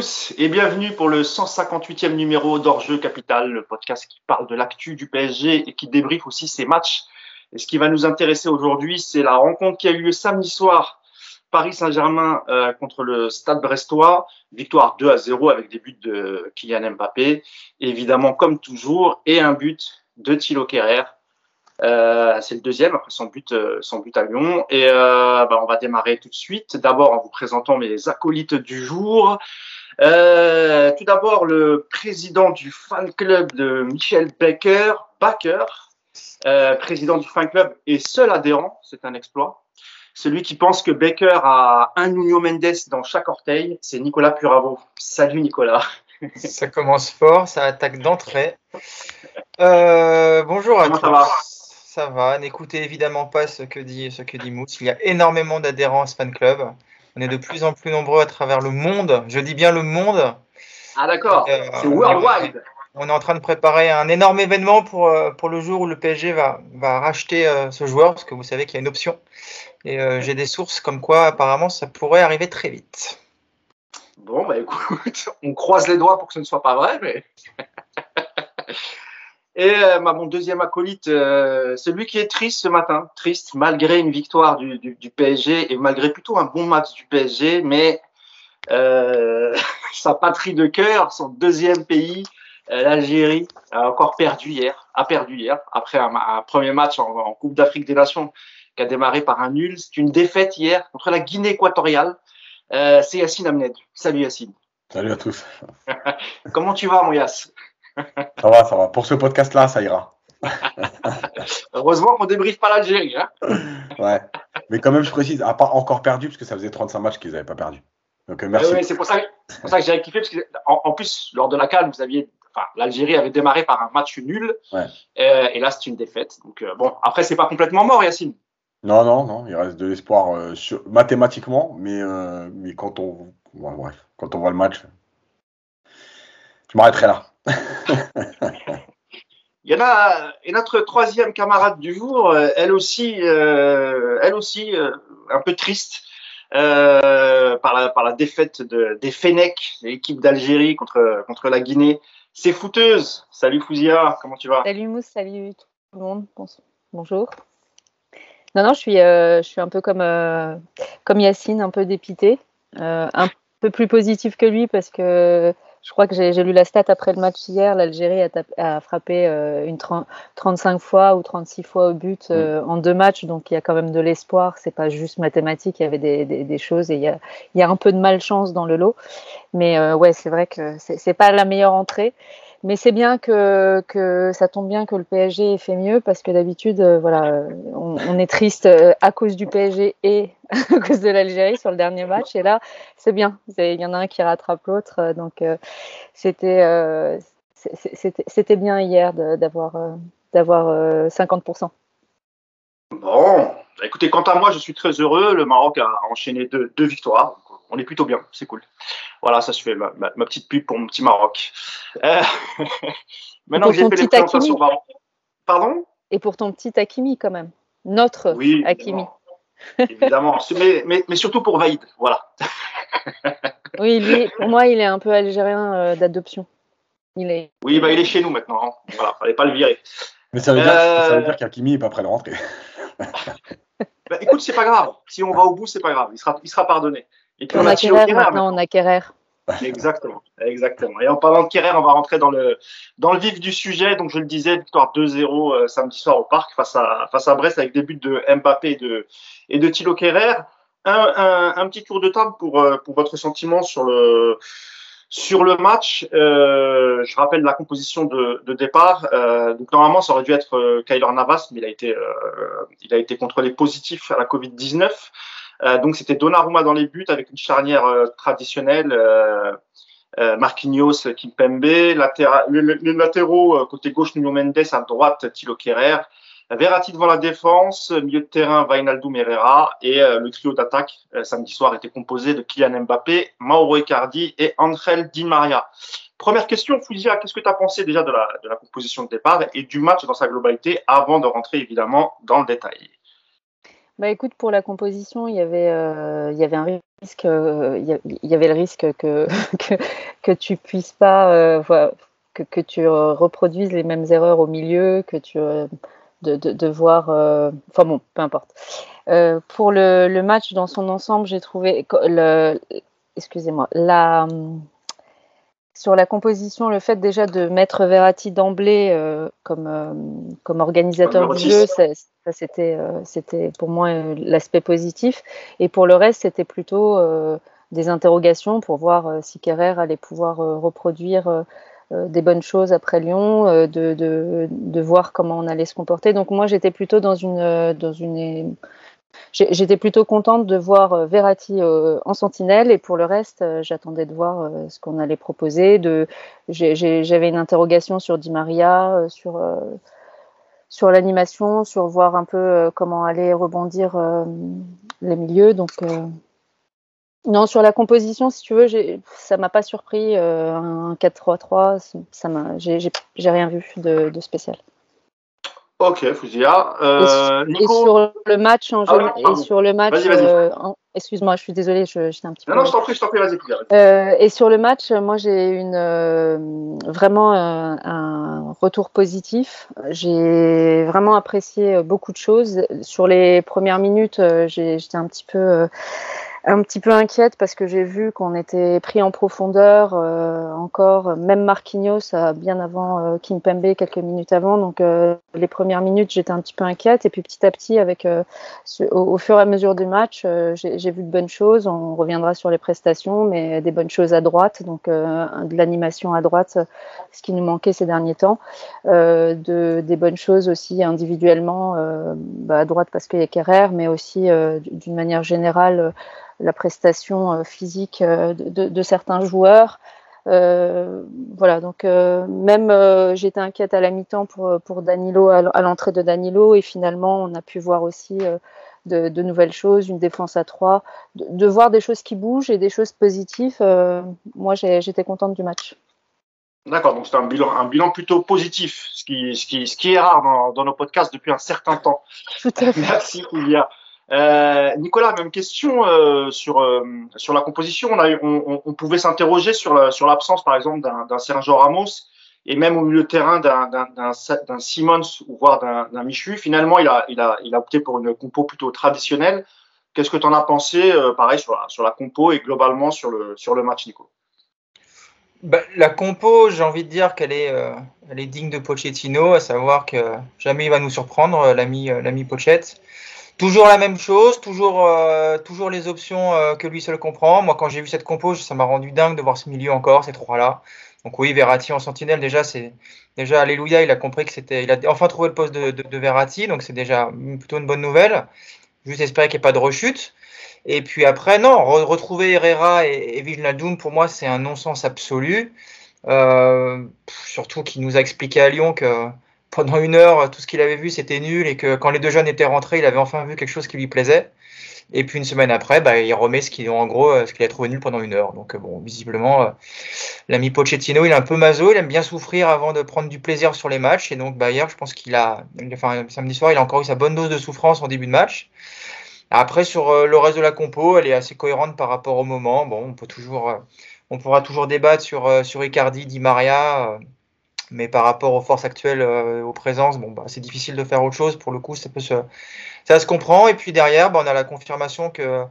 tous et bienvenue pour le 158e numéro d'Orjeu Capital, le podcast qui parle de l'actu du PSG et qui débriefe aussi ses matchs. Et ce qui va nous intéresser aujourd'hui, c'est la rencontre qui a eu lieu samedi soir, Paris Saint-Germain euh, contre le Stade Brestois, victoire 2 à 0 avec des buts de Kylian Mbappé, évidemment comme toujours, et un but de Thilo Kerrer. Euh, c'est le deuxième après son but, euh, son but à Lyon. Et euh, bah, on va démarrer tout de suite. D'abord en vous présentant mes acolytes du jour. Euh, tout d'abord le président du fan club de Michel Becker, Baker, euh, président du fan club et seul adhérent, c'est un exploit. Celui qui pense que Baker a un Nuno Mendes dans chaque orteil, c'est Nicolas Puravo. Salut Nicolas. Ça commence fort, ça attaque d'entrée. Euh, bonjour à Comment tous. Ça va. N'écoutez évidemment pas ce que dit ce que dit Mousse. Il y a énormément d'adhérents à ce fan club. On est de plus en plus nombreux à travers le monde. Je dis bien le monde. Ah d'accord, Euh, c'est worldwide. On est en train de préparer un énorme événement pour, euh, pour le jour où le PSG va, va racheter euh, ce joueur, parce que vous savez qu'il y a une option. Et euh, j'ai des sources comme quoi apparemment ça pourrait arriver très vite. Bon, bah écoute, on croise les doigts pour que ce ne soit pas vrai, mais. Et euh, mon deuxième acolyte, euh, celui qui est triste ce matin, triste malgré une victoire du, du, du PSG et malgré plutôt un bon match du PSG, mais euh, sa patrie de cœur, son deuxième pays, l'Algérie, a encore perdu hier, a perdu hier après un, un premier match en, en Coupe d'Afrique des Nations qui a démarré par un nul. C'est une défaite hier contre la Guinée équatoriale. Euh, c'est Yacine Amned. Salut Yacine. Salut à tous. Comment tu vas, mon Yass Ça va, ça va. Pour ce podcast-là, ça ira. Heureusement qu'on débriefe pas l'Algérie. Hein Ouais. Mais quand même, je précise, à part encore perdu, parce que ça faisait 35 matchs qu'ils n'avaient pas perdu. Donc, euh, merci. Ouais, c'est pour ça, c'est pour ça que j'ai kiffé, parce que en, en plus, lors de la CAN, vous aviez, enfin, l'Algérie avait démarré par un match nul, Ouais. euh, et là, c'est une défaite. Donc euh, bon, après, c'est pas complètement mort, Yacine. Non, non, non, il reste de l'espoir euh, sur- mathématiquement, mais, mais quand on. bref, quand on voit le match, je m'arrêterai là. Il y en a, et notre troisième camarade du jour, euh, elle aussi, euh, elle aussi, euh, un peu triste. par, la, par la défaite de, des Fenech, l'équipe d'Algérie contre, contre la Guinée. C'est fouteuse. Salut Fouzia, comment tu vas? Salut Mousse, salut tout le monde. Bonjour. Non, non, je suis, je suis un peu comme, comme Yacine, un peu dépitée. Euh, un peu plus positif que lui parce que je crois que j'ai lu la stat après le match hier. L'Algérie a, a frappé euh, une 30 35 fois ou 36 fois au but euh, en deux matchs. Donc il y a quand même de l'espoir. C'est pas juste mathématique. Il y avait des, des, des choses et il y, a, il y a un peu de malchance dans le lot. Mais euh, ouais, c'est vrai que c'est c'est pas la meilleure entrée. Mais c'est bien que, que ça tombe bien que le PSG ait fait mieux parce que d'habitude, euh, voilà, euh, on, on est triste euh, à cause du PSG et à cause de l'Algérie sur le dernier match. Et là, c'est bien. Il y en a un qui rattrape l'autre. euh, Donc, euh, c'était euh, c'était bien hier d'avoir euh, d'avoir euh, 50%. Bon, écoutez, quant à moi, je suis très heureux. Le Maroc a enchaîné deux, deux victoires. On est plutôt bien, c'est cool. Voilà, ça je fais ma, ma- ma petite pub pour mon petit Maroc. Maintenant Pour que j'ai ton fait les présentations, Pardon? Et pour ton petit Hakimi, quand même. Notre Oui, Hakimi. évidemment. Évidemment. mais, mais, mais surtout pour Vaïd, voilà. Oui, lui, pour moi, il est un peu algérien euh, d'adoption. Il est. Oui, bah, il est chez nous maintenant. hein. Voilà, fallait pas le virer. Mais ça veut dire, Euh, ça veut dire qu'Akimi n'est pas prêt de rentrer. Bah, écoute, c'est pas grave. Si on va au bout, c'est pas grave. Il sera, il sera pardonné. Et puis On on a a Thilo Kerrer Kerrer maintenant, on a Kerrer. Exactement, exactement. Et en parlant de Kerrer, on va rentrer dans le dans le vif du sujet. Donc je le disais, victoire 2-0 euh, samedi soir au parc face à face à Brest avec des buts de Mbappé et de et de Thilo Kerrer. Un, un, un petit tour de table pour euh, pour votre sentiment sur le sur le match. Euh, je rappelle la composition de, de départ. Euh, donc normalement, ça aurait dû être euh, Kyler Navas, mais il a été euh, il a été contrôlé positif à la Covid 19. Euh, donc c'était Donnarumma dans les buts avec une charnière euh, traditionnelle. Euh, Marquinhos, Kimpembe, latéra- le- latéraux côté gauche Nuno Mendes, à droite Thilo Kerrer, Verratti devant la défense, milieu de terrain Wijnaldum Herrera et le trio d'attaque samedi soir était composé de Kylian Mbappé, Mauro Icardi et Angel Di Maria. Première question, Fouzia, qu'est-ce que tu as pensé déjà de la composition de départ et du match dans sa globalité avant de rentrer évidemment dans le détail? Bah écoute, pour la composition, il y avait, il y avait un risque, il y avait le risque que, que, tu puisses pas, que, que, tu reproduises les mêmes erreurs au milieu, que tu de, de, voir. Euh, enfin bon, peu importe. Euh, pour le, le, match dans son ensemble, j'ai trouvé. Excusez-moi. La, sur la composition, le fait déjà de mettre Verratti d'emblée euh, comme, comme organisateur du jeu, ça, c'était, c'était pour moi l'aspect positif. Et pour le reste, c'était plutôt des interrogations pour voir si Kerrer allait pouvoir reproduire euh, des bonnes choses après Lyon, euh, de, de, de, voir comment on allait se comporter. Donc moi, j'étais plutôt dans une, euh, dans une J'étais plutôt contente de voir Verratti en sentinelle et pour le reste, j'attendais de voir ce qu'on allait proposer. J'avais une interrogation sur Di Maria, sur l'animation, sur voir un peu comment allaient rebondir les milieux. Donc non, sur la composition, si tu veux, ça m'a pas surpris. Euh, un 4-3-3, ça m'a, j'ai rien vu de, spécial. Ok, Fouzia. Euh, et, sur le match en ah et sur le match, euh, excuse-moi, je suis désolée, j'étais un petit peu. Non, non, je t'en prie, je t'en prie, vas-y. Euh, et sur le match, moi, j'ai une euh, vraiment un, retour positif. J'ai vraiment apprécié beaucoup de choses. Sur les premières minutes, j'étais un petit peu un petit peu inquiète parce que j'ai vu qu'on était pris en profondeur euh, encore. Même Marquinhos, bien avant euh, Kimpembe, quelques minutes avant. Donc euh, les premières minutes, j'étais un petit peu inquiète. Et puis petit à petit, avec euh, au, fur et à mesure du match, j'ai vu de bonnes choses. On reviendra sur les prestations, mais des bonnes choses à droite. Donc de l'animation à droite, ce qui nous manquait ces derniers temps. de, des bonnes choses aussi individuellement bah, à droite parce qu'il y a Kerrer, mais aussi d'une manière générale la prestation euh, physique euh, de, de, certains joueurs. Euh, voilà, donc euh, même euh, j'étais inquiète à la mi-temps pour, pour Danilo, à l'entrée de Danilo, et finalement on a pu voir aussi de, de, nouvelles choses, une défense à trois, de, de, voir des choses qui bougent et des choses positives. moi j'étais contente du match. D'accord, donc c'est un bilan, un bilan plutôt positif, ce qui, ce qui, ce qui est rare dans, dans nos podcasts depuis un certain temps. Tout à fait. Merci, Julia. Euh, Nicolas, même question euh, sur euh, sur la composition. On, pouvait s'interroger sur l'absence, par exemple, d'un Sergio Ramos et même au milieu de terrain d'un Simons ou voire d'un Michu. Finalement, il a il a il a opté pour une compo plutôt traditionnelle. Qu'est-ce que tu en as pensé, pareil sur la, sur la compo et globalement sur le sur le match, Nico? Bah, la compo, j'ai envie de dire qu'elle est, est digne de Pochettino, à savoir que jamais il va nous surprendre, l'ami l'ami Pochette. Toujours la même chose, toujours, euh, toujours les options euh, que lui seul comprend. Moi, quand j'ai vu cette compo, ça m'a rendu dingue de voir ce milieu encore, ces trois-là. Donc oui, Verratti en sentinelle, déjà, c'est déjà alléluia. Il a compris que c'était, il a enfin trouvé le poste de, de, de Verratti, donc c'est déjà plutôt une bonne nouvelle. Juste espérer qu'il n'y ait pas de rechute. Et puis après, non, re retrouver Herrera et, et Wijnaldum, pour moi, c'est un non-sens absolu. Euh, surtout qu'il nous a expliqué à Lyon que pendant une heure, tout ce qu'il avait vu, c'était nul et que quand les deux jeunes étaient rentrés, il avait enfin vu quelque chose qui lui plaisait. Et puis une semaine après, bah, il remet ce qu'il en gros euh, ce qu'il a trouvé nul pendant une heure. Donc bon, visiblement, euh, l'ami Pochettino, il est un peu maso, il aime bien souffrir avant de prendre du plaisir sur les matchs. Et donc bah, hier, je pense qu'il a, enfin samedi soir, il a encore eu sa bonne dose de souffrance en début de match. Après sur euh, le reste de la compo, elle est assez cohérente par rapport au moment. Bon, on peut toujours, on pourra toujours débattre sur sur Icardi, Di Maria mais par rapport aux forces actuelles, euh, aux présences, bon, bah, c'est difficile de faire autre chose. Pour le coup, ça peut se, ça se comprend. Et puis derrière, bah, on a la confirmation que,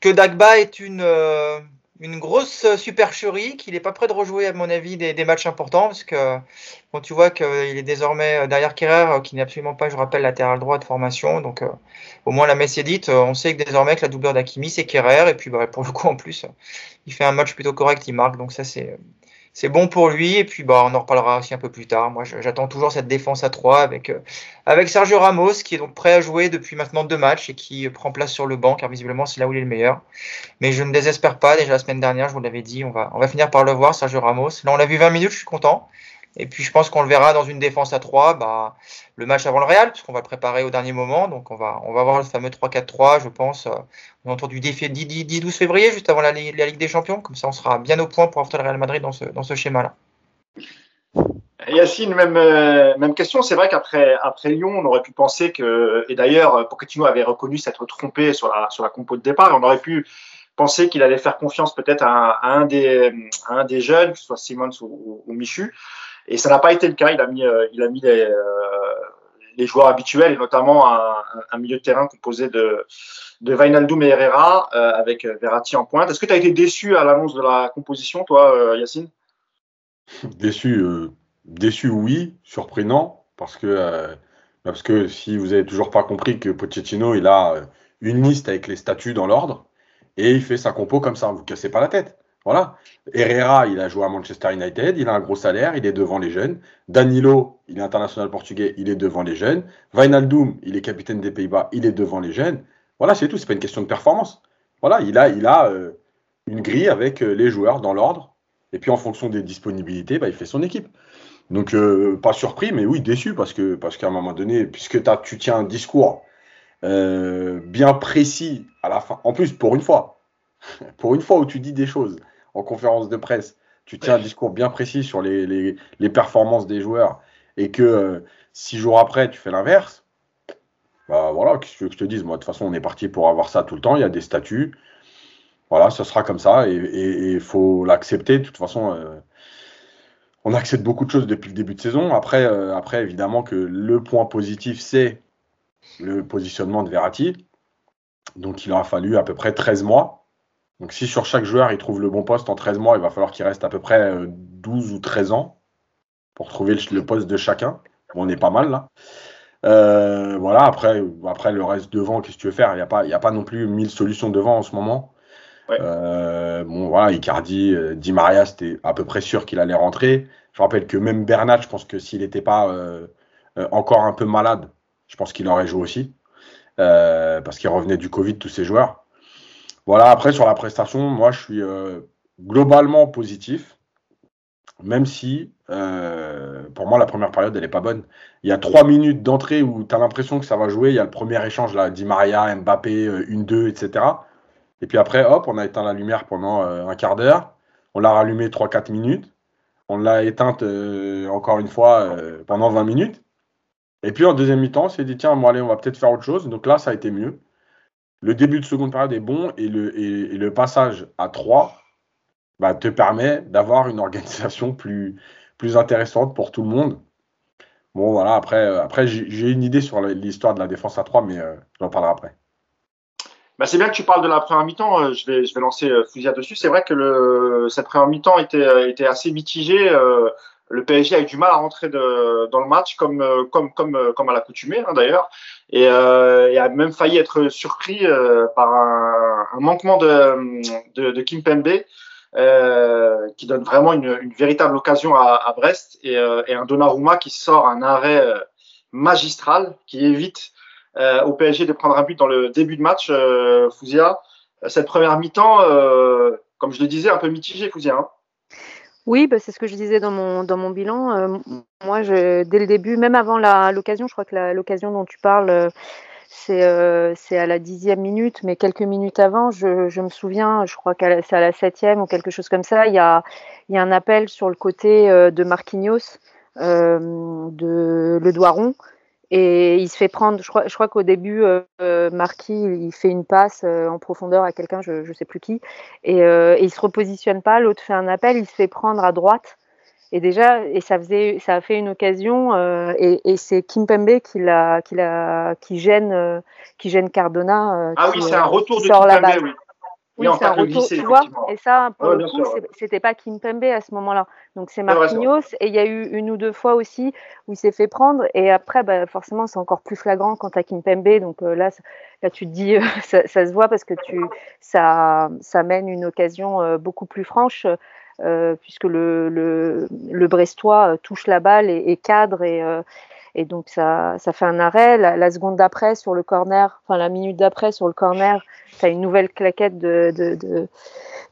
que Dagba est une, euh, une grosse supercherie, qu'il n'est pas prêt de rejouer, à mon avis, des, des matchs importants, parce que quand tu vois qu'il est désormais derrière Kerrer, qui n'est absolument pas, je rappelle, latéral droit de formation. Donc, euh, au moins, la messe est dite. On sait que désormais, que la doubleur d'Akimi, c'est Kerrer. Et puis, bah, pour le coup, en plus, il fait un match plutôt correct, il marque. Donc, ça, c'est c'est bon pour lui. Et puis, bah, on en reparlera aussi un peu plus tard. Moi, j'attends toujours cette défense à 3 avec, euh, avec Sergio Ramos, qui est donc prêt à jouer depuis maintenant deux matchs et qui prend place sur le banc, car visiblement, c'est là où il est le meilleur. Mais je ne désespère pas. Déjà la semaine dernière, je vous l'avais dit, on va, on va finir par le voir, Sergio Ramos. Là, on l'a vu 20 minutes, je suis content. Et puis je pense qu'on le verra dans une défense à 3, bah, le match avant le Real, puisqu'on va le préparer au dernier moment. Donc on va, on va voir le fameux 3-4-3, je pense, euh, autour du 10-12 février, juste avant la, Ligue des Champions. Comme ça, on sera bien au point pour affronter le Real Madrid dans ce, dans ce schéma-là. Yacine, même, euh, même question. C'est vrai qu'après après Lyon, on aurait pu penser que, et d'ailleurs, Pochettino avait reconnu s'être trompé sur la, sur la compo de départ, on aurait pu penser qu'il allait faire confiance peut-être à, un des, un des jeunes, que ce soit Simons ou, Michu. Et ça n'a pas été le cas. Il a mis, euh, il a mis les, euh, joueurs habituels, notamment un, milieu de terrain composé de, de Vainaldoum et Herrera, avec Verratti en pointe. Est-ce que tu as été déçu à l'annonce de la composition, toi, Yacine? Déçu, Déçu, oui. Surpris, non. Parce que, euh, parce que si vous avez toujours pas compris que Pochettino, il a euh, une liste avec les statuts dans l'ordre et il fait sa compo comme ça. Vous cassez pas la tête. Voilà. Herrera, il a joué à Manchester United, il a un gros salaire, il est devant les jeunes. Danilo, il est international portugais, il est devant les jeunes. Wijnaldum, il est capitaine des Pays-Bas, il est devant les jeunes. Voilà, c'est tout. C'est pas une question de performance. Voilà, il a, il a euh, une grille avec les joueurs dans l'ordre. Et puis en fonction des disponibilités, bah, il fait son équipe. Donc, euh, pas surpris, mais oui, déçu, parce que parce qu'à un moment donné, puisque as, tu tiens un discours euh, bien précis à la fin, en plus, pour une fois, pour une fois où tu dis des choses en conférence de presse, tu tiens un discours bien précis sur les, performances des joueurs, et que euh, six jours après, tu fais l'inverse, bah voilà, qu'est-ce que je te dise? Moi, de toute façon, on est parti pour avoir ça tout le temps, il y a des statuts. Voilà, ce sera comme ça, et il faut l'accepter. De toute façon, on accepte beaucoup de choses depuis le début de saison. Après, euh, après évidemment, que le point positif, c'est le positionnement de Verratti. Donc, il aura fallu à peu près 13 mois. Donc, si sur chaque joueur, il trouve le bon poste en 13 mois, il va falloir qu'il reste à peu près 12 euh, ou 13 ans pour trouver le, poste de chacun. on est pas mal là. Euh, voilà, après, après le reste devant, qu'est-ce que tu veux faire? Il n'y a, pas, a pas non plus mille solutions devant en ce moment. Euh, bon, voilà, Icardi, Di Maria, c'était à peu près sûr qu'il allait rentrer. Je rappelle que même Bernat, je pense que s'il n'était pas euh, encore un peu malade, je pense qu'il aurait joué aussi. parce qu'il revenait du Covid, tous ces joueurs. Voilà, après, sur la prestation, moi, je suis globalement positif. Même si, pour moi, la première période, elle n'est pas bonne. Il y a trois minutes d'entrée où tu as l'impression que ça va jouer. Il y a le premier échange, là, Di Maria, Mbappé, une 2 etc. Et puis après, hop, on a éteint la lumière pendant euh, un quart d'heure. On l'a rallumé 3-4 minutes. On l'a éteinte euh, encore une fois euh, pendant 20 minutes. Et puis en deuxième mi-temps, on s'est dit, tiens, bon, allez, on va peut-être faire autre chose. Donc là, ça a été mieux. Le début de seconde période est bon et le, passage à 3 bah, te permet d'avoir une organisation plus, plus intéressante pour tout le monde. Bon, voilà, après, après j'ai une idée sur l'histoire de la défense à 3, mais j'en parlerai après. Bah, c'est bien que tu parles de la première mi-temps. Euh, je vais, je vais lancer euh, Fousia dessus. C'est vrai que cette première mi-temps était, euh, était assez mitigée. Le PSG a eu du mal à rentrer de, dans le match, comme, comme, comme, comme à l'accoutumée hein, d'ailleurs, et, et, a même failli être surpris par un, un, manquement de, de, de Kim Pembe, qui donne vraiment une, une véritable occasion à, à Brest, et, et, un Donnarumma qui sort un arrêt magistral, qui évite euh, au PSG de prendre un but dans le début de match, euh, Fouzia. Cette première mi-temps, euh, comme je le disais, un peu mitigé, Fouzia. Hein. Oui, bah, c'est ce que je disais dans mon, bilan. moi, je, dès le début, même avant l'occasion, je crois que l'occasion dont tu parles, c'est à la dixième minute, mais quelques minutes avant, je, me souviens, je crois que c'est à la septième ou quelque chose comme ça, il y a, il y a un appel sur le côté de Marquinhos, de Le Doiron, et il se fait prendre, je crois, je crois qu'au début, euh, euh Marquis, il fait une passe euh, en profondeur à quelqu'un, je ne sais plus qui, et, euh, et il se repositionne pas, l'autre fait un appel, il se fait prendre à droite. Et déjà, et ça, faisait, ça a fait une occasion, euh, et, et c'est Kimpembe qui, l'a, qui, l'a, qui, gêne, qui gêne Cardona. ah oui, c'est un retour de Kimpembe, oui. Oui, c'est un retour, tu vois. Et ça, pour le coup, c'était pas Kim Pembe à ce moment-là. Donc c'est Marquinhos. et il y a eu une ou deux fois aussi où il s'est fait prendre. Et après, bah, forcément, c'est encore plus flagrant quand à Kim Pembe. Donc euh, là, là, tu te dis, ça, ça, se voit parce que tu, ça, ça mène une occasion euh, beaucoup plus franche. Euh, puisque le, le, le, Brestois touche la balle et, et cadre et, et donc ça, ça fait un arrêt. La, seconde d'après sur le corner, enfin la minute d'après sur le corner, tu as une nouvelle claquette de, de,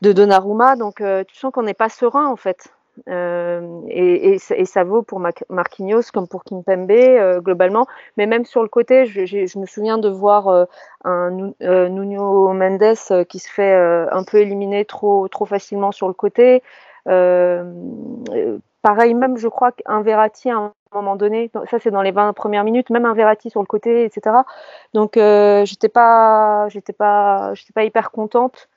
de, Donnarumma. Donc euh, tu sens qu'on n'est pas serein en fait. Euh, et, et, ça vaut pour Marquinhos comme pour Kimpembe euh, globalement. Mais même sur le côté, je, je me souviens de voir euh, un Nuno Mendes qui se fait un peu éliminer trop, trop facilement sur le côté. Pareil, même je crois qu'un Verratti à un moment donné, ça c'est dans les 20 premières minutes, même un Verratti sur le côté, etc. Donc euh, j'étais pas, j'étais pas, j'étais pas hyper contente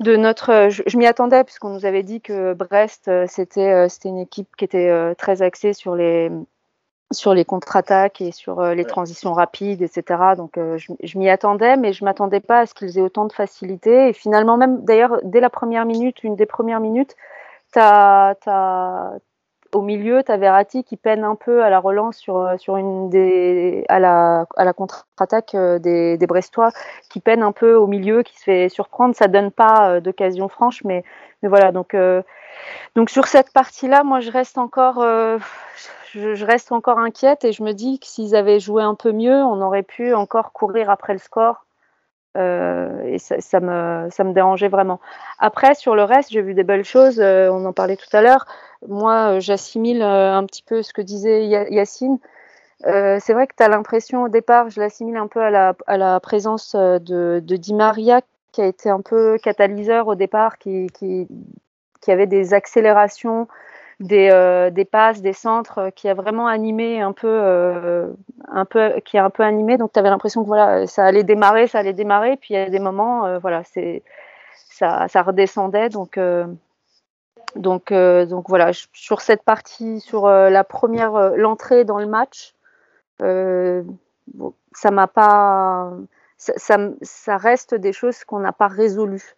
de notre. Je, je m'y attendais puisqu'on nous avait dit que Brest c'était c'était une équipe qui était très axée sur les sur les contre-attaques et sur euh, les transitions rapides, etc. Donc euh, je, m'y attendais, mais je m'attendais pas à ce qu'ils aient autant de facilité. Et finalement, même d'ailleurs, dès la première minute, une des premières minutes, au milieu, tu as Verratti qui peine un peu à la relance sur, euh, sur une des, à la, à la contre-attaque des, des, Brestois, qui peine un peu au milieu, qui se fait surprendre. Ça donne pas d'occasion franche, mais, mais voilà. Donc, donc sur cette partie-là, moi, je reste encore je, reste encore inquiète et je me dis que s'ils avaient joué un peu mieux, on aurait pu encore courir après le score. Euh, et ça, me, ça me dérangeait vraiment. Après, sur le reste, j'ai vu des belles choses. Euh, on en parlait tout à l'heure. Moi, euh, j'assimile un petit peu ce que disait Yacine. c'est vrai que tu as l'impression au départ, je l'assimile un peu à la, à la présence de, de, Di Maria, qui a été un peu catalyseur au départ, qui, qui, qui avait des accélérations, des, euh, des passes, des centres euh, qui a vraiment animé un peu, euh, un peu qui a un peu animé. Donc tu avais l'impression que voilà, ça allait démarrer, ça allait démarrer. Puis il y a des moments, voilà, c'est ça, redescendait. Donc donc voilà, sur cette partie, sur la première, l'entrée dans le match, ça m'a pas, ça, reste des choses qu'on n'a pas résolues.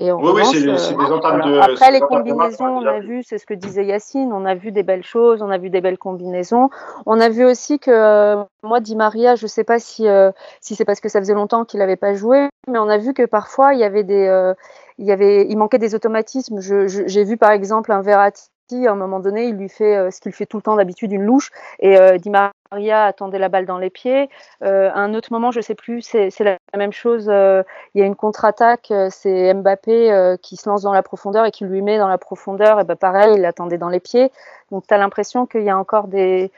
Et oui, oui c'est des euh, de. Après, les combinaisons, on a vu, c'est ce que disait Yacine, on a vu des belles choses, on a vu des belles combinaisons. On a vu aussi que, euh, moi, Di Maria, je ne sais pas si, euh, si c'est parce que ça faisait longtemps qu'il n'avait pas joué, mais on a vu que parfois, il y avait des. il, y avait, il manquait des automatismes. J'ai vu par exemple un Verratti à un moment donné, il lui fait euh, ce qu'il fait tout le temps d'habitude, une louche, et euh, Di Maria attendait la balle dans les pieds. Euh, à un autre moment, je sais plus, c'est la même chose. il y a une contre-attaque, c'est Mbappé qui se lance dans la profondeur et qui lui met dans la profondeur. Et ben pareil, il l'attendait dans les pieds. Donc tu as l'impression qu'il y a encore des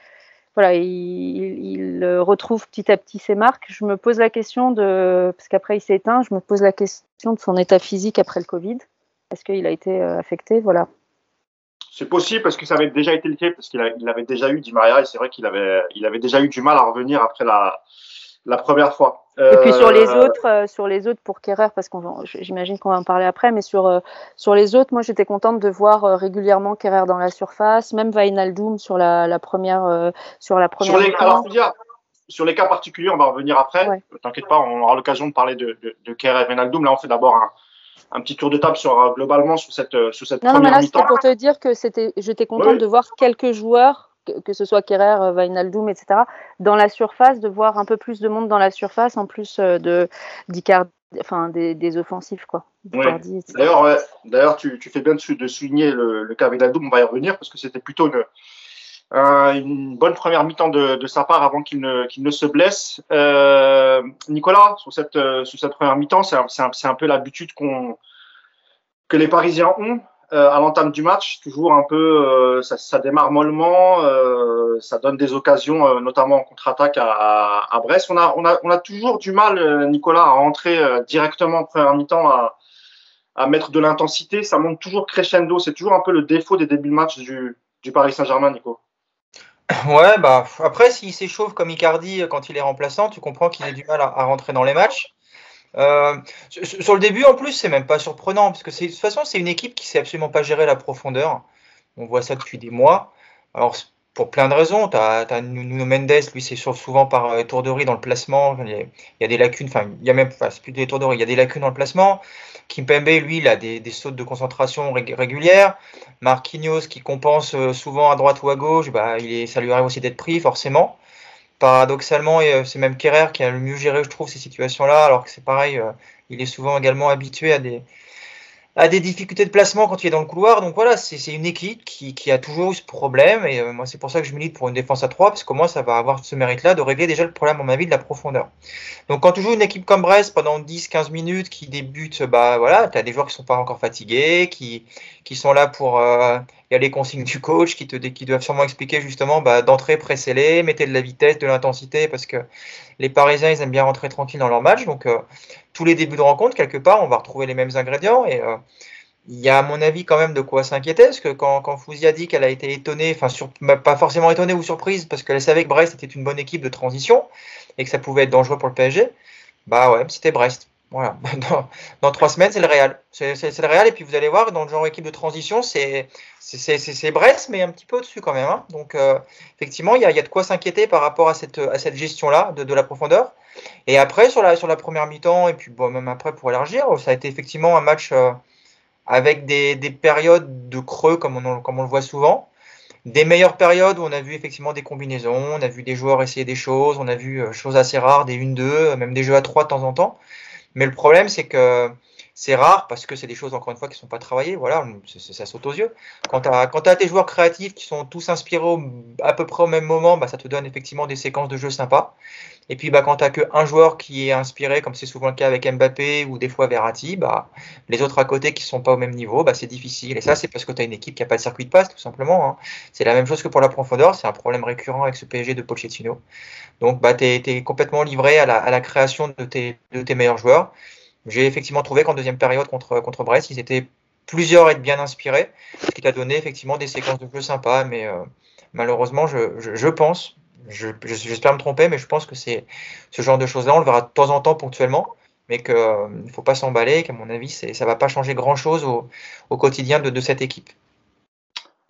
voilà, il, il, retrouve petit à petit ses marques. Je me pose la question de, parce qu'après il s'est éteint, je me pose la question de son état physique après le Covid. Est-ce qu'il a été affecté? Voilà. C'est possible parce que ça avait déjà été le cas, parce qu'il avait déjà eu Di Maria et c'est vrai qu'il avait, il avait déjà eu du mal à revenir après la, la première fois. Et puis sur les euh, autres, euh, sur les autres pour Kerrer, parce qu'on j'imagine qu'on va en parler après, mais sur euh, sur les autres, moi j'étais contente de voir régulièrement Kerrer dans la surface, même Vainaldoum sur la, la première sur la première. Sur les, alors, sur les cas particuliers, on va revenir après. T'inquiète pas, on aura l'occasion de parler de, de, de Kerrer et Vainaldoum. Là, on fait d'abord un, un petit tour de table sur euh, globalement sur cette euh, sur cette non, première non, mais là, c'était pour te dire que c'était j'étais contente de voir quelques joueurs que, ce soit Kerrer, Vainaldoum, etc., dans la surface, de voir un peu plus de monde dans la surface, en plus euh, de enfin des, des, offensifs quoi. D'ailleurs, d'ailleurs, tu, tu, fais bien de, de souligner le, le cas Vainaldoum, on va y revenir parce que c'était plutôt une, euh, une bonne première mi-temps de, de, sa part avant qu'il ne, qu'il ne se blesse. Euh, Nicolas, sur cette, euh, sur cette première mi-temps, c'est un, un, un, peu l'habitude qu'on, que les Parisiens ont euh, à l'entame du match. Toujours un peu, euh, ça, ça, démarre mollement, ça donne des occasions, notamment en contre-attaque à, à, Brest. On a, on, a, on a toujours du mal, Nicolas, à rentrer directement en première mi-temps à, à mettre de l'intensité. Ça monte toujours crescendo. C'est toujours un peu le défaut des débuts de match du, du Paris Saint-Germain, Nico. Ouais, bah après, s'il s'échauffe comme Icardi euh, quand il est remplaçant, tu comprends qu'il a du mal à, rentrer dans les matchs. Euh, sur, le début, en plus, c'est même pas surprenant, parce que de toute façon, c'est une équipe qui sait absolument pas gérer la profondeur. On voit ça depuis des mois. Alors, pour plein de raisons. Tu as, Nuno Mendes, lui, c'est souvent par euh, tourderie dans le placement. Il y a, des lacunes, enfin, il y a même, enfin, c'est plus des tourderies, il y a des lacunes dans le placement. Kimpembe, lui, il a des, des sautes de concentration régulières. Marquinhos, qui compense euh, souvent à droite ou à gauche, bah, il est, ça lui arrive aussi d'être pris, forcément. Paradoxalement, euh, c'est même Kerrer qui a le mieux géré, je trouve, ces situations-là, alors que c'est pareil, il est souvent également habitué à des, a des difficultés de placement quand il est dans le couloir. Donc voilà, c'est une équipe qui, qui, a toujours eu ce problème. Et euh, moi, c'est pour ça que je milite pour une défense à 3, parce que moi, ça va avoir ce mérite-là de régler déjà le problème, à mon avis, de la profondeur. Donc quand tu joues une équipe comme Brest pendant 10-15 minutes, qui débute, bah voilà, tu as des joueurs qui sont pas encore fatigués, qui, qui sont là pour. Euh, y a les consignes du coach qui, te, doivent sûrement expliquer justement bah, d'entrée, pressez-les, mettez de la vitesse, de l'intensité, parce que les Parisiens, ils aiment bien rentrer tranquille dans leur match. Donc, euh, tous les débuts de rencontre, quelque part, on va retrouver les mêmes ingrédients. Et, euh, il y a à mon avis quand même de quoi s'inquiéter, parce que quand, quand a dit qu'elle a été étonnée, enfin bah, pas forcément étonnée ou surprise, parce qu'elle savait que Brest était une bonne équipe de transition et que ça pouvait être dangereux pour le PSG, bah ouais, c'était Brest. Voilà. Dans, trois semaines, c'est le Real. C'est le Real, et puis vous allez voir, dans le genre équipe de transition, c'est Brest, mais un petit peu au-dessus quand même. Hein. Donc, euh, effectivement, il y a, y a, de quoi s'inquiéter par rapport à cette, à cette gestion-là de, de, la profondeur. Et après, sur la, sur la première mi-temps, et puis bon, même après pour élargir, ça a été effectivement un match euh, avec des, des, périodes de creux, comme on, comme on le voit souvent. Des meilleures périodes où on a vu effectivement des combinaisons, on a vu des joueurs essayer des choses, on a vu euh, choses assez rares, des 1-2, même des jeux à 3 de temps en temps. Mais le problème, c'est que c'est rare parce que c'est des choses, encore une fois, qui ne sont pas travaillées. Voilà, ça saute aux yeux. Quand tu as, des joueurs créatifs qui sont tous inspirés à peu près au même moment, bah, ça te donne effectivement des séquences de jeu sympas. Et puis, bah, quand tu n'as qu'un joueur qui est inspiré, comme c'est souvent le cas avec Mbappé ou des fois Verratti, bah, les autres à côté qui ne sont pas au même niveau, bah, c'est difficile. Et ça, c'est parce que tu as une équipe qui n'a pas de circuit de passe, tout simplement. Hein. C'est la même chose que pour la profondeur. C'est un problème récurrent avec ce PSG de Pochettino. Donc, bah, tu es, complètement livré à la, création tes, de tes meilleurs joueurs. J'ai effectivement trouvé qu'en deuxième période contre, contre Brest, ils étaient plusieurs à être bien inspirés, ce qui t'a donné effectivement des séquences de jeu sympas. Mais euh, malheureusement, je, je, je pense, j'espère me tromper, mais je pense que c'est ce genre de choses-là, on le verra de temps en temps ponctuellement, mais qu'il euh, ne faut pas s'emballer, qu'à mon avis, ça ne va pas changer grand-chose au, au, quotidien de, de, cette équipe.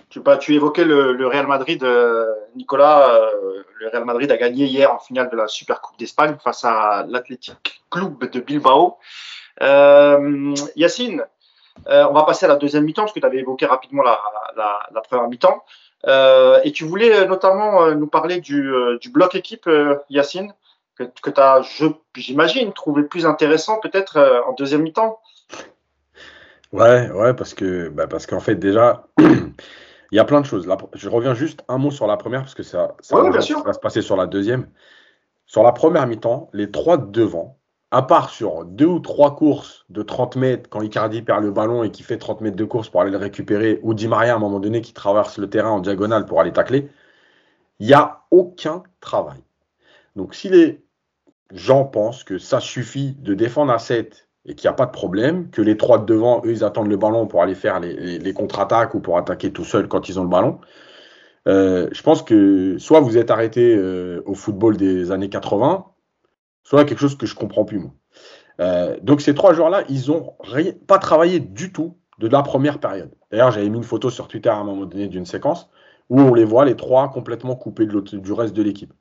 Tu, tu évoquais le, Real Madrid, euh, Nicolas. Le Real Madrid a gagné hier en finale de la Super Coupe d'Espagne face à l'Athletic Club de Bilbao. Euh, Yacine, on va passer à la deuxième mi-temps, parce que tu avais évoqué rapidement la, première mi-temps. Euh, et tu voulais euh, notamment euh, nous parler du, bloc équipe, Yacine, que, que tu as, j'imagine, trouvé plus intéressant peut-être en deuxième mi-temps. Ouais, ouais, parce que bah parce qu'en fait déjà, il y a plein de choses. Là, je reviens juste un mot sur la première parce que ça, ça, ouais, va, ça va se passer sur la deuxième. Sur la première mi-temps, les trois devant, à part sur deux ou trois courses de 30 mètres, quand Icardi perd le ballon et qui fait 30 mètres de course pour aller le récupérer, ou Di Maria à un moment donné qui traverse le terrain en diagonale pour aller tacler, il n'y a aucun travail. Donc si les gens pensent que ça suffit de défendre à 7 et qu'il n'y a pas de problème, que les trois de devant, eux, ils attendent le ballon pour aller faire les, contre-attaques ou pour attaquer tout seul quand ils ont le ballon, euh, je pense que soit vous êtes arrêté euh, au football des années 80, soit quelque chose que je comprends plus moi. Euh, donc ces trois joueurs-là, ils ont pas travaillé du tout de la première période. D'ailleurs, j'avais mis une photo sur Twitter à un moment donné d'une séquence où on les voit les trois complètement coupés de du reste de l'équipe.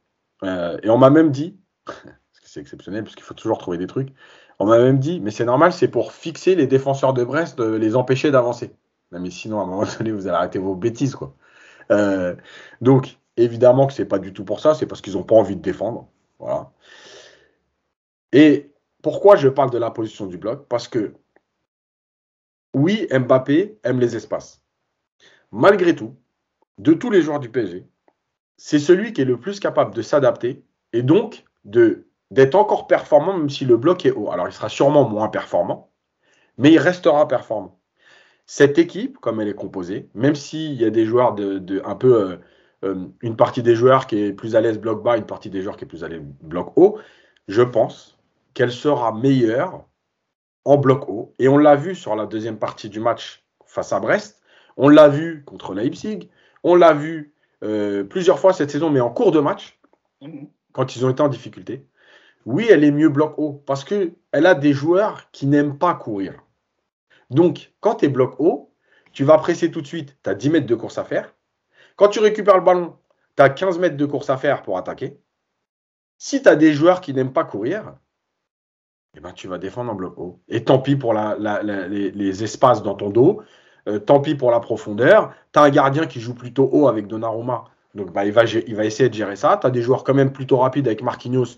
Et on m'a même dit, c'est exceptionnel parce qu'il faut toujours trouver des trucs, on m'a même dit, mais c'est normal, c'est pour fixer les défenseurs de Brest, de les empêcher d'avancer. mais sinon, à un moment donné, vous allez arrêter vos bêtises. Euh, donc, évidemment que c'est pas du tout pour ça, c'est parce qu'ils n'ont pas envie de défendre. Voilà. Et pourquoi je parle de la position du bloc? Parce que oui, Mbappé aime les espaces. Malgré tout, de tous les joueurs du PSG, c'est celui qui est le plus capable de s'adapter et donc d'être encore performant même si le bloc est haut. Alors il sera sûrement moins performant, mais il restera performant. Cette équipe, comme elle est composée, même s'il y a des joueurs de, un peu euh, euh, une partie des joueurs qui est plus à l'aise bloc bas, une partie des joueurs qui est plus à l'aise bloc haut, je pense qu'elle sera meilleure en bloc haut. Et on l'a vu sur la deuxième partie du match face à Brest. On l'a vu contre Leipzig. On l'a vu euh, plusieurs fois cette saison, mais en cours de match, quand ils ont été en difficulté. Oui, elle est mieux bloc haut parce qu'elle a des joueurs qui n'aiment pas courir. Donc, quand tu es bloc haut, tu vas presser tout de suite. Tu as 10 mètres de course à faire. Quand tu récupères le ballon, tu as 15 mètres de course à faire pour attaquer. Si tu as des joueurs qui n'aiment pas courir, eh ben, tu vas défendre en bloc haut. Et tant pis pour les, espaces dans ton dos, euh, tant pis pour la profondeur. Tu as un gardien qui joue plutôt haut avec Donnarumma, donc bah, il, va, il va essayer de gérer ça. Tu as des joueurs quand même plutôt rapides avec Marquinhos,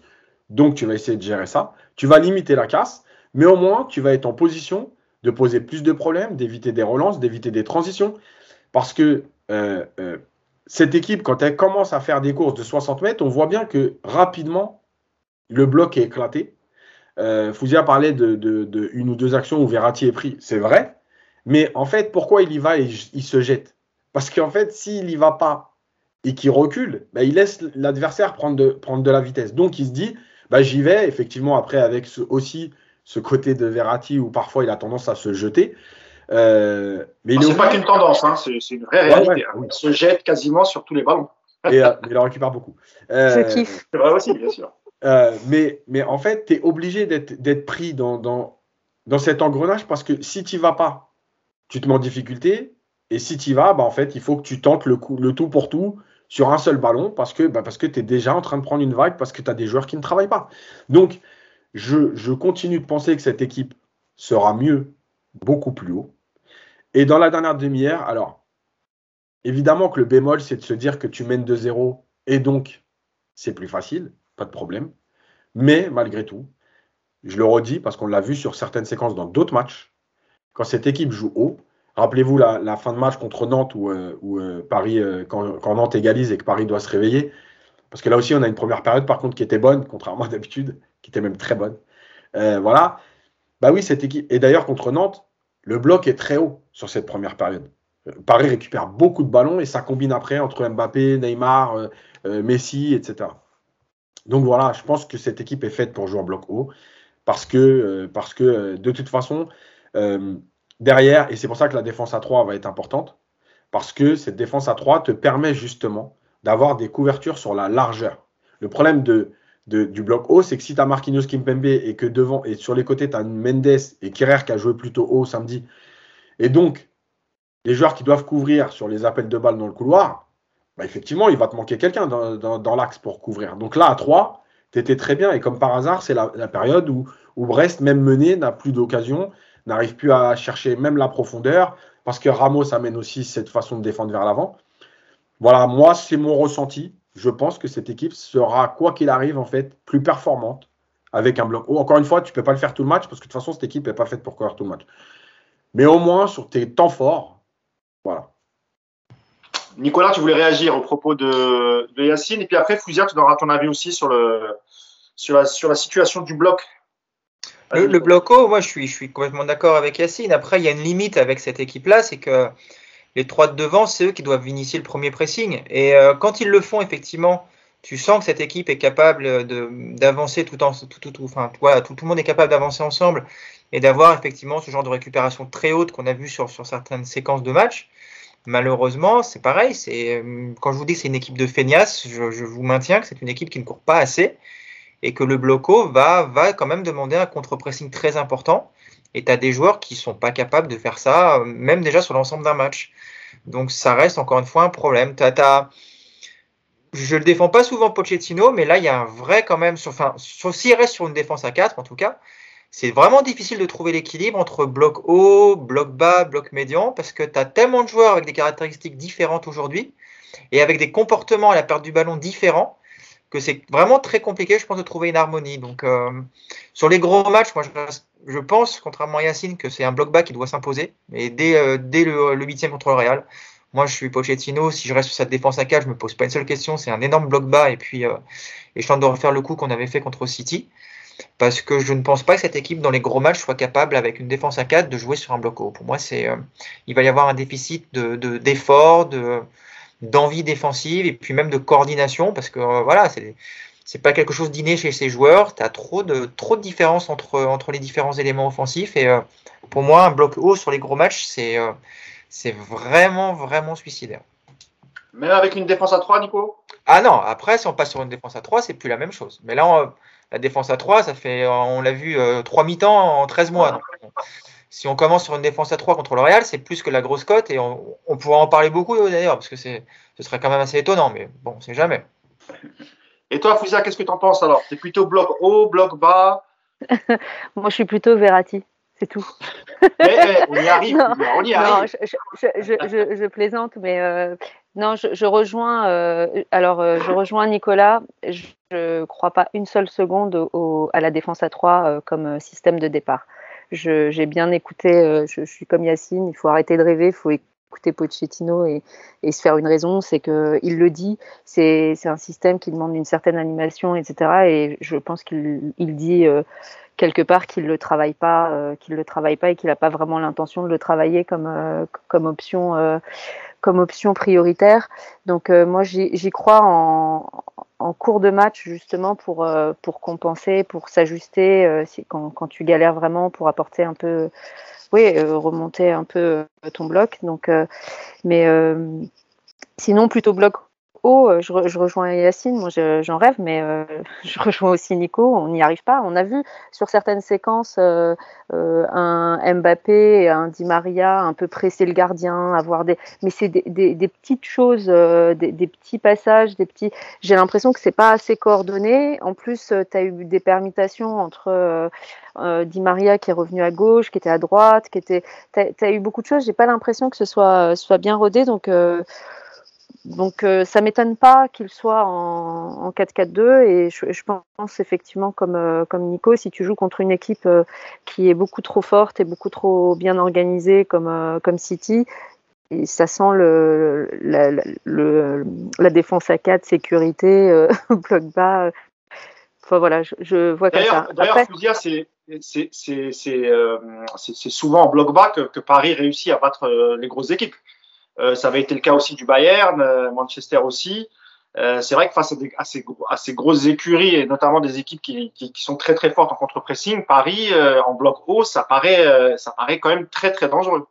donc tu vas essayer de gérer ça. Tu vas limiter la casse, mais au moins tu vas être en position de poser plus de problèmes, d'éviter des relances, d'éviter des transitions. Parce que euh, euh, cette équipe, quand elle commence à faire des courses de 60 mètres, on voit bien que rapidement, le bloc est éclaté euh, Fouzia parlait de, une ou deux actions où Verratti est pris. C'est vrai. Mais en fait, pourquoi il y va et il se jette? Parce qu'en fait, s'il n'y va pas et qu'il recule, bah, il laisse l'adversaire prendre de, prendre de la vitesse. Donc il se dit, bah, j'y vais, effectivement, après avec aussi ce côté de Verratti où parfois il a tendance à se jeter. Euh, mais il c'est pas qu'une tendance, hein, c'est une vraie réalité. Hein. Il se jette quasiment sur tous les ballons. Et, euh, il en récupère beaucoup. Euh, Je kiffe. C'est vrai aussi, bien sûr. Euh, mais, mais en fait, tu es obligé d'être pris dans, dans, dans, cet engrenage parce que si tu vas pas, tu te mets en difficulté. Et si tu vas, bah, en fait, il faut que tu tentes le, coup, le tout pour tout sur un seul ballon parce que, bah, tu es déjà en train de prendre une vague parce que tu as des joueurs qui ne travaillent pas. Donc, je, je continue de penser que cette équipe sera mieux beaucoup plus haut. Et dans la dernière demi-heure, alors, évidemment que le bémol, c'est de se dire que tu mènes 2-0 et donc c'est plus facile, pas de problème. Mais malgré tout, je le redis parce qu'on l'a vu sur certaines séquences dans d'autres matchs, quand cette équipe joue haut, rappelez-vous la, fin de match contre Nantes où, euh, euh, Paris, euh, quand, Nantes égalise et que Paris doit se réveiller, parce que là aussi on a une première période par contre qui était bonne, contrairement à d'habitude, qui était même très bonne. voilà. Bah oui, cette équipe. Et d'ailleurs, contre Nantes, le bloc est très haut sur cette première période. Paris récupère beaucoup de ballons et ça combine après entre Mbappé, Neymar, Messi, etc. Donc voilà, je pense que cette équipe est faite pour jouer en bloc haut parce que de toute façon, derrière, et c'est pour ça que la défense à 3 va être importante, parce que cette défense à 3 te permet justement d'avoir des couvertures sur la largeur. Le problème du bloc haut, c'est que si tu as Marquinhos Kimpembe et que devant et sur les côtés, tu as Mendes et Kerrer qui a joué plutôt haut samedi, et donc les joueurs qui doivent couvrir sur les appels de balles dans le couloir, bah effectivement, il va te manquer quelqu'un dans, l'axe pour couvrir. Donc là, à 3, tu étais très bien. Et comme par hasard, c'est la, période où, où, Brest, même mené, n'a plus d'occasion, n'arrive plus à chercher même la profondeur, parce que Ramos amène aussi cette façon de défendre vers l'avant. Voilà, moi, c'est mon ressenti je pense que cette équipe sera, quoi qu'il arrive, en fait, plus performante avec un bloc. encore une fois, tu ne peux pas le faire tout le match parce que de toute façon, cette équipe n'est pas faite pour courir tout le match. Mais au moins, sur tes temps forts, voilà. Nicolas, tu voulais réagir au propos de, Yacine. Et puis après, Fouzia, tu donneras ton avis aussi sur la situation du bloc. Le, le bloc haut, moi, je suis, je suis complètement d'accord avec Yacine. Après, il y a une limite avec cette équipe-là, c'est que les trois de devant, c'est eux qui doivent initier le premier pressing. Et euh, quand ils le font, effectivement, tu sens que cette équipe est capable d'avancer tout en tout, tout, enfin, voilà, tout, le monde est capable d'avancer ensemble et d'avoir effectivement ce genre de récupération très haute qu'on a vu sur, sur certaines séquences de match. Malheureusement, c'est pareil. C'est euh, quand je vous dis que c'est une équipe de feignasses, je, je vous maintiens que c'est une équipe qui ne court pas assez et que le bloco va, va quand même demander un contre-pressing très important. Et tu des joueurs qui sont pas capables de faire ça, euh, même déjà sur l'ensemble d'un match. Donc ça reste encore une fois un problème. T as, je le défends pas souvent Pochettino, mais là il y a un vrai quand même, enfin, s'il reste sur une défense à 4 en tout cas, c'est vraiment difficile de trouver l'équilibre entre bloc haut, bloc bas, bloc médian, parce que tu as tellement de joueurs avec des caractéristiques différentes aujourd'hui, et avec des comportements à la perte du ballon différents, que c'est vraiment très compliqué, je pense, de trouver une harmonie. Donc, euh, sur les gros matchs, moi, je, pense, contrairement à Yacine, que c'est un bloc bas qui doit s'imposer. Et dès, euh, dès le huitième contre le Real, moi, je suis Pochettino. Si je reste sur cette défense à 4, je me pose pas une seule question. C'est un énorme bloc bas et puis euh, je tente de refaire le coup qu'on avait fait contre City. Parce que je ne pense pas que cette équipe, dans les gros matchs, soit capable, avec une défense à 4, de jouer sur un bloc haut. Pour moi, c'est, il va y avoir un déficit de, d'effort, de, d'envie défensive et puis même de coordination parce que euh, voilà, c'est c'est pas quelque chose d'inné chez ces joueurs. Tu as trop de, trop de différences entre, entre les différents éléments offensifs. Et euh, pour moi, un bloc haut sur les gros matchs, c'est euh, c'est vraiment, vraiment suicidaire. Même avec une défense à 3, Nico? Ah non, après, si on passe sur une défense à 3, c'est plus la même chose. Mais là, la défense à 3, ça fait, on l'a vu, 3 mi-temps en 13 mois. Si on commence sur une défense à 3 contre le Real, c'est plus que la grosse cote et on, on pourra en parler beaucoup d'ailleurs parce que ce serait quand même assez étonnant, mais bon, c'est jamais. Et toi, Fouzia, qu'est-ce que tu en penses alors? Tu es plutôt bloc haut, bloc bas? Moi, je suis plutôt Verratti, c'est tout. mais, eh, on y arrive, on y arrive. je, plaisante, mais euh, non, je, rejoins. Euh, alors, euh, je rejoins Nicolas. Je ne crois pas une seule seconde à la défense à 3 comme système de départ j'ai bien écouté, euh, je, suis comme Yacine, il faut arrêter de rêver, il faut écouter Pochettino et, se faire une raison, c'est qu'il le dit, c'est un système qui demande une certaine animation, etc. Et je pense qu'il il dit euh, quelque part qu'il le travaille pas, euh, qu'il le travaille pas et qu'il n'a pas vraiment l'intention de le travailler comme, comme option comme option prioritaire. Donc moi j'y crois en, en cours de match justement pour, euh, pour compenser, pour s'ajuster euh, quand, quand, tu galères vraiment pour apporter un peu, oui, euh, remonter un peu ton bloc. Donc, mais sinon plutôt bloc haut, euh, je, rejoins Yacine, moi j'en rêve, mais euh, je rejoins aussi Nico, on n'y arrive pas. On a vu sur certaines séquences euh, un Mbappé, un Di Maria un peu presser le gardien, avoir des, mais c'est des, petites choses, des, petits passages, des petits. J'ai l'impression que c'est pas assez coordonné. En plus, tu as eu des permutations entre Di Maria qui est revenu à gauche, qui était à droite, qui était. Tu as, as, eu beaucoup de choses. J'ai pas l'impression que ce soit soit bien rodé, donc donc euh, ça m'étonne pas qu'il soit en, en 4-4-2 et je, je, pense effectivement comme, euh, comme Nico, si tu joues contre une équipe euh, qui est beaucoup trop forte et beaucoup trop bien organisée comme, euh, comme City, et ça sent le, la, le, la défense à 4, sécurité, bloc bas. Enfin voilà, je, je vois comme ça. D'ailleurs, faut dire, c'est c'est souvent en bloc bas que, que Paris réussit à battre les grosses équipes. Euh, ça avait été le cas aussi du Bayern, euh, Manchester aussi. Euh, c'est vrai que face à, ces, grosses écuries et notamment des équipes qui, qui, qui sont très très fortes en contre-pressing, Paris en bloc haut, ça paraît, ça paraît quand même très très dangereux.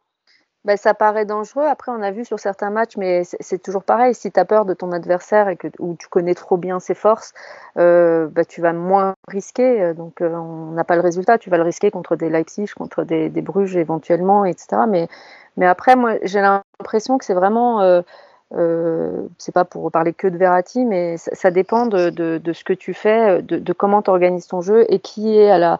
Ben, ça paraît dangereux. Après, on a vu sur certains matchs, mais c'est toujours pareil. Si tu as peur de ton adversaire et que ou tu connais trop bien ses forces, euh, ben, tu vas moins risquer. Donc, euh, on n'a pas le résultat. Tu vas le risquer contre des Leipzig, contre des, Bruges éventuellement, etc. Mais, mais après, moi, j'ai l'impression que c'est vraiment. Euh, euh, c'est pas pour parler que de Verratti, mais ça, dépend de, de, de, ce que tu fais, de, de comment tu organises ton jeu et qui est à la,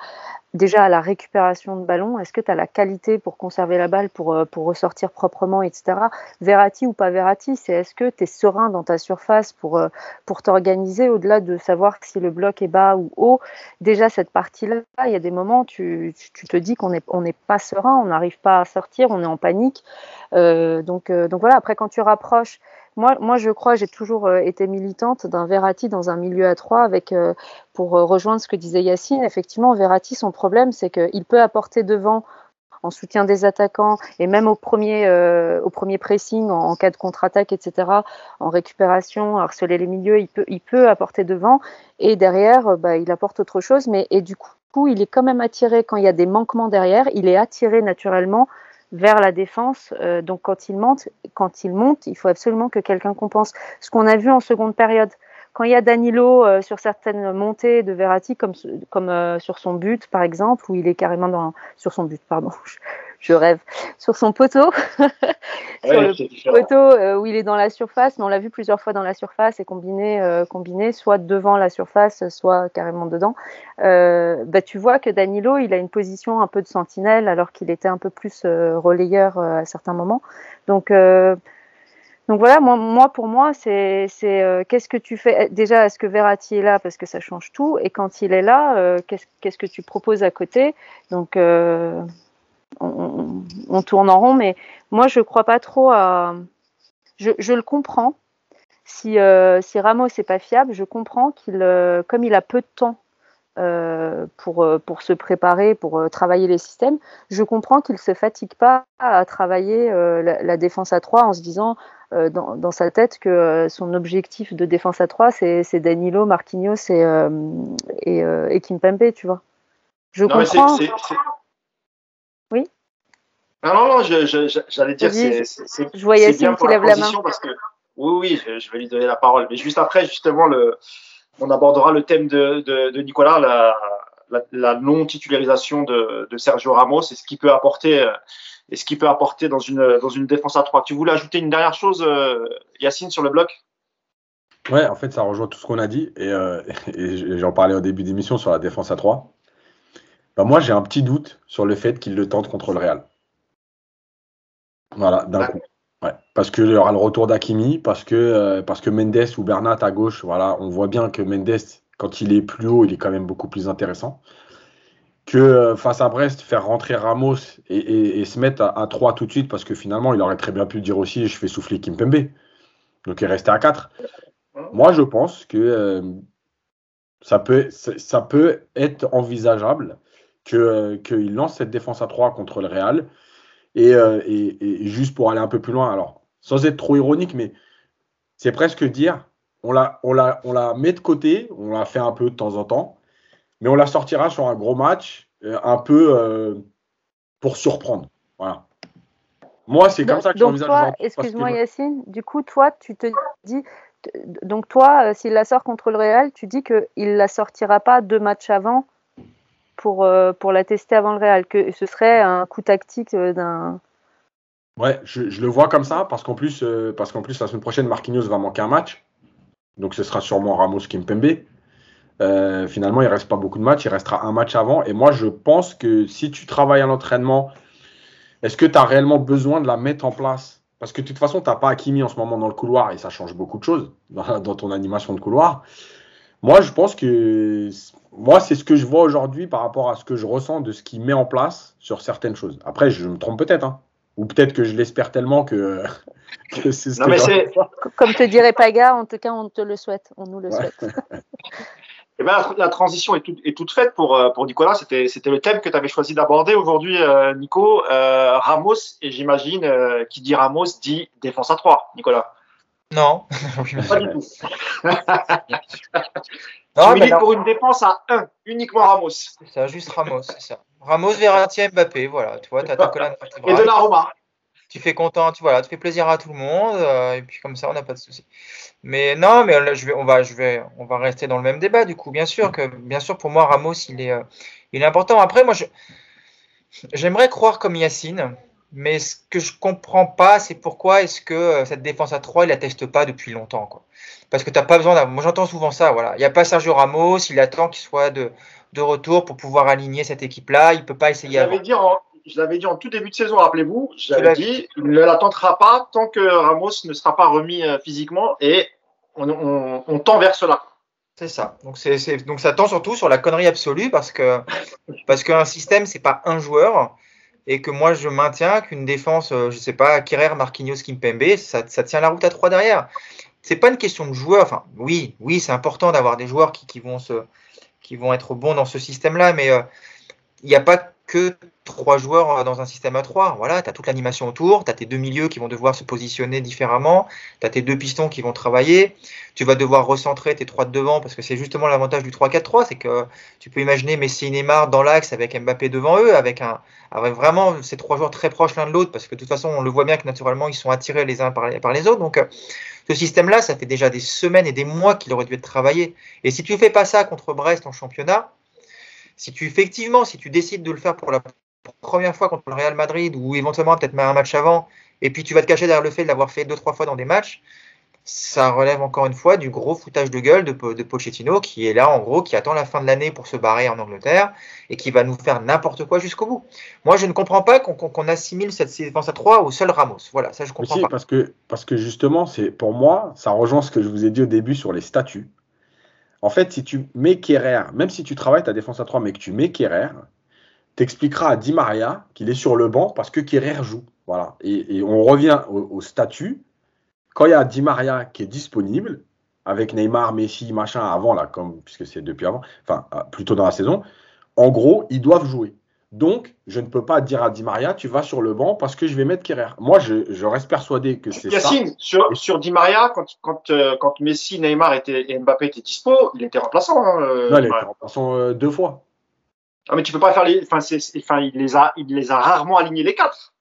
déjà à la récupération de ballon, est-ce que tu as la qualité pour conserver la balle, pour, euh, pour ressortir proprement, etc. Verratti ou pas Verratti, c'est est-ce que tu es serein dans ta surface pour, euh, pour t'organiser au-delà de savoir si le bloc est bas ou haut? Déjà, cette partie-là, il y a des moments, tu, tu te dis qu'on n'est on pas serein, on n'arrive pas à sortir, on est en panique. Euh, donc, donc voilà, après, quand tu rapproches moi, moi, je crois, j'ai toujours euh, été militante d'un Verratti dans un milieu à trois, avec euh, pour euh, rejoindre ce que disait Yacine. Effectivement, Verratti, son problème, c'est qu'il peut apporter devant en soutien des attaquants et même au premier, au premier pressing, en, cas de contre-attaque, etc., en récupération, harceler les milieux, il peut, il peut apporter devant et derrière, bah, il apporte autre chose. Mais du coup, il est quand même attiré quand il y a des manquements derrière, il est attiré naturellement vers la défense. Euh, donc quand il monte, quand il monte, il faut absolument que quelqu'un compense. Ce qu'on a vu en seconde période, quand il y a Danilo euh, sur certaines montées de Verratti, comme, comme euh, sur son but par exemple, où il est carrément dans sur son but, pardon, je rêve, sur son poteau, sur ouais, le poteau euh, où il est dans la surface, mais on l'a vu plusieurs fois dans la surface et combiné, euh, combiné soit devant la surface, soit carrément dedans. Euh, bah, tu vois que Danilo, il a une position un peu de sentinelle alors qu'il était un peu plus euh, relayeur à certains moments. Donc donc voilà, moi, moi pour moi, c'est qu'est-ce que tu fais? Déjà, est-ce que Verratti est là parce que ça change tout? Et quand il est là, qu'est-ce qu'est-ce que tu proposes à côté? Donc on, on, tourne en rond, mais moi je crois pas trop à. Je, je le comprends. Si, euh, si Ramos n'est pas fiable, je comprends qu'il, euh, comme il a peu de temps euh, pour, pour se préparer, pour travailler les systèmes, je comprends qu'il ne se fatigue pas à travailler la, la, défense à 3 en se disant dans, dans, sa tête que son objectif de défense à 3, c'est, c'est Danilo, Marquinhos et, et, et Kimpembe, tu vois. Je non, comprends. Non, non, non, j'allais je, je, dire, c'est, c'est, je vois Yacine qui lève la main. Parce que, oui, oui, je, je, vais lui donner la parole. Mais juste après, justement, le, on abordera le thème de, de, de Nicolas, la, la, la non-titularisation de, de, Sergio Ramos et ce qu'il peut apporter, et ce qu'il peut apporter dans une, dans une défense à 3. Tu voulais ajouter une dernière chose, euh, Yacine, sur le bloc? Ouais, en fait, ça rejoint tout ce qu'on a dit. Et, euh, et j'en parlais au début d'émission sur la défense à 3. Bah, moi, j'ai un petit doute sur le fait qu'il le tente contre le Real. Voilà, d'un coup. Ouais, parce qu'il y aura le retour d'Akimi, parce que, euh, parce que Mendes ou Bernat à gauche, voilà, on voit bien que Mendes, quand il est plus haut, il est quand même beaucoup plus intéressant. Que euh, face à Brest, faire rentrer Ramos et, et, et se mettre à, à, 3 tout de suite, parce que finalement, il aurait très bien pu dire aussi je fais souffler Kimpembe. Donc il est resté à 4. Moi, je pense que euh, ça, peut, ça peut être envisageable qu'il que lance cette défense à 3 contre le Real. Et, euh, et, et, juste pour aller un peu plus loin, alors sans être trop ironique, mais c'est presque dire on la, on, la, on la met de côté, on la fait un peu de temps en temps, mais on la sortira sur un gros match, euh, un peu euh, pour surprendre. Voilà. Moi, c'est comme ça que j'envisage. Excuse-moi Yacine, du coup, toi, tu te dis, donc toi, s'il la sort contre le Real, tu dis qu'il ne la sortira pas deux matchs avant pour, pour la tester avant le Real, que ce serait un coup tactique d'un. Ouais, je, le vois comme ça, parce qu'en plus, parce qu'en plus, la semaine prochaine, Marquinhos va manquer un match. Donc ce sera sûrement Ramos Kimpembe. Euh, finalement, il ne reste pas beaucoup de matchs, il restera un match avant. Et moi, je pense que si tu travailles à l'entraînement, est-ce que tu as réellement besoin de la mettre en place? Parce que de toute façon, tu n'as pas Hakimi en ce moment dans le couloir et ça change beaucoup de choses dans, ton animation de couloir. Moi, je pense que moi, c'est ce que je vois aujourd'hui par rapport à ce que je ressens de ce qu'il met en place sur certaines choses. Après, je me trompe peut-être. Hein. Ou peut-être que je l'espère tellement que, c'est ce que Comme te dirait Paga, en tout cas, on te le souhaite. On nous le souhaite. Eh ben, la, transition est, est, toute faite pour, euh, pour Nicolas. C'était, c'était le thème que tu avais choisi d'aborder aujourd'hui, euh, Nico. Euh, Ramos, et j'imagine, qui dit Ramos dit défense à 3, Nicolas. Non, pas du tout. non, tu pour une défense à 1, uniquement Ramos. C'est ça, juste Ramos, c'est ça. Ramos, Verratti, Mbappé, voilà. Tu vois, tu as ta colonne vertébrale. Et de la Roma. Tu fais content, tu, voilà, tu fais plaisir à tout le monde, euh, et puis comme ça, on n'a pas de souci. Mais non, mais là, je vais, on, va, je vais, on va rester dans le même débat, du coup. Bien sûr que, bien sûr, pour moi, Ramos, il est, euh, il est important. Après, moi, j'aimerais croire comme Yacine, mais ce que je comprends pas, c'est pourquoi est-ce que euh, cette défense à 3, il la teste pas depuis longtemps, quoi. Parce que tu n'as pas besoin Moi, j'entends souvent ça, voilà. Il n'y a pas Sergio Ramos, il attend qu'il soit de, de retour pour pouvoir aligner cette équipe-là. Il peut pas essayer. Je l'avais dit, en, dit en tout début de saison, rappelez-vous. J'avais dit, il ne l'attendra pas tant que Ramos ne sera pas remis euh, physiquement et on, tend vers cela. C'est ça. Donc, c'est, donc ça tend surtout sur la connerie absolue parce que parce qu'un système c'est pas un joueur et que moi je maintiens qu'une défense, euh, je sais pas, Kerrer, Marquinhos, Kimpembe, ça, ça tient la route à trois derrière. C'est pas une question de joueurs. Enfin, oui, oui, c'est important d'avoir des joueurs qui, qui vont se qui vont être bons dans ce système-là, mais euh, il n'y a pas que trois joueurs euh, dans un système à trois. Voilà, tu as toute l'animation autour, tu as tes deux milieux qui vont devoir se positionner différemment, tu as tes deux pistons qui vont travailler, tu vas devoir recentrer tes trois de devant parce que c'est justement l'avantage du 3-4-3, c'est que tu peux imaginer Messi et Neymar dans l'axe avec Mbappé devant eux, avec, un, avec vraiment ces trois joueurs très proches l'un de l'autre parce que de toute façon on le voit bien que naturellement ils sont attirés les uns par les, par les autres. Donc ce système-là, ça fait déjà des semaines et des mois qu'il aurait dû être travaillé. Et si tu fais pas ça contre Brest en championnat, si tu effectivement, si tu décides de le faire pour la première fois contre le Real Madrid ou éventuellement peut-être même un match avant, et puis tu vas te cacher derrière le fait de l'avoir fait deux trois fois dans des matchs, ça relève encore une fois du gros foutage de gueule de, de, Pochettino qui est là en gros, qui attend la fin de l'année pour se barrer en Angleterre et qui va nous faire n'importe quoi jusqu'au bout. Moi, je ne comprends pas qu'on assimile cette défense à 3 au seul Ramos. Voilà, ça je comprends pas. Parce que, parce que justement, c'est pour moi, ça rejoint ce que je vous ai dit au début sur les statuts. En fait, si tu mets Kerrer, même si tu travailles ta défense à 3, mais que tu mets Kerrer, t'expliqueras à Di Maria qu'il est sur le banc parce que Kerrer joue. Voilà. Et, on revient au, au statut quand il y a Di Maria qui est disponible, avec Neymar, Messi, machin, avant, là, comme, puisque c'est depuis avant, enfin, euh, plutôt dans la saison, en gros, ils doivent jouer. Donc, je ne peux pas dire à Di Maria, tu vas sur le banc parce que je vais mettre Kerrer. Moi, je, reste persuadé que c'est ça. Yacine, sur, sur Di Maria, quand, quand, euh, quand Messi, Neymar était, et Mbappé étaient dispo, il était remplaçant. Hein, euh, non, il était remplaçant deux fois. Ah, mais tu peux pas faire les. Enfin, il, les a, il les a rarement alignés les quatre.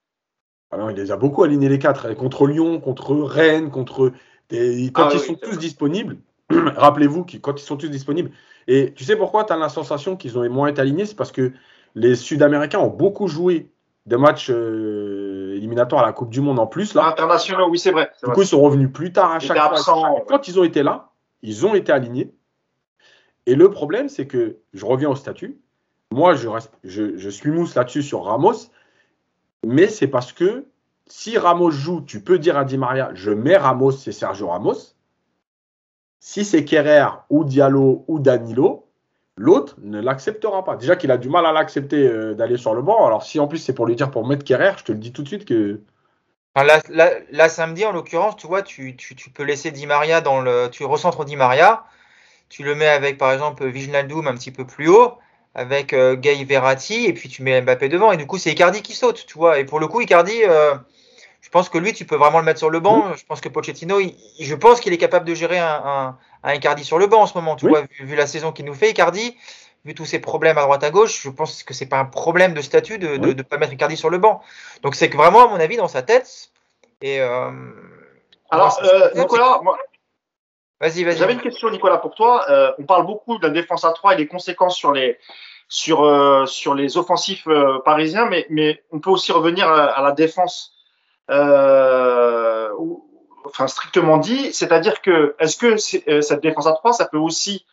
Alors, il les a beaucoup alignés les quatre, contre Lyon, contre Rennes, contre. Quand ah ils sont tous disponibles, rappelez-vous que quand ils sont tous disponibles, et tu sais pourquoi tu as la sensation qu'ils ont moins été alignés? C'est parce que les Sud-Américains ont beaucoup joué des matchs euh, éliminatoires à la Coupe du Monde en plus. Là. Internationaux, oui, c'est vrai. Du coup, ils sont revenus plus tard à chaque fois. Quand ils ont été là, ils ont été alignés. Et le problème, c'est que je reviens au statut. Moi, je, reste, je, je suis mousse là-dessus sur Ramos mais c'est parce que si Ramos joue, tu peux dire à Di Maria, je mets Ramos, c'est Sergio Ramos. Si c'est Kerrer ou Diallo ou Danilo, l'autre ne l'acceptera pas. Déjà qu'il a du mal à l'accepter euh, d'aller sur le banc. Alors si en plus c'est pour lui dire pour mettre Kerrer, je te le dis tout de suite que. là, samedi, en l'occurrence, tu vois, tu, peux laisser Di Maria dans le. Tu recentres Di Maria, tu le mets avec par exemple Viginaldoum un petit peu plus haut avec euh, Gay Verratti et puis tu mets Mbappé devant et du coup c'est Icardi qui saute, tu vois. Et pour le coup Icardi, euh, Je pense que lui, tu peux vraiment le mettre sur le banc. Je pense que Pochettino, je pense qu'il est capable de gérer un, un, Icardi sur le banc en ce moment. Tu vois, vu, la saison qu'il nous fait, Icardi, vu tous ses problèmes à droite à gauche, je pense que c'est pas un problème de statut de ne pas mettre Icardi sur le banc. Donc c'est que vraiment, à mon avis, dans sa tête. Et euh, alors, euh, Nicolas, vas-y, vas-y. J'avais une question, Nicolas, pour toi. Euh, on parle beaucoup de la défense à 3 et les conséquences sur les sur euh, sur les offensifs euh, parisiens, mais mais on peut aussi revenir à, la défense. Enfin strictement dit, c'est-à-dire que est-ce que cette défense à 3, ça peut aussi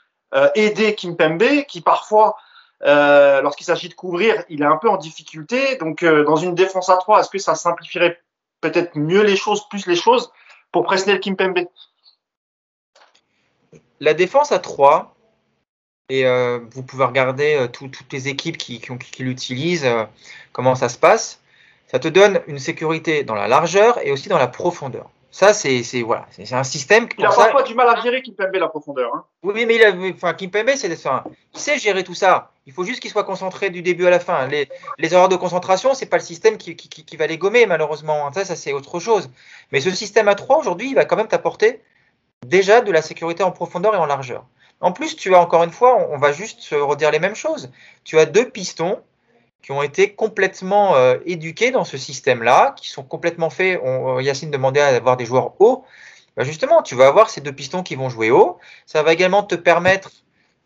aider Kimpembe, qui parfois euh, lorsqu'il s'agit de couvrir, il est un peu en difficulté. Donc, dans une défense à 3, est-ce que ça simplifierait peut-être mieux les choses, plus les choses pour Presnel Kimpembe La défense à 3, et euh, vous pouvez regarder euh, toutes les équipes qui, l'utilisent, euh, comment ça se passe. Ça te donne une sécurité dans la largeur et aussi dans la profondeur. Ça, c'est voilà, c'est un système. Il a parfois du mal à gérer Kimpembe la profondeur. Hein. Oui, mais il a, enfin, Kimpembe, c'est il sait gérer tout ça? Il faut juste qu'il soit concentré du début à la fin. Les, les erreurs de concentration, c'est pas le système qui, qui, qui, va les gommer malheureusement. Ça, ça c'est autre chose. Mais ce système à 3 aujourd'hui, il va quand même t'apporter déjà de la sécurité en profondeur et en largeur. En plus, tu as encore une fois, on va juste se redire les mêmes choses. Tu as deux pistons qui ont été complètement euh, éduqués dans ce système-là, qui sont complètement faits. Euh, Yacine demandait à avoir des joueurs hauts. Bah, justement, tu vas avoir ces deux pistons qui vont jouer haut. Ça va également te permettre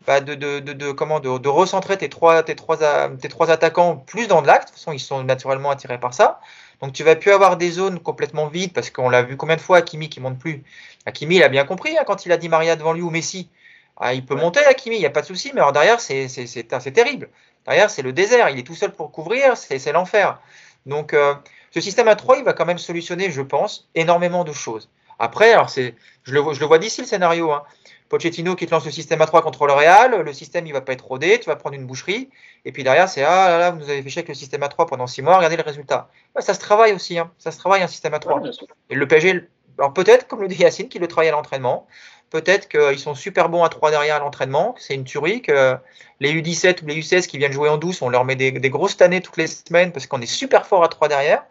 bah, de, de, de, comment, de, recentrer tes trois, tes, trois, tes trois attaquants plus dans l'axe. De toute façon, ils sont naturellement attirés par ça. Donc, tu vas plus avoir des zones complètement vides parce qu'on l'a vu combien de fois, Hakimi qui monte plus. Hakimi, il a bien compris hein, quand il a dit Maria devant lui ou Messi. Ah, il peut monter, Hakimi, il n'y a pas de souci, mais alors derrière, c'est terrible. Derrière, c'est le désert. Il est tout seul pour couvrir, c'est l'enfer. Donc, euh, ce système à 3, il va quand même solutionner, je pense, énormément de choses. Après, alors c'est, je le, je le vois d'ici le scénario. Hein. Pochettino qui te lance le système à 3 contre le Real, le système il va pas être rodé, tu vas prendre une boucherie, et puis derrière c'est ah là là, vous nous avez fait chier avec le système à 3 pendant 6 mois, regardez le résultat. ça se travaille aussi, hein. ça se travaille un système à 3. et le PSG, alors peut-être, comme le dit Yacine, qui le travaille à l'entraînement, peut-être qu'ils sont super bons à 3 derrière à l'entraînement, c'est une tuerie que les U17 ou les U16 qui viennent jouer en douce, on leur met des, grosses tannées toutes les semaines parce qu'on est super fort à 3 derrière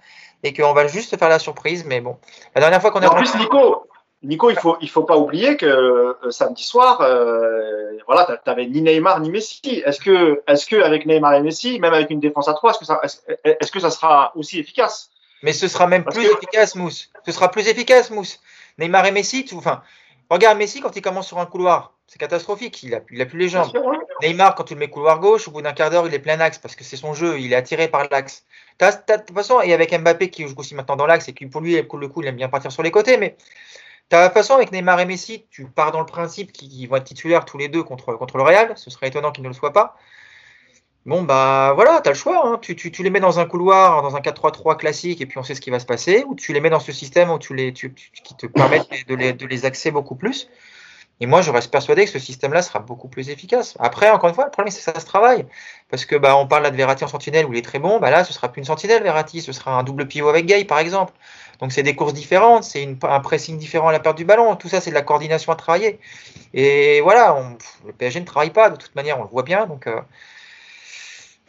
et qu'on va juste faire la surprise. Mais bon, la dernière fois qu'on a. En plus, Nico, Nico, il faut il faut pas oublier que euh, samedi soir, euh, voilà, tu avais ni Neymar ni Messi. Est-ce que est-ce que avec Neymar et Messi, même avec une défense à 3, est-ce que ça est-ce que ça sera aussi efficace? Mais ce sera même plus efficace, Mousse. Ce sera plus efficace, Mousse. Neymar et Messi, tout, enfin, Regarde Messi quand il commence sur un couloir, c'est catastrophique, il a, il a plus les jambes. Neymar, quand tu le mets couloir gauche, au bout d'un quart d'heure, il est plein axe parce que c'est son jeu, il est attiré par l'axe. De toute façon, et avec Mbappé qui joue aussi maintenant dans l'axe et qui pour lui, le coup, il aime bien partir sur les côtés, mais de toute façon, avec Neymar et Messi, tu pars dans le principe qu'ils vont être titulaires tous les deux contre, contre le Real, ce serait étonnant qu'ils ne le soient pas. Bon, bah voilà, tu as le choix. Hein. Tu, tu, tu, les mets dans un couloir, dans un 4-3-3 classique, et puis on sait ce qui va se passer, ou tu les mets dans ce système où tu les, tu, qui te permettent de les, de les axer beaucoup plus. Et moi, je reste persuadé que ce système-là sera beaucoup plus efficace. Après, encore une fois, le problème, c'est que ça se travaille. Parce que bah, on parle là de Verratti en sentinelle où il est très bon. Bah là, ce sera plus une sentinelle, Verratti. Ce sera un double pivot avec Gay, par exemple. Donc, c'est des courses différentes. C'est un pressing différent à la perte du ballon. Tout ça, c'est de la coordination à travailler. Et voilà, on, le PSG ne travaille pas de toute manière. On le voit bien. Donc, euh,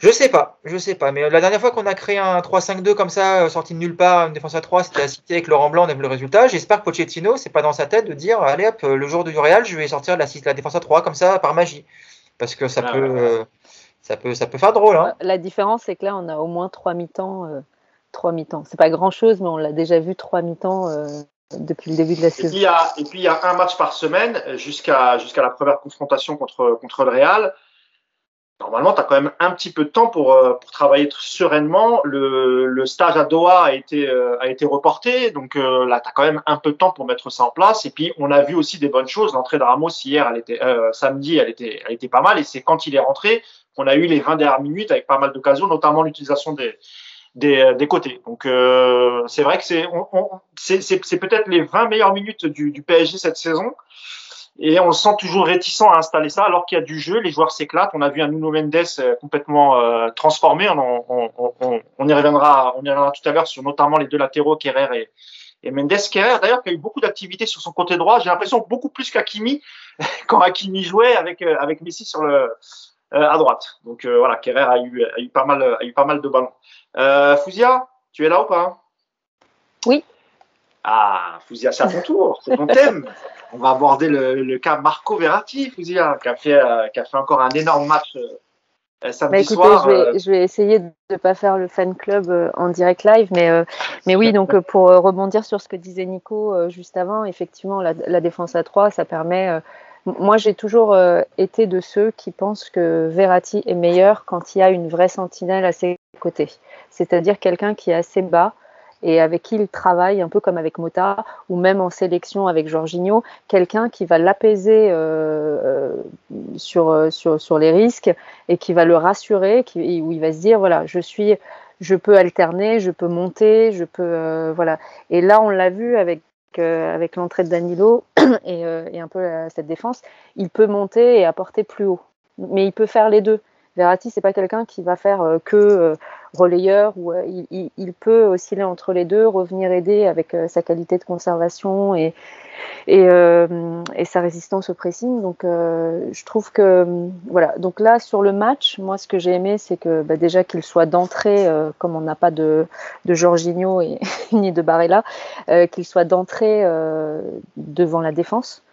je sais pas, je sais pas. Mais la dernière fois qu'on a créé un 3-5-2 comme ça, euh, sorti de nulle part, une défense à 3, c'était à Cité avec Laurent Blanc, on a vu le résultat. J'espère que Pochettino, c'est pas dans sa tête de dire, allez hop, le jour du Real, je vais sortir la, la défense à 3 comme ça par magie. Parce que ça, ah, peut, euh, ça, peut, ça peut faire drôle. Hein. La différence, c'est que là, on a au moins 3 mi-temps. Euh, 3 mi-temps. C'est pas grand chose, mais on l'a déjà vu 3 mi-temps. Euh, depuis le début de la saison. Et puis, il y a, et puis il y a un match par semaine jusqu'à jusqu'à la première confrontation contre, contre le Real normalement, tu as quand même un petit peu de temps pour, euh, pour travailler sereinement. Le, le, stage à Doha a été, euh, a été reporté, donc euh, là, tu as quand même un peu de temps pour mettre ça en place. Et puis, on a vu aussi des bonnes choses. L'entrée de Ramos hier, elle était, samedi, elle était, elle était pas mal. Et c'est quand il est rentré qu'on a eu les 20 dernières minutes avec pas mal d'occasions, notamment l'utilisation des, des, des, côtés. Donc, c'est vrai que c'est, c'est, peut-être les 20 meilleures minutes du, du PSG cette saison. Et on se sent toujours réticent à installer ça alors qu'il y a du jeu, les joueurs s'éclatent. On a vu un Nuno Mendes euh, complètement euh, transformé. On, on, on, on, y reviendra, on y reviendra tout à l'heure sur notamment les deux latéraux, Kerrer et, et Mendes. Kerrer, d'ailleurs, qui a eu beaucoup d'activité sur son côté droit. J'ai l'impression beaucoup plus qu'Akimi quand Hakimi jouait avec euh, avec Messi sur le à droite. Donc voilà, Kerrer a eu a eu pas mal a eu pas mal de ballons. Euh, Fouzia, tu es là ou pas? Oui. Ah, Fouzia, c'est à ton tour, c'est ton thème. On va aborder le, cas Marco Verratti, Fouzia, qui a, fait, euh, qui a fait encore un énorme match euh, samedi bah, écoutez, soir. Je vais, je vais, essayer de ne pas faire le fan club en direct live, mais, mais oui, donc pour rebondir sur ce que disait Nico juste avant, effectivement, la, la, défense à 3, ça permet moi, j'ai toujours euh, été de ceux qui pensent que Verratti est meilleur quand il y a une vraie sentinelle à ses côtés. C'est-à-dire quelqu'un qui est assez bas et avec qui il travaille, un peu comme avec Mota, ou même en sélection avec Jorginho, quelqu'un qui va l'apaiser euh, sur, sur, sur les risques et qui va le rassurer, qui, où il va se dire, voilà, je suis je peux alterner, je peux monter, je peux euh, voilà. Et là, on l'a vu avec avec l'entrée de Danilo et, euh, et, un peu cette défense, il peut monter et apporter plus haut. Mais il peut faire les deux. Verratti, c'est pas quelqu'un qui va faire euh, que euh, relayeur ou il, il, peut osciller entre les deux, revenir aider avec sa qualité de conservation et, et, euh, et, sa résistance au pressing. Donc, euh, je trouve que voilà. Donc là, sur le match, moi, ce que j'ai aimé, c'est que bah, déjà qu'il soit d'entrée, euh, comme on n'a pas de, de Jorginho et ni de Barella, qu'il soit d'entrée devant la défense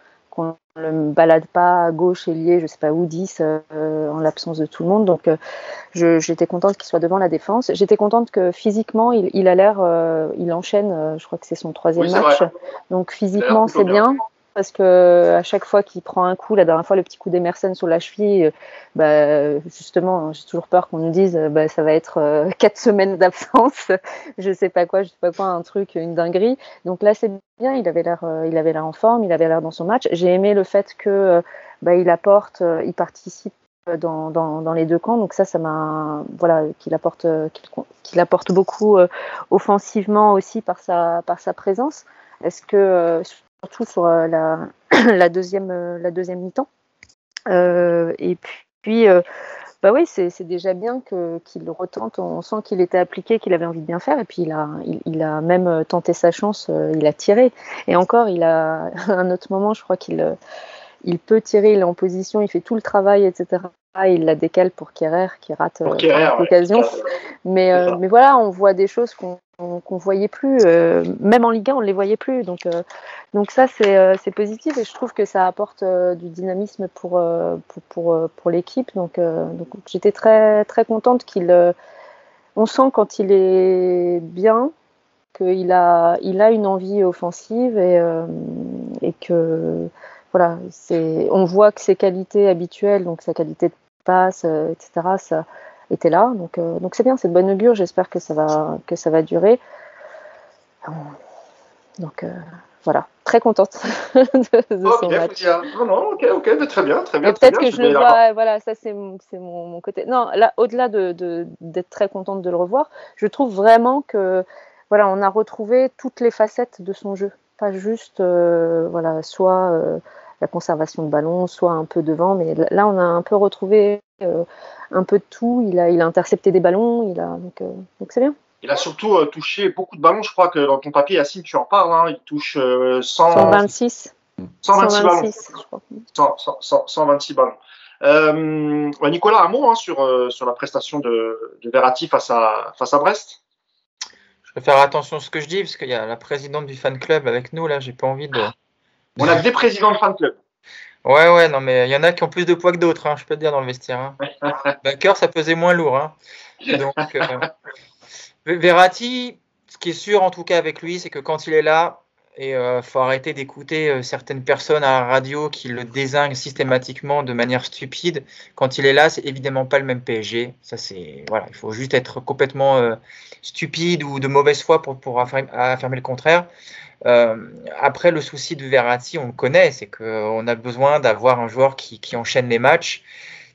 ne le balade pas à gauche et lié, je sais pas où, 10, euh, en l'absence de tout le monde. Donc, euh, j'étais contente qu'il soit devant la défense. J'étais contente que physiquement, il, il a l'air, euh, il enchaîne, je crois que c'est son troisième Oui, match. Donc, physiquement, c'est bien. bien. Parce que à chaque fois qu'il prend un coup, la dernière fois, le petit coup d'Emerson sur la cheville, euh, bah, justement, j'ai toujours peur qu'on nous dise, euh, bah, ça va être euh, quatre semaines d'absence, je sais pas quoi, je sais pas quoi, un truc, une dinguerie. Donc là, c'est bien, il avait l'air, il avait l'air en forme, il avait l'air dans son match. J'ai aimé le fait que, bah, il apporte, il participe dans, dans, les deux camps. Donc ça, ça m'a, voilà, qu'il apporte, qu'il qu'il apporte beaucoup offensivement aussi par sa, par sa présence. Est-ce que surtout sur euh, la, la deuxième, euh, la deuxième mi-temps. Euh, et puis, bah oui, c'est déjà bien qu'il retente. On sent qu'il était appliqué, qu'il avait envie de bien faire. Et puis, il a, il, il a même tenté sa chance, il a tiré. Et encore, il a à un autre moment, je crois qu'il il peut tirer, il est en position, il fait tout le travail, etc. Il la décale pour Kerrer qui rate ouais. l'occasion. Mais, euh, mais voilà, on voit des choses qu'on qu'on voyait plus. euh, même en Ligue 1, on ne les voyait plus. Donc, euh, donc ça, c'est euh, c'est positif et je trouve que ça apporte du dynamisme pour, pour, pour, l'équipe. Donc, donc j'étais très, très contente qu'il. on sent quand il est bien qu'il a, il a une envie offensive et, et que voilà, on voit que ses qualités habituelles, donc sa qualité de passe, etc., ça était là. Donc, euh, donc c'est bien, c'est de bonne augure. J'espère que ça va, que ça va durer. Donc euh, voilà, très contente de, de son match. Non, non, ok, ok, très bien, très bien. Peut-être que je le vois, voilà, ça c'est mon, mon, côté. Non, là, au-delà de, de- d'être très contente de le revoir, je trouve vraiment que, voilà, on a retrouvé toutes les facettes de son jeu. Pas juste, euh, voilà, soit la conservation de ballon, soit un peu devant, mais là, on a un peu retrouvé euh, un peu de tout. Il a, il a intercepté des ballons, il a, donc, euh, c'est bien. Il a surtout euh, touché beaucoup de ballons. Je crois que dans ton papier, Yacine, tu en parles. Hein, il touche euh, 100, 126, 126 ballons. 126, je crois. 100, 100, 100, 126 ballons. Euh, Nicolas, un mot hein, sur, euh, sur la prestation de, de Verratti face à, face à Brest Je vais faire attention à ce que je dis, parce qu'il y a la présidente du fan club avec nous, là, j'ai pas envie de. On a des présidents de fan club. Ouais, ouais, non, mais il y en a qui ont plus de poids que d'autres, hein, je peux te dire, dans le vestiaire. Hein. Backer, ça pesait moins lourd. Hein. Donc, euh, Verratti, ce qui est sûr, en tout cas, avec lui, c'est que quand il est là, et euh, faut arrêter d'écouter euh, certaines personnes à la radio qui le désignent systématiquement de manière stupide. Quand il est là, c'est évidemment pas le même PSG. Ça, c'est voilà, il faut juste être complètement euh, stupide ou de mauvaise foi pour, pour affirmer, affirmer le contraire. Euh, après, le souci de Verratti, on le connaît, c'est qu'on a besoin d'avoir un joueur qui, qui enchaîne les matchs,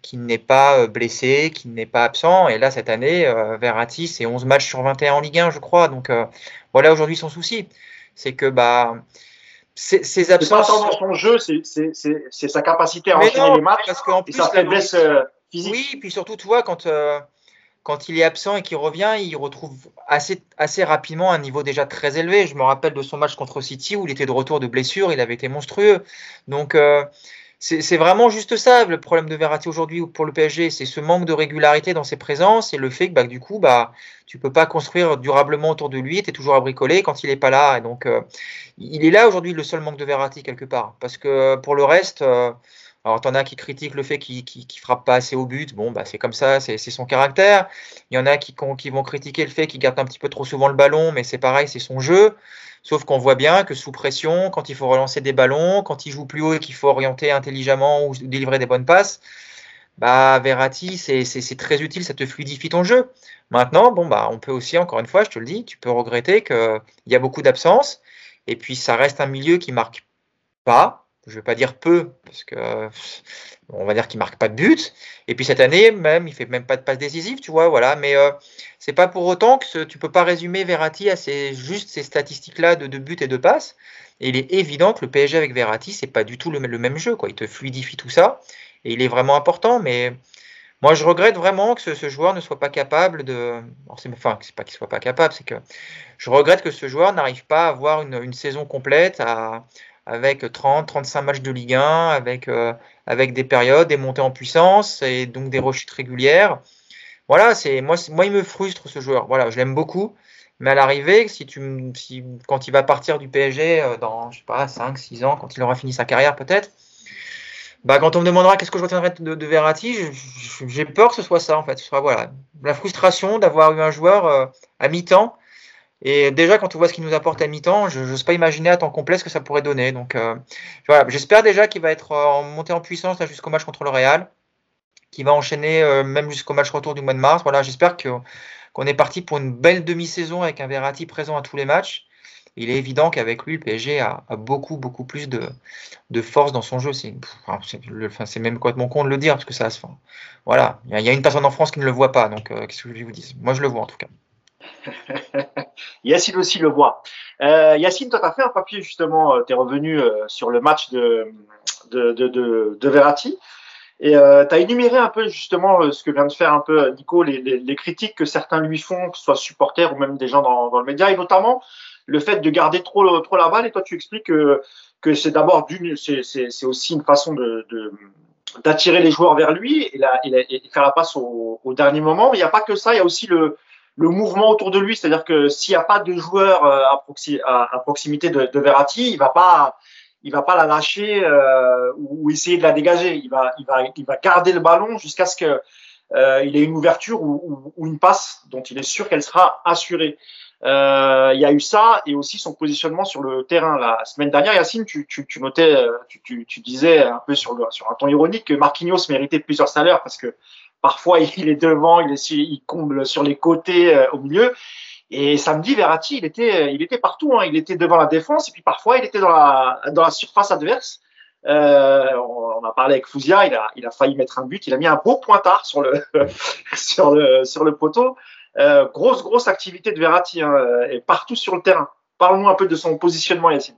qui n'est pas euh, blessé, qui n'est pas absent. Et là, cette année, euh, Verratti, c'est 11 matchs sur 21 en Ligue 1, je crois. Donc euh, voilà aujourd'hui son souci. C'est que bah, ces, ces C'est pas absences. dans son jeu, c'est- sa capacité à Mais enchaîner non, les matchs parce qu'en plus, sa faiblesse euh, physique. Oui, puis surtout, tu vois, quand, euh, quand il est absent et qu'il revient, il retrouve assez, assez rapidement un niveau déjà très élevé. Je me rappelle de son match contre City où il était de retour de blessure, il avait été monstrueux. Donc, euh, c'est vraiment juste ça le problème de Verratti aujourd'hui pour le PSG, c'est ce manque de régularité dans ses présences et le fait que bah, du coup bah tu peux pas construire durablement autour de lui, tu es toujours à bricoler quand il est pas là et donc euh, il est là aujourd'hui le seul manque de Verratti quelque part parce que pour le reste euh, alors, t'en as qui critiquent le fait qu'il frappe pas assez au but. Bon, bah, c'est comme ça, c'est son caractère. Il y en a qui, qui vont critiquer le fait qu'il garde un petit peu trop souvent le ballon, mais c'est pareil, c'est son jeu. Sauf qu'on voit bien que sous pression, quand il faut relancer des ballons, quand il joue plus haut et qu'il faut orienter intelligemment ou délivrer des bonnes passes, bah Verratti, c'est très utile, ça te fluidifie ton jeu. Maintenant, bon bah on peut aussi, encore une fois, je te le dis, tu peux regretter qu'il y a beaucoup d'absence, et puis ça reste un milieu qui marque pas, je ne vais pas dire peu, parce que on va dire qu'il marque pas de but. Et puis cette année, même, il fait même pas de passe décisive, tu vois, voilà. Mais euh, c'est pas pour autant que ce, tu peux pas résumer Verratti à ces, juste ces statistiques-là de, de buts et de passes. Il est évident que le PSG avec Verratti, c'est pas du tout le, même jeu, quoi. Il te fluidifie tout ça, et il est vraiment important. Mais moi, je regrette vraiment que ce, joueur ne soit pas capable de. Enfin, c'est pas qu'il soit pas capable, c'est que je regrette que ce joueur n'arrive pas à avoir une, une saison complète à avec 30, 35 matchs de Ligue 1, avec, euh, avec des périodes, des montées en puissance et donc des rechutes régulières. Voilà, c'est moi, moi, il me frustre ce joueur. Voilà, je l'aime beaucoup. Mais à l'arrivée, si tu, si, quand il va partir du PSG euh, dans, je sais pas, 5, 6 ans, quand il aura fini sa carrière peut-être, bah, quand on me demandera qu'est-ce que je retiendrai de, de Verratti, j'ai peur que ce soit ça en fait. Ce soit voilà, la frustration d'avoir eu un joueur euh, à mi-temps et déjà, quand on voit ce qu'il nous apporte à mi-temps, je n'ose pas imaginer à temps complet ce que ça pourrait donner. Donc euh, voilà, j'espère déjà qu'il va être euh, en montée en puissance jusqu'au match contre le Real, qu'il va enchaîner euh, même jusqu'au match retour du mois de mars. Voilà, j'espère qu'on est parti pour une belle demi-saison avec un Verratti présent à tous les matchs. Il est évident qu'avec lui, le PSG a, beaucoup, beaucoup plus de, de, force dans son jeu. C'est enfin, même complètement con de le dire, parce que ça se Voilà, il y, a une personne en France qui ne le voit pas, donc qu'est-ce que je vous dis Moi, je le vois en tout cas. Yacine aussi le voit. Euh, Yacine, toi, tu as fait un papier justement, euh, tu es revenu euh, sur le match de, de, de, Verratti. Et euh, tu as énuméré un peu justement ce que vient de faire un peu Nico, les, critiques que certains lui font, que ce soit supporters ou même des gens dans, le média, et notamment le fait de garder trop, trop la balle. Et toi, tu expliques que, que c'est d'abord d'une, c'est aussi une façon de, d'attirer les joueurs vers lui et faire la passe au, au dernier moment. Mais il n'y a pas que ça, il y a aussi le, le mouvement autour de lui, c'est-à-dire que s'il n'y a pas de joueur euh, à, proxi à, proximité de, de, Verratti, il va pas, il va pas la lâcher euh, ou, essayer de la dégager. Il va, il va, il va garder le ballon jusqu'à ce que euh, il ait une ouverture ou, ou, une passe dont il est sûr qu'elle sera assurée. Euh, il y a eu ça et aussi son positionnement sur le terrain. La semaine dernière, Yacine, tu, tu, tu notais, euh, tu, tu, tu, disais un peu sur, le, sur un ton ironique que Marquinhos méritait plusieurs salaires parce que Parfois, il est devant, il, est, il comble sur les côtés, euh, au milieu. Et samedi, Verratti, il était, il était partout. Hein. Il était devant la défense et puis parfois, il était dans la, dans la surface adverse. Euh, on, a parlé avec Fouzia, il a, il a failli mettre un but. Il a mis un beau pointard sur le, sur le, sur le poteau. Euh, grosse, grosse activité de Verratti hein, et partout sur le terrain. Parle-nous un peu de son positionnement, Yacine.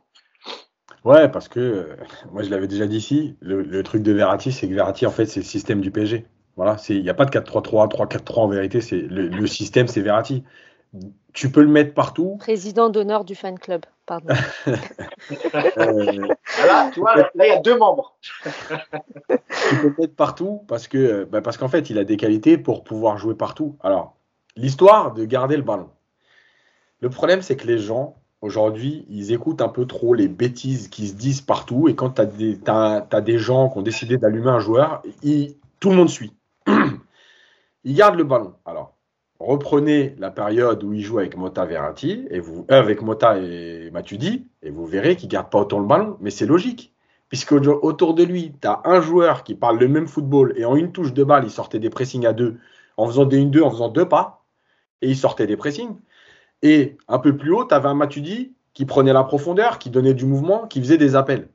Ouais, parce que moi je l'avais déjà dit ici, le, le, truc de Verratti, c'est que Verratti, en fait, c'est le système du PSG. Voilà, il n'y a pas de 4-3-3, 3-4-3 en vérité. C'est le, le, système, c'est Verratti. Tu peux le mettre partout. Président d'honneur du fan club, pardon. euh, là, tu vois, là, il y a deux membres. tu peux le mettre partout parce que, bah parce qu'en fait, il a des qualités pour pouvoir jouer partout. Alors, l'histoire de garder le ballon. Le problème, c'est que les gens, aujourd'hui, ils écoutent un peu trop les bêtises qui se disent partout. Et quand tu as, as, as, des gens qui ont décidé d'allumer un joueur, ils, tout le monde suit il garde le ballon. Alors, reprenez la période où il joue avec Mota Verratti, et vous, euh, avec Mota et Matuidi, et vous verrez qu'il garde pas autant le ballon. Mais c'est logique. Puisque autour de lui, tu as un joueur qui parle le même football, et en une touche de balle, il sortait des pressings à deux, en faisant des 1-2, en faisant deux pas, et il sortait des pressings. Et un peu plus haut, tu avais un Matuidi qui prenait la profondeur, qui donnait du mouvement, qui faisait des appels.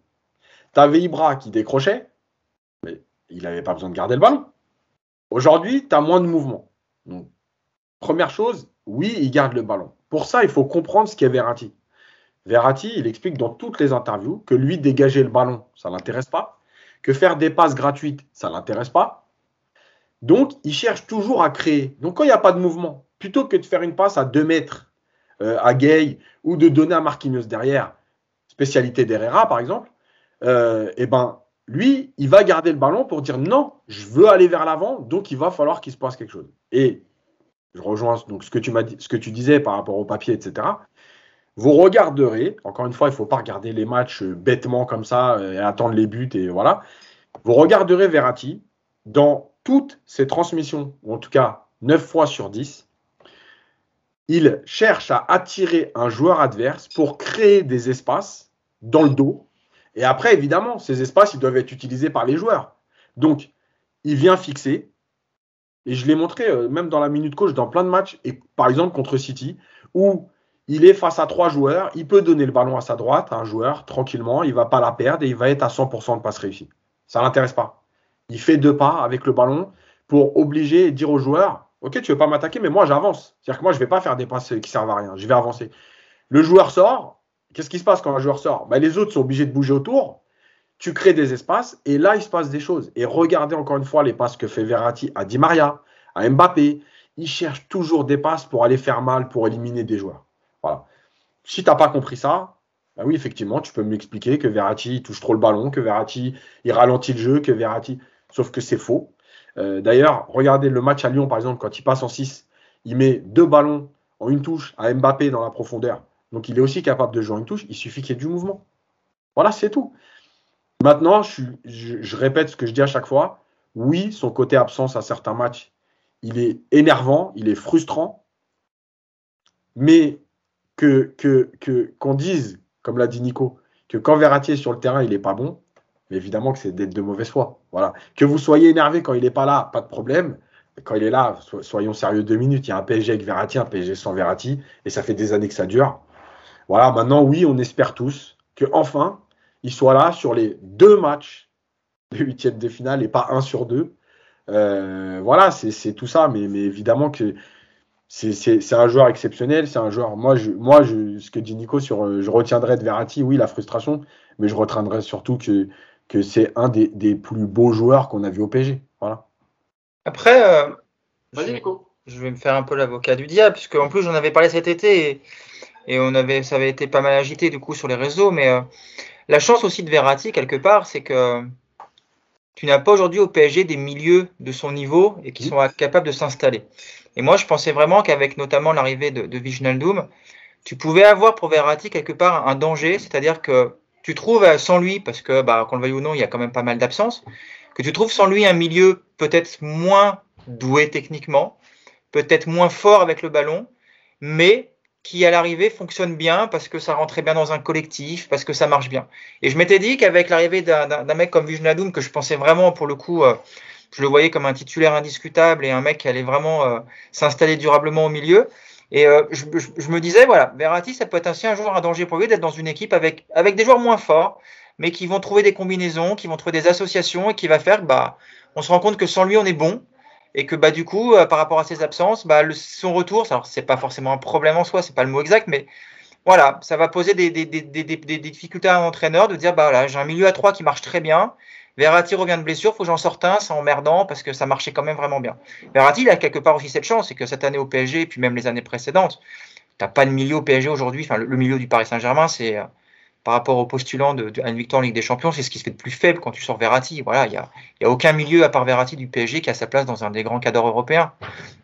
Tu avais Ibra qui décrochait, mais il n'avait pas besoin de garder le ballon. Aujourd'hui, tu as moins de mouvement. Première chose, oui, il garde le ballon. Pour ça, il faut comprendre ce qu'est Verratti. Verratti, il explique dans toutes les interviews que lui, dégager le ballon, ça ne l'intéresse pas. Que faire des passes gratuites, ça ne l'intéresse pas. Donc, il cherche toujours à créer. Donc, quand il n'y a pas de mouvement, plutôt que de faire une passe à 2 mètres euh, à Gay ou de donner à Marquinhos derrière, spécialité d'Herrera par exemple, euh, eh ben, lui, il va garder le ballon pour dire non, je veux aller vers l'avant, donc il va falloir qu'il se passe quelque chose. Et je rejoins ce que tu ce que tu disais par rapport au papier, etc. Vous regarderez, encore une fois, il ne faut pas regarder les matchs euh, bêtement comme ça euh, et attendre les buts et voilà. Vous regarderez Verratti dans toutes ses transmissions, ou en tout cas 9 fois sur 10, il cherche à attirer un joueur adverse pour créer des espaces dans le dos. Et après, évidemment, ces espaces, ils doivent être utilisés par les joueurs. Donc, il vient fixer. Et je l'ai montré euh, même dans la minute coach dans plein de matchs, et par exemple contre City, où il est face à trois joueurs, il peut donner le ballon à sa droite à un joueur tranquillement, il va pas la perdre et il va être à 100% de passe réussie. Ça l'intéresse pas. Il fait deux pas avec le ballon pour obliger et dire aux joueurs Ok, tu veux pas m'attaquer, mais moi j'avance. C'est-à-dire que moi je ne vais pas faire des passes qui servent à rien, je vais avancer. Le joueur sort. Qu'est-ce qui se passe quand un joueur sort? Ben, Les autres sont obligés de bouger autour. Tu crées des espaces et là il se passe des choses. Et regardez encore une fois les passes que fait Verratti à Di Maria, à Mbappé. Il cherche toujours des passes pour aller faire mal, pour éliminer des joueurs. Voilà. Si tu n'as pas compris ça, ben oui, effectivement, tu peux m'expliquer que Verratti touche trop le ballon, que Verratti il ralentit le jeu, que Verratti. Sauf que c'est faux. Euh, d'ailleurs, regardez le match à Lyon, par exemple, quand il passe en 6, il met deux ballons en une touche à Mbappé dans la profondeur. Donc il est aussi capable de jouer une touche, il suffit qu'il y ait du mouvement. Voilà, c'est tout. Maintenant, je, répète ce que je dis à chaque fois. Oui, son côté absence à certains matchs, il est énervant, il est frustrant. Mais que qu'on dise, comme l'a dit Nico, que quand Verratti est sur le terrain, il n'est pas bon, évidemment que c'est d'être de mauvaise foi. Voilà. Que vous soyez énervé quand il n'est pas là, pas de problème. Quand il est là, soyons sérieux deux minutes. Il y a un PSG avec Verratti, un PSG sans Verratti, et ça fait des années que ça dure. Voilà, maintenant, oui, on espère tous que enfin il soit là sur les deux matchs de huitième de finale et pas un sur deux. Euh, voilà, c'est tout ça, mais, mais évidemment que c'est un joueur exceptionnel. C'est un joueur. Moi, je, moi je, ce que dit Nico sur, euh, je retiendrai de Verratti, oui, la frustration, mais je retiendrai surtout que que c'est un des, plus beaux joueurs qu'on a vu au PSG. Voilà. Après, euh, je, vais me faire un peu l'avocat du diable, puisque en plus j'en avais parlé cet été et, on avait, ça avait été pas mal agité du coup sur les réseaux. Mais euh, la chance aussi de Verratti, quelque part, c'est que tu n'as pas aujourd'hui au PSG des milieux de son niveau et qui sont capables de s'installer. Et moi, je pensais vraiment qu'avec notamment l'arrivée de, de tu pouvais avoir pour Verratti quelque part un danger, c'est-à-dire que tu trouves sans lui, parce que bah, qu'on le veuille ou non, il y a quand même pas mal d'absences, que tu trouves sans lui un milieu peut-être moins doué techniquement, peut-être moins fort avec le ballon, mais qui à l'arrivée fonctionne bien parce que ça rentrait bien dans un collectif, parce que ça marche bien. Et je m'étais dit qu'avec l'arrivée d'un mec comme Vujnadoum, que je pensais vraiment pour le coup, euh, je le voyais comme un titulaire indiscutable et un mec qui allait vraiment euh, s'installer durablement au milieu, et euh, je, me disais, voilà, Verratti, ça peut être aussi un joueur à danger pour lui d'être dans une équipe avec, avec des joueurs moins forts, mais qui vont trouver des combinaisons, qui vont trouver des associations et qui va faire bah, on se rend compte que sans lui, on est bon. Et que bah, du coup, euh, par rapport à ses absences, bah, son retour, alors c'est pas forcément un problème en soi, c'est pas le mot exact, mais voilà, ça va poser des, des, des, des difficultés à un entraîneur de dire bah voilà, j'ai un milieu à trois qui marche très bien, Verratti revient de blessure, faut que j'en sorte un, c'est emmerdant parce que ça marchait quand même vraiment bien. Verratti, il a quelque part aussi cette chance, c'est que cette année au PSG, et puis même les années précédentes, tu n'as pas de milieu au PSG aujourd'hui, enfin le, milieu du Paris Saint-Germain, c'est euh, par rapport aux postulants de, une victoire en Ligue des Champions, c'est ce qui se fait de plus faible quand tu sors Verratti. Voilà, il n'y a, y a, aucun milieu à part Verratti du PSG qui a sa place dans un des grands cadres européens.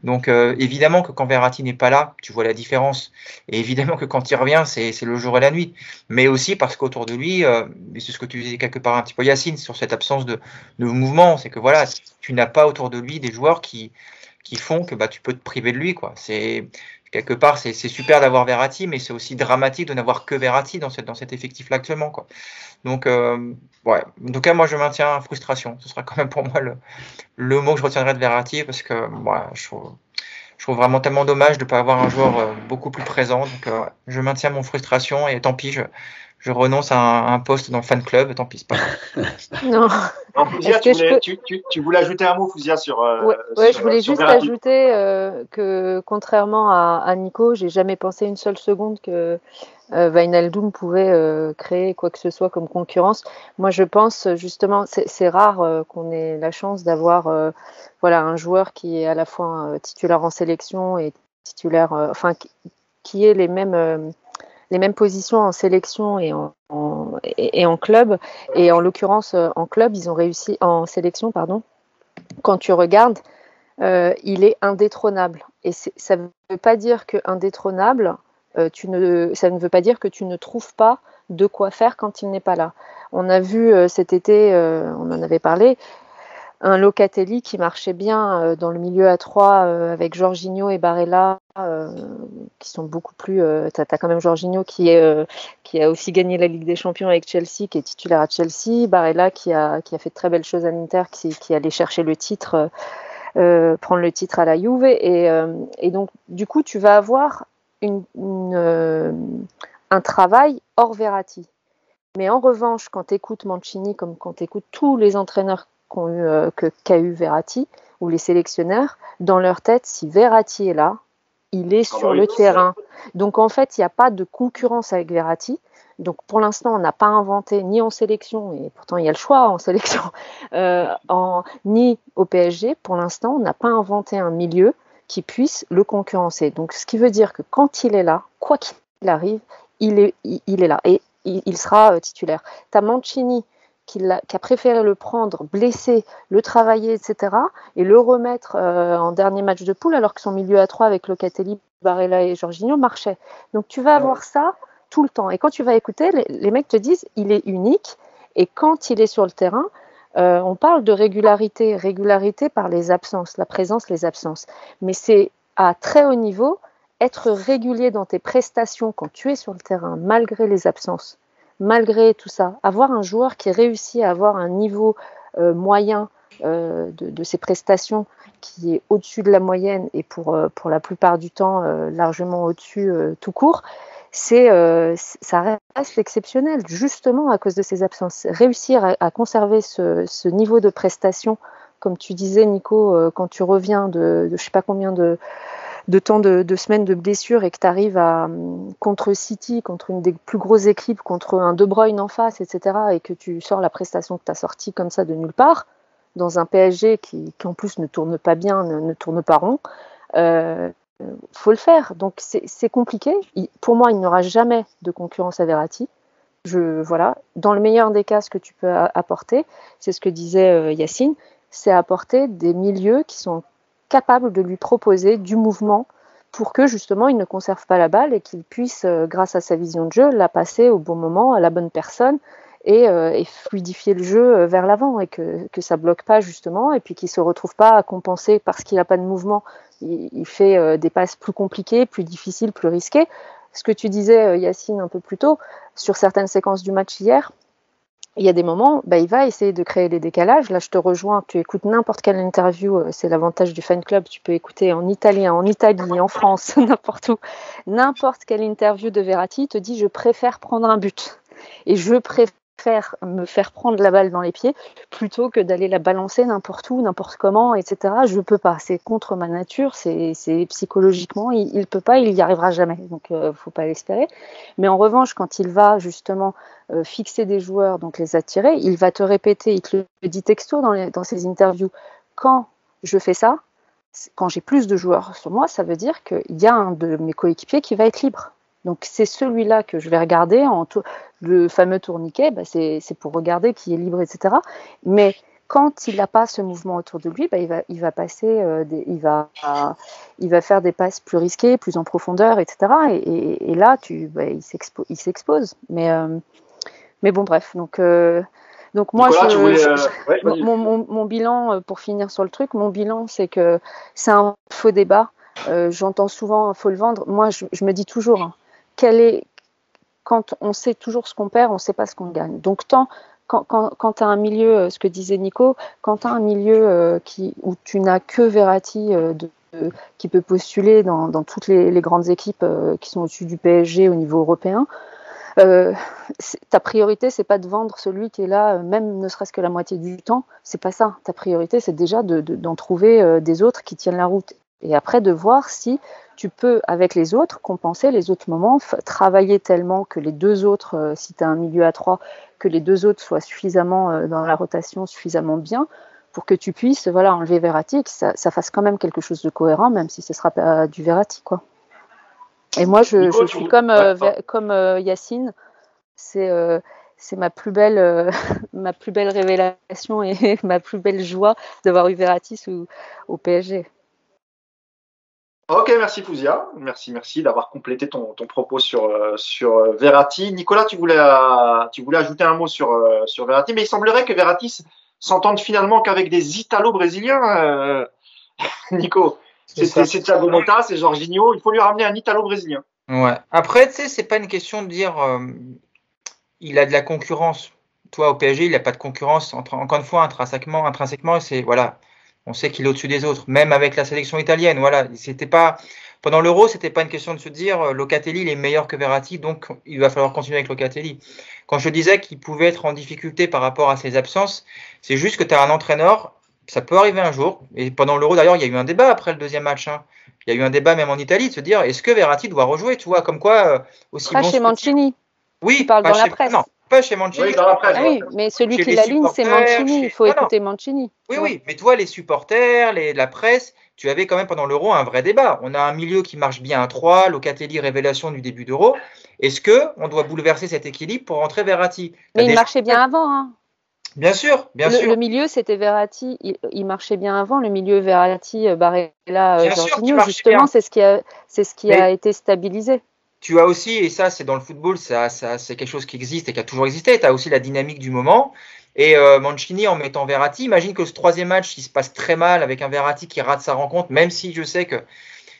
Donc euh, évidemment que quand Verratti n'est pas là, tu vois la différence. Et évidemment que quand il revient, c'est le jour et la nuit. Mais aussi parce qu'autour de lui, euh, c'est ce que tu disais quelque part un petit peu Yacine sur cette absence de, de mouvement, c'est que voilà, tu n'as pas autour de lui des joueurs qui qui font que bah, tu peux te priver de lui. quoi. C'est quelque part, c'est super d'avoir Verratti, mais c'est aussi dramatique de n'avoir que Verratti dans, cette, dans cet effectif-là actuellement. Donc, euh, ouais. En tout cas, moi, je maintiens frustration. Ce sera quand même pour moi le, mot que je retiendrai de Verratti, parce que moi, je trouve, je trouve vraiment tellement dommage de ne pas avoir un joueur euh, beaucoup plus présent. Donc, euh, je maintiens mon frustration et tant pis, je, je renonce à un, poste dans le fan club, tant pis, pas Non. tu, voulais, ajouter un mot, Fouzia, sur. Euh, ouais, je voulais juste ajouter euh, que, contrairement à, à Nico, j'ai jamais pensé une seule seconde que euh, pouvait euh, créer quoi que ce soit comme concurrence. Moi, je pense justement, c'est rare qu'on ait la chance d'avoir voilà, un joueur qui est à la fois titulaire en sélection et titulaire, enfin, qui, qui ait les mêmes les mêmes positions en sélection et en, et, en club. Et en l'occurrence, en club, ils ont réussi en sélection, pardon. Quand tu regardes, il est indétrônable. Et ça ne veut pas dire que indétrônable, tu ne, ça ne veut pas dire que tu ne trouves pas de quoi faire quand il n'est pas là. On a vu cet été, on en avait parlé, un Locatelli qui marchait bien euh, dans le milieu à 3 euh, avec Jorginho et Barella euh, qui sont beaucoup plus tu as, quand même Jorginho qui a aussi gagné la Ligue des Champions avec Chelsea qui est titulaire à Chelsea. Barella qui a fait de très belles choses à l'Inter qui qui allait chercher le titre prendre le titre à la Juve. Et, donc du coup tu vas avoir un travail hors Verratti. Mais en revanche, quand tu écoutes Mancini, comme quand tu écoutes tous les entraîneurs qu'ont eu, euh, que, qu'a eu Verratti, ou les sélectionneurs, dans leur tête, si Verratti est là, il est ah sur bah le terrain. Donc en fait, il n'y a pas de concurrence avec Verratti. Donc pour l'instant, on n'a pas inventé ni en sélection, et pourtant il y a le choix en sélection, euh, en, ni au PSG. Pour l'instant, on n'a pas inventé un milieu qui puisse le concurrencer. Donc ce qui veut dire que quand il est là, quoi qu'il arrive, il est, il, est là et il, sera euh, titulaire. T'as Mancini qui a, préféré le prendre blessé, le travailler, etc., et le remettre euh, en dernier match de poule, alors que son milieu à trois avec Locatelli, Barella et Jorginho marchait. Donc tu vas avoir ça tout le temps. Et quand tu vas écouter, les, mecs te disent il est unique, et quand il est sur le terrain, euh, on parle de régularité, régularité par les absences, la présence, les absences. Mais c'est à très haut niveau, être régulier dans tes prestations quand tu es sur le terrain, malgré les absences malgré tout ça, avoir un joueur qui réussit à avoir un niveau euh, moyen euh, de, ses prestations qui est au-dessus de la moyenne et pour, euh, la plupart du temps largement au-dessus tout court, c'est ça reste exceptionnel justement à cause de ses absences. Réussir à, conserver ce, niveau de prestation, comme tu disais Nico, quand tu reviens de, de je sais pas combien de de temps de, semaines de blessure et que tu arrives à, contre City, contre une des plus grosses équipes, contre un De Bruyne en face, etc., et que tu sors la prestation que tu as sortie comme ça de nulle part, dans un PSG qui, en plus ne tourne pas bien, ne, tourne pas rond, euh, faut le faire. Donc c'est compliqué. pour moi, il n'y aura jamais de concurrence à Verratti. Je, voilà. Dans le meilleur des cas, ce que tu peux apporter, c'est ce que disait euh, Yacine, c'est apporter des milieux qui sont capable de lui proposer du mouvement pour que justement il ne conserve pas la balle et qu'il puisse, euh, grâce à sa vision de jeu, la passer au bon moment à la bonne personne et, euh, fluidifier le jeu euh, vers l'avant et que, ça bloque pas justement et puis qu'il se retrouve pas à compenser parce qu'il n'a pas de mouvement. Il, fait des passes plus compliquées, plus difficiles, plus risquées. Ce que tu disais, Yacine, un peu plus tôt, sur certaines séquences du match hier, il y a des moments, bah, il va essayer de créer des décalages. Là, je te rejoins, tu écoutes n'importe quelle interview, euh, c'est l'avantage du fan club, tu peux écouter en italien, en Italie, en France, n'importe où. N'importe quelle interview de Verratti te dit je préfère prendre un but. Et je préfère me faire prendre la balle dans les pieds plutôt que d'aller la balancer n'importe où, n'importe comment, etc. Je peux pas. C'est contre ma nature. C'est psychologiquement, il, ne peut pas, il y arrivera jamais. Donc, euh, faut pas l'espérer. Mais en revanche, quand il va justement euh, fixer des joueurs, donc les attirer, il va te répéter, il te le dit texto dans ses interviews. Quand je fais ça, quand j'ai plus de joueurs sur moi, ça veut dire qu'il y a un de mes coéquipiers qui va être libre. Donc c'est celui-là que je vais regarder. En le fameux tourniquet, bah, c'est pour regarder qui est libre, etc. Mais quand il n'a pas ce mouvement autour de lui, bah, il, va, il va passer, euh, il, va, il va faire des passes plus risquées, plus en profondeur, etc. Et, là, tu, bah, il s'expose. Mais, euh, mais bon, bref. Donc, euh, donc moi, mon, bilan, pour finir sur le truc, mon bilan, c'est que c'est un faux débat. J'entends souvent, il faut le vendre. Moi, je, me dis toujours, hein, quand on sait toujours ce qu'on perd, on ne sait pas ce qu'on gagne. Donc tant quand, tu as un milieu, euh, ce que disait Nico, quand tu as un milieu euh, où tu n'as que Verratti euh, qui peut postuler dans, toutes les, grandes équipes qui sont au-dessus du PSG au niveau européen, ta priorité, c'est pas de vendre celui qui est là, même ne serait-ce que la moitié du temps. C'est pas ça. Ta priorité, c'est déjà d'en de, trouver des autres qui tiennent la route. Et après, de voir si tu peux, avec les autres, compenser les autres moments, travailler tellement que les deux autres, euh, si tu as un milieu à trois, que les deux autres soient suffisamment euh, dans la rotation, suffisamment bien, pour que tu puisses voilà, enlever Verratti, que ça, fasse quand même quelque chose de cohérent, même si ce sera pas du Verratti. Quoi. Et moi, je, je suis comme, euh, comme euh, Yacine. C'est euh, c'est ma plus belle ma plus belle révélation et ma plus belle joie d'avoir eu Verratti au PSG. Ok, merci Fouzia. Merci, merci d'avoir complété ton, ton, propos sur, sur Verratti. Nicolas, tu voulais, tu voulais ajouter un mot sur, sur Verratti, mais il semblerait que Verratti s'entende finalement qu'avec des Italo-Brésiliens, Nico. C'est Thiago Motta, c'est Jorginho. Il faut lui ramener un Italo-Brésilien. Ouais. Après, tu sais, c'est pas une question de dire euh, il a de la concurrence. Toi, au PSG, il n'a pas de concurrence. encore une fois, intrinsèquement, intrinsèquement, c'est voilà, on sait qu'il est au-dessus des autres. Même avec la sélection italienne, voilà, c'était pas pendant l'Euro, c'était pas une question de se dire euh, Locatelli il est meilleur que Verratti, donc il va falloir continuer avec Locatelli. Quand je disais qu'il pouvait être en difficulté par rapport à ses absences, c'est juste que tu as un entraîneur ça peut arriver un jour. Et pendant l'Euro, d'ailleurs, il y a eu un débat après le deuxième match. Hein. Il y a eu un débat même en Italie de se dire est-ce que Verratti doit rejouer Tu vois, comme quoi euh, aussi. Pas chez Mancini. Oui, parle dans la presse. Non, pas chez Mancini. Oui, dans la presse, ah oui, mais celui qui l'aligne, c'est Mancini. Il faut écouter Mancini. Oui, oui, mais toi, les supporters, les, la presse, tu avais quand même pendant l'Euro un vrai débat. On a un milieu qui marche bien à 3, Locatelli, révélation du début d'Euro. Est-ce que on doit bouleverser cet équilibre pour rentrer Verratti? Mais il marchait bien avant. Hein. Bien sûr, bien le, sûr. Le milieu, c'était Verratti. Il, marchait bien avant. Le milieu Verratti, euh, Barella, euh, Jorginho, justement, c'est ce qui a, c'est ce qui a été stabilisé. Tu as aussi, et ça, c'est dans le football, ça, ça c'est quelque chose qui existe et qui a toujours existé. Tu as aussi la dynamique du moment. Et euh, Mancini, en mettant Verratti, imagine que ce troisième match, il se passe très mal avec un Verratti qui rate sa rencontre, même si je sais que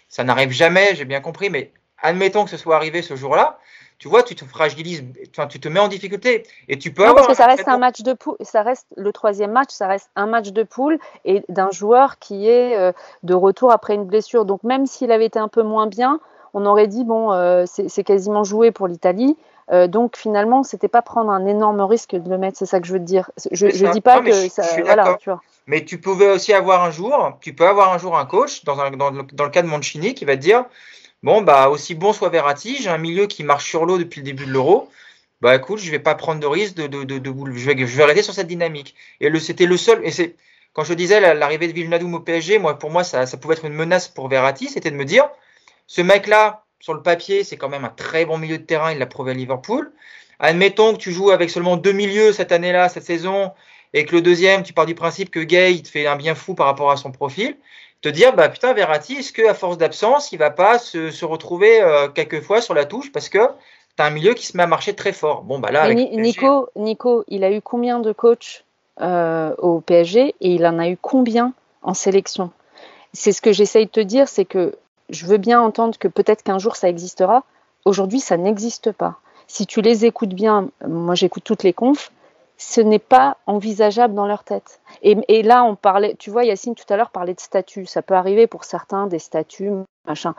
ça n'arrive jamais, j'ai bien compris, mais admettons que ce soit arrivé ce jour-là tu vois, tu te fragilises, tu te mets en difficulté et tu peux non, parce que ça reste un match de poule, ça reste le troisième match, ça reste un match de poule et d'un joueur qui est euh, de retour après une blessure. Donc même s'il avait été un peu moins bien, on aurait dit bon, euh, c'est quasiment joué pour l'Italie. Euh, donc finalement, c'était pas prendre un énorme risque de le mettre, c'est ça que je veux te dire. Je, ne dis pas que ça, voilà, tu vois. Mais tu pouvais aussi avoir un jour, tu peux avoir un jour un coach dans, un, dans, le, dans le cas de Mancini qui va te dire Bon, bah, aussi bon soit Verratti, j'ai un milieu qui marche sur l'eau depuis le début de l'euro. Bah, écoute, je vais pas prendre de risque de, de, de, de je, vais, je vais arrêter sur cette dynamique. Et le, c'était le seul, et c'est, quand je disais l'arrivée de Villeneuve au PSG, moi, pour moi, ça, ça pouvait être une menace pour Verratti, c'était de me dire, ce mec-là, sur le papier, c'est quand même un très bon milieu de terrain, il l'a prouvé à Liverpool. Admettons que tu joues avec seulement deux milieux cette année-là, cette saison, et que le deuxième, tu pars du principe que Gay, il te fait un bien fou par rapport à son profil te dire bah putain Verratti est-ce que à force d'absence il va pas se, se retrouver euh, quelquefois sur la touche parce que tu as un milieu qui se met à marcher très fort? Bon bah là avec Nico Nico il a eu combien de coachs euh, au PSG et il en a eu combien en sélection? C'est ce que j'essaye de te dire c'est que je veux bien entendre que peut-être qu'un jour ça existera aujourd'hui ça n'existe pas si tu les écoutes bien moi j'écoute toutes les confs ce n'est pas envisageable dans leur tête. Et, là, on parlait, tu vois, Yacine tout à l'heure parlait de statuts. Ça peut arriver pour certains des statuts, machin.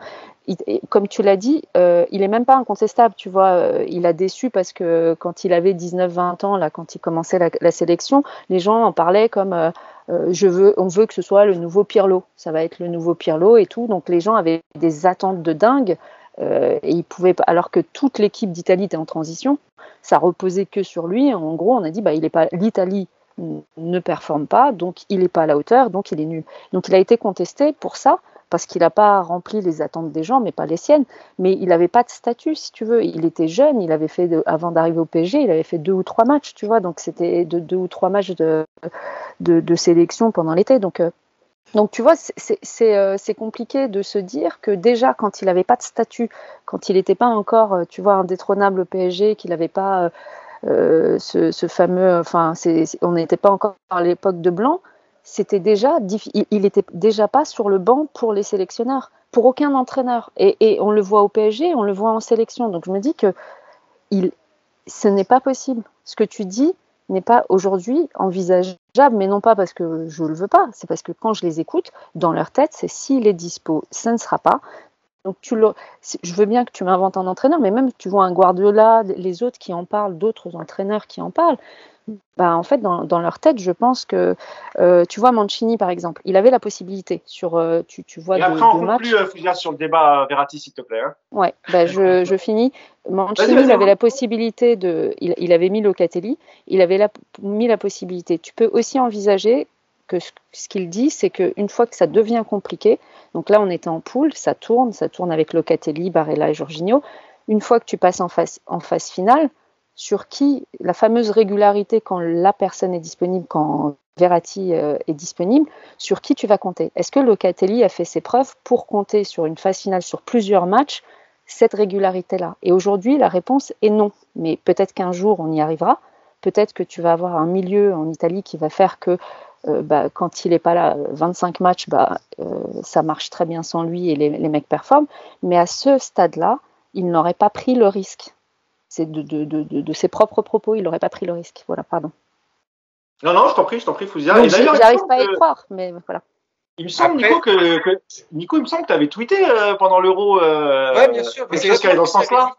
comme tu l'as dit, euh, il est même pas incontestable, tu vois. Euh, il a déçu parce que quand il avait 19-20 ans, là, quand il commençait la, sélection, les gens en parlaient comme euh, veux, on veut que ce soit le nouveau Pirlo. Ça va être le nouveau Pirlo et tout. Donc les gens avaient des attentes de dingue. et il pouvait, alors que toute l'équipe d'Italie était en transition, ça reposait que sur lui. En gros, on a dit bah il est pas l'Italie ne performe pas, donc il n'est pas à la hauteur, donc il est nul. Donc il a été contesté pour ça, parce qu'il n'a pas rempli les attentes des gens, mais pas les siennes. Mais il n'avait pas de statut, si tu veux. Il était jeune, il avait fait, avant d'arriver au PSG, il avait fait deux ou trois matchs, tu vois. Donc c'était de, deux ou trois matchs de, de, sélection pendant l'été. Donc euh, donc tu vois, euh, c'est compliqué de se dire que déjà quand il n'avait pas de statut, quand il n'était pas encore, euh, tu vois, indétrônable au PSG, qu'il n'avait pas euh, ce, fameux, enfin, on n'était pas encore à l'époque de Blanc, c'était déjà, il n'était déjà pas sur le banc pour les sélectionneurs, pour aucun entraîneur. Et, on le voit au PSG, on le voit en sélection. Donc je me dis que il, ce n'est pas possible. Ce que tu dis, n'est pas aujourd'hui envisageable, mais non pas parce que je le veux pas, c'est parce que quand je les écoute, dans leur tête, c'est s'il est dispo, ça ne sera pas. Donc tu le, je veux bien que tu m'inventes un entraîneur, mais même tu vois un Guardiola, les autres qui en parlent, d'autres entraîneurs qui en parlent, bah, en fait, dans, dans, leur tête, je pense que, euh, tu vois, Mancini, par exemple, il avait la possibilité sur, euh, tu, tu vois, Et après, on conclut, euh, sur le débat Verratti, s'il te plaît. Hein. Ouais, bah, je, je finis. Mancini, il avait la possibilité de, il, il avait mis Locatelli, il avait la, mis la possibilité. Tu peux aussi envisager que ce qu'il dit, c'est qu'une fois que ça devient compliqué, donc là on était en poule, ça tourne, ça tourne avec Locatelli, Barella et Jorginho. Une fois que tu passes en phase, finale, sur qui la fameuse régularité quand la personne est disponible, quand Verratti euh, est disponible, sur qui tu vas compter? Est-ce que Locatelli a fait ses preuves pour compter sur une phase finale, sur plusieurs matchs, cette régularité-là? Et aujourd'hui, la réponse est non. Mais peut-être qu'un jour, on y arrivera. Peut-être que tu vas avoir un milieu en Italie qui va faire que euh, bah, quand il n'est pas là, 25 matchs, bah, euh, ça marche très bien sans lui et les, mecs performent. Mais à ce stade-là, il n'aurait pas pris le risque. C'est de, de, de, de, ses propres propos, il n'aurait pas pris le risque. Voilà, pardon. Non, non, je t'en prie, je t'en prie, Fouzia. J'arrive pas à y croire, mais voilà. Il me semble, Nico, que, Nico, il me semble que tu avais tweeté euh, pendant l'Euro. Euh, ouais, bien sûr. Mais c'est ce qui dans ce sens-là.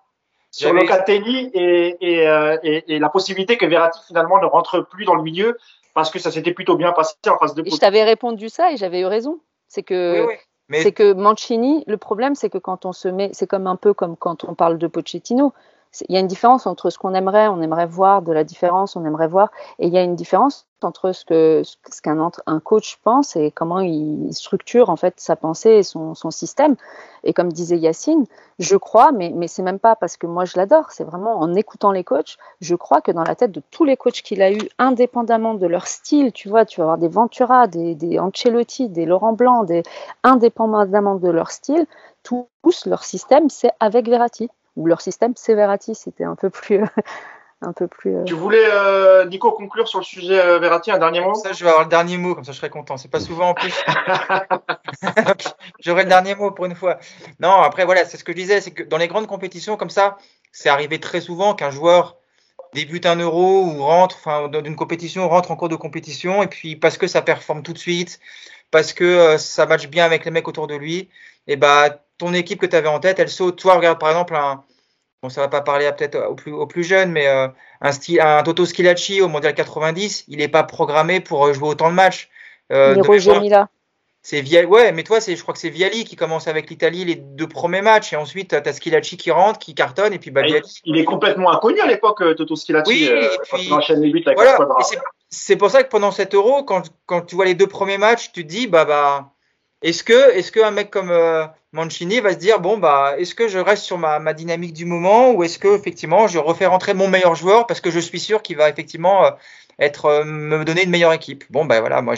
Sur Locatelli et, et, euh, et, et, la possibilité que Verratti finalement ne rentre plus dans le milieu parce que ça s'était plutôt bien passé en face de. Et je t'avais répondu ça et j'avais eu raison. C'est que. C'est que Mancini, le problème, c'est que quand on se met, c'est comme un peu comme quand on parle de Pochettino il y a une différence entre ce qu'on aimerait, on aimerait voir de la différence, on aimerait voir, et il y a une différence entre ce que ce qu'un un coach pense et comment il structure en fait sa pensée et son, son système. Et comme disait Yacine, je crois, mais mais c'est même pas parce que moi je l'adore, c'est vraiment en écoutant les coachs, je crois que dans la tête de tous les coachs qu'il a eu, indépendamment de leur style, tu vois, tu vas avoir des Ventura, des, des Ancelotti, des Laurent Blanc, des indépendamment de leur style, tous leur système c'est avec Verratti ou leur système Severati, c'était un peu plus. un peu plus euh, Tu voulais, euh, Nico, conclure sur le sujet euh, Verratti, un dernier mot? Ça, je vais avoir le dernier mot, comme ça je serai content. C'est pas souvent en plus. J'aurai le dernier mot pour une fois. Non, après, voilà, c'est ce que je disais, c'est que dans les grandes compétitions comme ça, c'est arrivé très souvent qu'un joueur débute un euro ou rentre, enfin, dans une compétition, rentre en cours de compétition, et puis parce que ça performe tout de suite, parce que ça matche bien avec les mecs autour de lui, et bah, ton équipe que tu avais en tête, elle saute. Toi, regarde par exemple un, bon, ça va pas parler peut-être aux plus, aux plus jeunes, mais euh, un, style, un Toto Schilacci au Mondial 90, il n'est pas programmé pour euh, jouer autant de matchs. Euh, de c'est Viali, ouais, mais toi, c'est, je crois que c'est Viali qui commence avec l'Italie les deux premiers matchs, et ensuite tu as Schilacci qui rentre, qui cartonne, et puis bah, Il est complètement inconnu à l'époque, Toto Schilacci. Oui, et puis, voilà, c'est, pour ça que pendant cet Euro, quand, quand tu vois les deux premiers matchs, tu te dis, bah bah, est-ce que, est-ce qu'un mec comme Mancini va se dire bon bah est-ce que je reste sur ma, ma dynamique du moment ou est-ce que effectivement je refais rentrer mon meilleur joueur parce que je suis sûr qu'il va effectivement euh, être euh, me donner une meilleure équipe? Bon bah voilà moi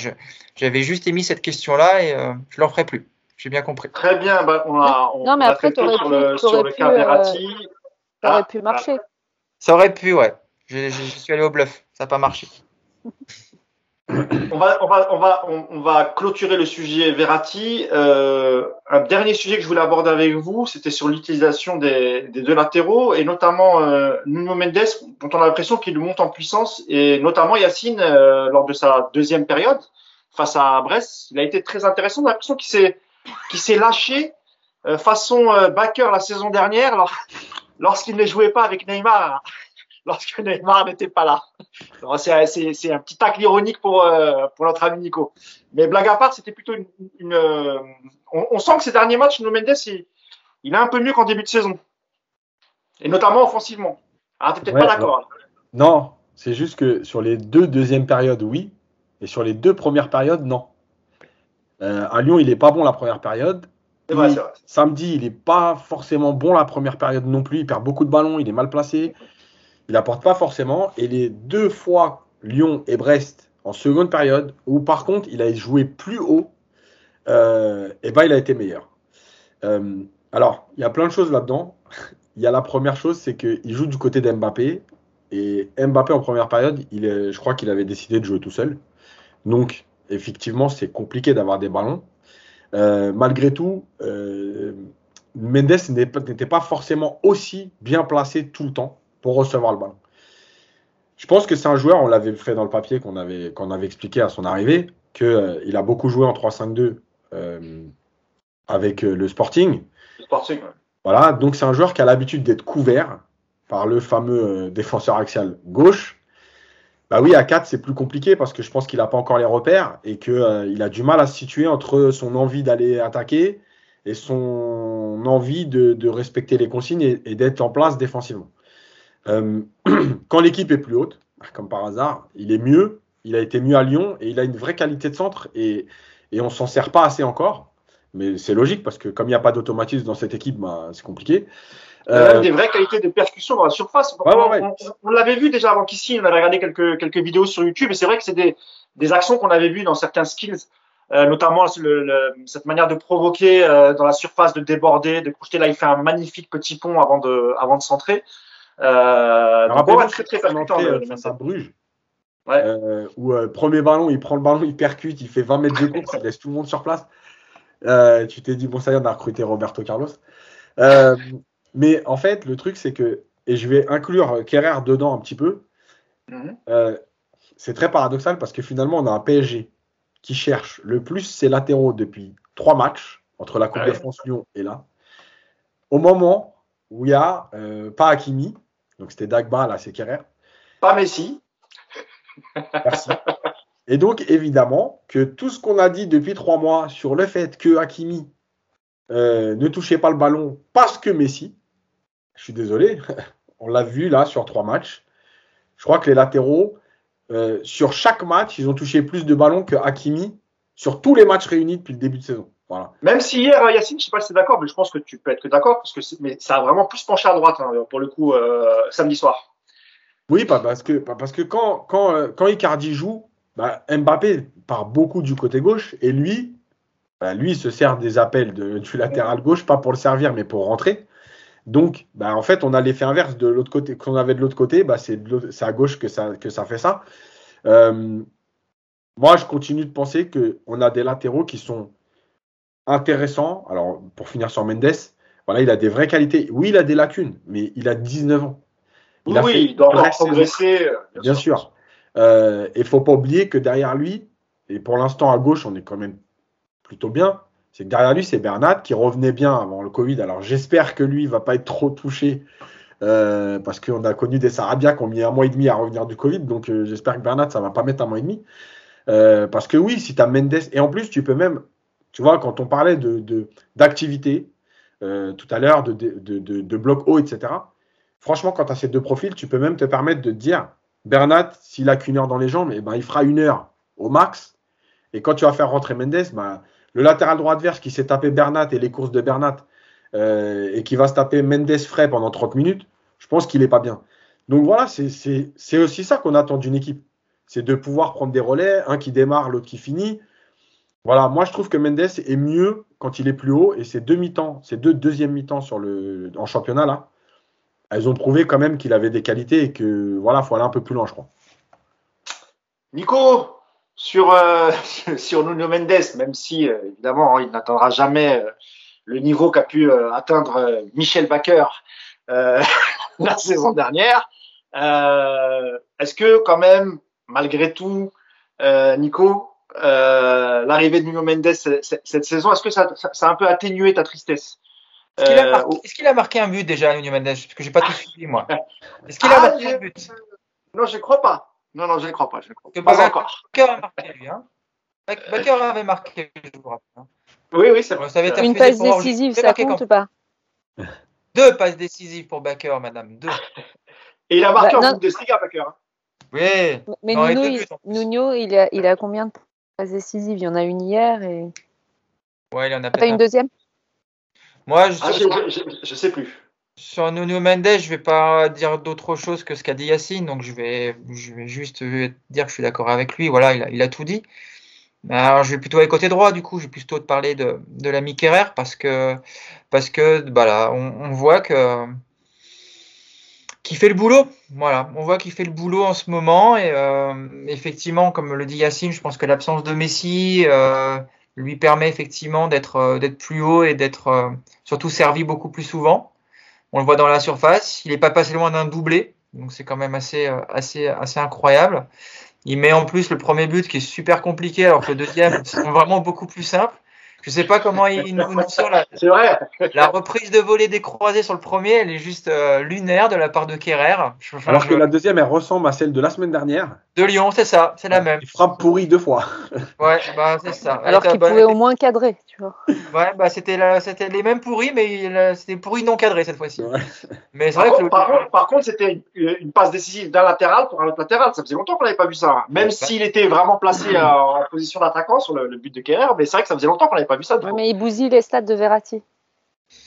j'avais juste émis cette question là et euh, je ne leur ferai plus. J'ai bien compris. Très bien bah, on a non mais après tu aurais pu, le, sur pu, ah, pu marcher. Ça aurait pu ouais. Je, je suis allé au bluff ça n'a pas marché. on va, on va, on va, on, va clôturer le sujet Verratti. Euh, un dernier sujet que je voulais aborder avec vous, c'était sur l'utilisation des, des, deux latéraux et notamment euh, Nuno Mendes, dont on a l'impression qu'il monte en puissance et notamment Yacine euh, lors de sa deuxième période face à Brest, il a été très intéressant. On a l'impression qu'il s'est, qu'il s'est lâché euh, façon euh, backer la saison dernière lorsqu'il ne jouait pas avec Neymar lorsque Neymar n'était pas là. C'est un petit tacle ironique pour, euh, pour notre ami Nico. Mais blague à part, c'était plutôt une. une euh, on, on, sent que ces derniers matchs, No Mendes, il, il est un peu mieux qu'en début de saison. Et notamment offensivement. Ah, t'es peut-être pas d'accord. Non, c'est juste que sur les deux deuxièmes périodes, oui. Et sur les deux premières périodes, non. Euh, à Lyon, il est pas bon la première période. Vrai, vrai. Samedi, il n'est pas forcément bon la première période non plus. Il perd beaucoup de ballons, il est mal placé il n'apporte pas forcément. Et les deux fois Lyon et Brest en seconde période, où par contre il a joué plus haut, euh, et ben il a été meilleur. Euh, alors, il y a plein de choses là-dedans. Il y a la première chose, c'est qu'il joue du côté d'Mbappé. Et Mbappé en première période, il est, je crois qu'il avait décidé de jouer tout seul. Donc, effectivement, c'est compliqué d'avoir des ballons. Euh, malgré tout, Mendes n'était pas forcément aussi bien placé tout le temps pour recevoir le ballon. Je pense que c'est un joueur, on l'avait fait dans le papier qu'on avait, qu'on avait expliqué à son arrivée, qu'il euh, a beaucoup joué en 3-5-2 euh, avec euh, le Sporting. Le Sporting, Voilà, donc c'est un joueur qui a l'habitude d'être couvert par le fameux défenseur axial gauche. Bah oui, à 4, c'est plus compliqué parce que je pense qu'il n'a pas encore les repères et qu'il a du mal à se situer entre son envie d'aller attaquer et son envie de, respecter les consignes et d'être en place défensivement. Euh, quand l'équipe est plus haute, comme par hasard, il est mieux il a été mieux à Lyon et il a une vraie qualité de centre et, et on s'en sert pas assez encore. Mais c'est logique parce que comme il n'y a pas d'automatisme dans cette équipe, bah, c'est compliqué. Il a même des vraies qualités de percussion dans la surface. Ouais, ouais, ouais. On, on- on l'avait vu déjà avant qu'ici, on avait regardé quelques, quelques vidéos sur YouTube et c'est vrai que c'est des, des actions qu'on avait vues dans certains skills, euh, notamment le, le- cette manière de provoquer euh, dans la surface, de déborder, de projeter. Là, il fait un magnifique petit pont avant de, avant de centrer. Euh, donc, ouais, très très percutant. face à Bruges. Ouais. Euh, où euh, premier ballon, il prend le ballon, il percute, il fait 20 mètres de course, il laisse tout le monde sur place. Euh, tu t'es dit, bon, ça y est, on a recruté Roberto Carlos. Euh, mais en fait, le truc, c'est que, et je vais inclure Kerrer dedans un petit peu, Mhm. c'est très paradoxal parce que finalement, on a un PSG qui cherche le plus ses latéraux depuis trois matchs, entre la Coupe Ah de ouais. France Lyon et là, au moment où il y a euh, pas Hakimi, donc c'était Dagba, là c'est Kerrer, Pas Messi. Merci. Et donc, évidemment, que tout ce qu'on a dit depuis trois mois sur le fait que Hakimi euh, ne touchait pas le ballon parce que Messi, je suis désolé, on l'a vu là sur trois matchs. Je crois que les latéraux, euh, sur chaque match, ils ont touché plus de ballons que Hakimi sur tous les matchs réunis depuis le début de saison. Voilà. Même si hier, euh, Yacine, je sais pas si c'est d'accord, mais je pense que tu peux être que d'accord, parce que mais ça a vraiment plus penché à droite, hein, pour le coup, euh, samedi soir. Oui, parce que, parce que quand, quand, euh, quand Icardi joue, bah, Mbappé part beaucoup du côté gauche et lui, bah, lui il se sert des appels de- du latéral gauche, pas pour le servir, mais pour rentrer. Donc, bah, en fait, on a l'effet inverse de l'autre côté qu'on avait de l'autre côté. Bah, c'est à gauche que ça, que ça fait ça. Euh, moi, je continue de penser qu'on a des latéraux qui sont intéressants. Alors, pour finir sur Mendes, voilà, il a des vraies qualités. Oui, il a des lacunes, mais il a 19 ans. Il oui, a oui, fait il doit encore progresser. euh, Bien sûr. Euh, et faut pas oublier que derrière lui, et pour l'instant à gauche, on est quand même plutôt bien. C'est que derrière lui, c'est Bernat qui revenait bien avant le Covid. Alors j'espère que lui va pas être trop touché euh, parce qu'on a connu des Sarabia qui ont mis un mois et demi à revenir du Covid. Donc euh, j'espère que Bernat, ça va pas mettre un mois et demi. Parce que oui, si tu as Mendes, et en plus, tu peux même, tu vois, quand on parlait de, de- d'activité euh, tout à l'heure, de, de, de, de- de bloc haut, etc. Franchement, quand tu as ces deux profils, tu peux même te permettre de te dire Bernat, s'il a qu'une heure dans les jambes, eh ben, il fera une heure au max. Et quand tu vas faire rentrer Mendes, ben, le latéral droit adverse qui s'est tapé Bernat et les courses de Bernat euh, et qui va se taper Mendes frais pendant 30 minutes, je pense qu'il n'est pas bien. Donc voilà, c'est aussi ça qu'on attend d'une équipe. C'est de pouvoir prendre des relais, un qui démarre, l'autre qui finit. Voilà, moi je trouve que Mendes est mieux quand il est plus haut et ces deux mi-temps, ces deux deuxièmes mi-temps sur le en championnat là, elles ont prouvé quand même qu'il avait des qualités et que voilà, faut aller un peu plus loin, je crois. Nico, sur, euh, sur Nuno Mendes, même si euh, évidemment hein, il n'atteindra jamais euh, le niveau qu'a pu euh, atteindre Michel Baker la saison dernière, est-ce que quand même, malgré tout, Nico, l'arrivée de Nuno Mendes cette saison, est-ce que ça, ça, ça a un peu atténué ta tristesse? Est-ce qu'il a, Euh, marqué- est-ce qu'il a marqué un but déjà, Nuno Mendes? Parce que j'ai pas tout suivi, moi. Est-ce qu'il a Ah, marqué un but? Non, je ne crois pas. Non, non, je ne crois pas. Je ne crois pas Baker- encore. Baker a marqué, lui. Hein Bac- Baker avait marqué, je vous rappelle. hein. Oui, oui, c'est vrai. Ça avait été Une passe décisive, ça compte quand- ou pas Deux passes décisives pour Baker, madame. Deux. Et il a marqué Bah, en non. Bundesliga, Baker. hein. Oui. Mais Non, Nuno, il. Nuno, il a, il a combien de passes décisives Il y en a une hier et. Ouais, il en a peut-être une un. deuxième? Moi, je, Ah, je, je sais plus. sur Nuno Mendes, je vais pas dire d'autre chose que ce qu'a dit Yacine, donc je vais, je vais juste dire que je suis d'accord avec lui. Voilà, il a, il a tout dit. Alors, je vais plutôt aller côté droit, du coup, je vais plutôt te parler de, de l'ami Kerrer parce que, parce que, bah là, on, on voit que, qu'il fait le boulot. Voilà, on voit qu'il fait le boulot en ce moment et euh, effectivement, comme le dit Yacine, je pense que l'absence de Messi euh, lui permet effectivement d'être euh, d'être plus haut et d'être euh, surtout servi beaucoup plus souvent. On le voit dans la surface. Il n'est pas passé loin d'un doublé, donc c'est quand même assez euh, assez assez incroyable. Il met en plus le premier but qui est super compliqué, alors que le deuxième c'est vraiment beaucoup plus simple. Je sais pas comment il, nous, sort la, vrai. la reprise de volée des croisés sur le premier, elle est juste euh, lunaire de la part de Kerrer. Alors que la deuxième, elle ressemble à celle de la semaine dernière. De Lyon, c'est ça, c'est la même. Il frappe pourri deux fois. Ouais, bah c'est ça. Alors qu'il pouvait au moins cadrer, tu vois. Ouais, bah c'était les mêmes pourris, mais c'était pourri non cadré cette fois-ci. Mais c'est vrai que par, contre, c'était une, passe décisive d'un latéral pour un autre latéral. Ça faisait longtemps qu'on n'avait pas vu ça. Hein. Même s'il était vraiment placé en position d'attaquant sur le, but de Kerrer, mais c'est vrai que ça faisait longtemps qu'on n'avait pas vu ça. mais il bousille les stades de Verratti.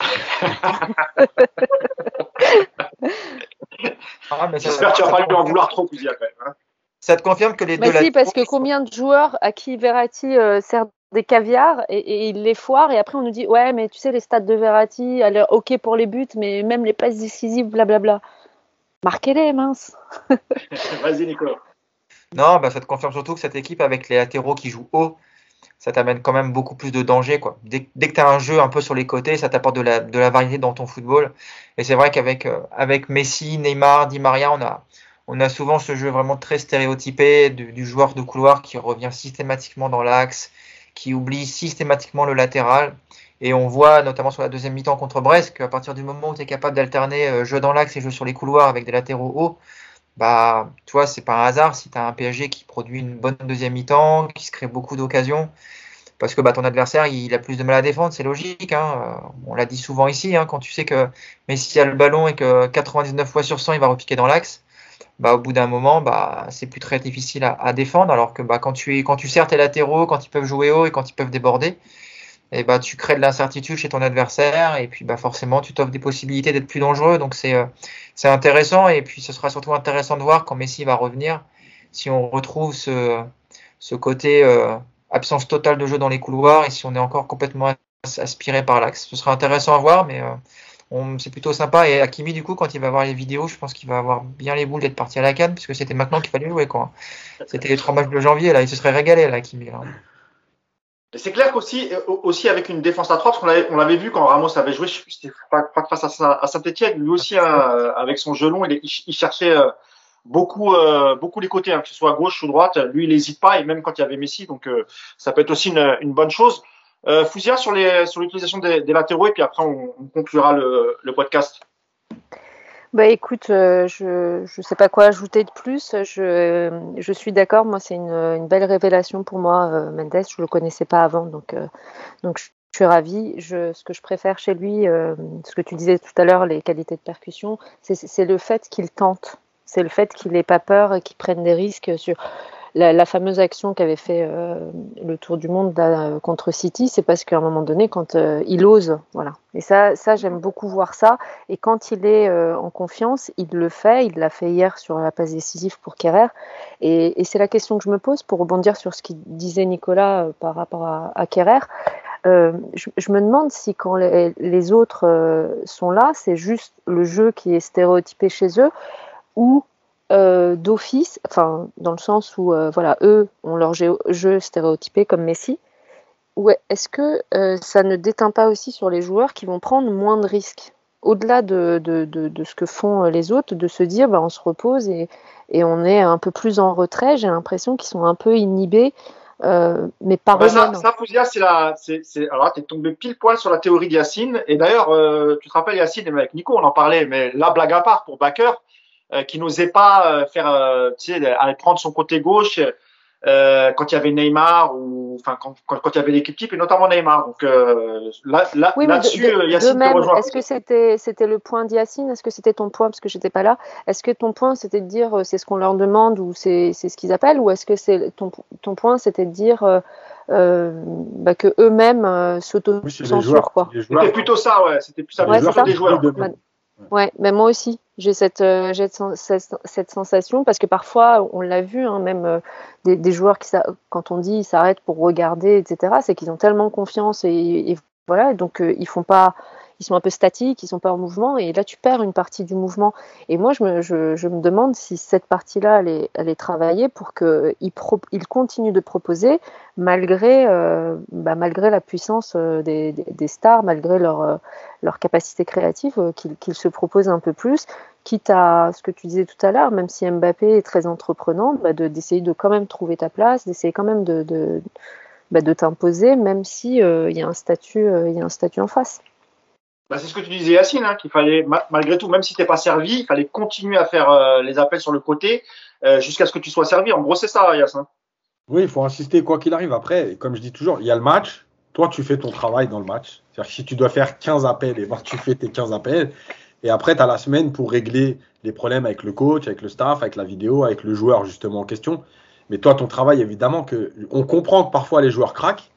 ah, J'espère que tu vas pas lui en vouloir trop, Cousy, quand même. Hein. Ça te confirme que les bah deux. Si, parce que combien de joueurs à qui Verratti euh, sert des caviars et, il les foire et après on nous dit ouais mais tu sais les stats de Verratti elle est ok pour les buts mais même les passes décisives blablabla marquez-les mince vas-y Nicolas non bah ça te confirme surtout que cette équipe avec les latéraux qui jouent haut ça t'amène quand même beaucoup plus de danger. Quoi. Dès, dès que tu as un jeu un peu sur les côtés, ça t'apporte de la, de la variété dans ton football. Et c'est vrai qu'avec euh, avec Messi, Neymar, Di Maria, on a, on a souvent ce jeu vraiment très stéréotypé du, du joueur de couloir qui revient systématiquement dans l'axe, qui oublie systématiquement le latéral. Et on voit notamment sur la deuxième mi-temps contre Brest qu'à partir du moment où tu es capable d'alterner euh, jeu dans l'axe et jeu sur les couloirs avec des latéraux hauts, bah, tu vois, c'est pas un hasard si tu un PSG qui produit une bonne deuxième mi-temps, qui se crée beaucoup d'occasions. Parce que bah, ton adversaire, il a plus de mal à défendre, c'est logique. Hein. On l'a dit souvent ici, hein, quand tu sais que Messi a le ballon et que 99 fois sur 100, il va repiquer dans l'axe, bah, au bout d'un moment, bah, c'est plus très difficile à, défendre. Alors que bah, quand, tu es, quand tu sers tes latéraux, quand ils peuvent jouer haut et quand ils peuvent déborder, et bah, tu crées de l'incertitude chez ton adversaire et puis bah, forcément tu t'offres des possibilités d'être plus dangereux. Donc c'est euh, c'est intéressant et puis ce sera surtout intéressant de voir quand Messi va revenir si on retrouve ce, ce côté euh, absence totale de jeu dans les couloirs et si on est encore complètement aspiré par l'axe. Ce sera intéressant à voir mais euh, c'est plutôt sympa et Akimi du coup quand il va voir les vidéos je pense qu'il va avoir bien les boules d'être parti à la canne puisque c'était maintenant qu'il fallait jouer quoi. C'était les trois matchs de janvier là il se serait régalé là Akimi là. C'est clair qu'aussi euh, aussi avec une défense à 3, parce qu'on l'avait, vu quand Ramos avait joué, je sais pas, pas face à, Saint-Etienne, lui aussi, hein, euh, avec son gelon, il, il, cherchait euh, beaucoup, beaucoup les côtés, hein, que ce soit gauche ou droite. Lui, il n'hésite pas, et même quand il y avait Messi, donc ça peut être aussi une, une bonne chose. Euh, sur les sur l'utilisation des, des, latéraux, et puis après on, on conclura le, le podcast. Bah écoute, euh, je ne sais pas quoi ajouter de plus. Je, je suis d'accord. Moi, c'est une, une, belle révélation pour moi, euh, Mendes. Je ne le connaissais pas avant, donc, euh, donc je, suis ravie. Je, ce que je préfère chez lui, euh, ce que tu disais tout à l'heure, les qualités de percussion, c'est le fait qu'il tente. C'est le fait qu'il n'ait pas peur et qu'il prenne des risques sur la, fameuse action qu'avait fait euh, le Tour du Monde euh, contre City, c'est parce qu'à un moment donné, quand euh, il ose, voilà. Et ça, ça j'aime beaucoup voir ça. Et quand il est en confiance, il le fait. Il l'a fait hier sur la passe décisive pour Kerrer. Et, c'est la question que je me pose pour rebondir sur ce qu'il disait Nicolas par rapport à, à Kerrer. Je, me demande si quand les, les autres sont là, c'est juste le jeu qui est stéréotypé chez eux ou euh, d'office, enfin dans le sens où euh, voilà eux ont leur jeu, stéréotypé comme Messi, ou est-ce que euh, ça ne déteint pas aussi sur les joueurs qui vont prendre moins de risques? Au-delà de, de, de, ce que font les autres, de se dire bah, on se repose et, et on est un peu plus en retrait. J'ai l'impression qu'ils sont un peu inhibés, mais par bah, Ça, ça c'est la, c'est, alors t'es tombé pile poil sur la théorie d'Yacine. Et d'ailleurs, tu te rappelles Yacine, avec Nico, on en parlait, mais la blague à part pour Baker, euh, qui n'osait pas euh, faire, euh, tu sais, aller prendre son côté gauche quand il y avait Neymar ou enfin quand, quand, il y avait l'équipe type et notamment Neymar. Donc là, là, là-dessus, Yacine te Est-ce que c'était c'était le point d'Yacine? Est-ce que c'était ton point? Parce que j'étais pas là Est-ce que ton point c'était de dire c'est ce qu'on leur demande ou c'est c'est ce qu'ils appellent? Ou est-ce que c'est ton ton point c'était de dire euh, bah, que eux-mêmes euh, s'auto-censurent. Oui, c'était plutôt ça, ouais. C'était plus ça, ouais, ça. des joueurs. Ouais, mais moi aussi, j'ai cette, euh, cette, cette, sensation parce que parfois, on l'a vu, hein, même euh, des, joueurs qui, quand on dit ils s'arrêtent pour regarder, etc., c'est qu'ils ont tellement confiance et, et voilà, donc euh, ils font pas, ils sont un peu statiques, ils sont pas en mouvement, et là tu perds une partie du mouvement. Et moi, je me, je, me demande si cette partie-là, elle est, elle est travaillée pour qu'ils ils continuent de proposer malgré, euh, bah, malgré la puissance euh, des, des, stars, malgré leur, euh, leur capacité créative, qu'ils se proposent un peu plus, quitte à ce que tu disais tout à l'heure, même si Mbappé est très entreprenant, bah d'essayer de, quand même trouver ta place, d'essayer quand même de, de bah, de t'imposer, même si il y a un statut, il y a un statut en face. Bah, c'est ce que tu disais, Yacine, hein, qu'il fallait, malgré tout, même si t'es pas servi, il fallait continuer à faire les appels sur le côté jusqu'à ce que tu sois servi. En gros, c'est ça, Yacine. Oui, il faut insister quoi qu'il arrive. Après, comme je dis toujours, il y a le match. Toi, tu fais ton travail dans le match. C'est-à-dire si tu dois faire 15 appels, et eh ben, tu fais tes 15 appels. Et après, tu as la semaine pour régler les problèmes avec le coach, avec le staff, avec la vidéo, avec le joueur justement en question. Mais toi, ton travail, évidemment, que on comprend que parfois les joueurs craquent,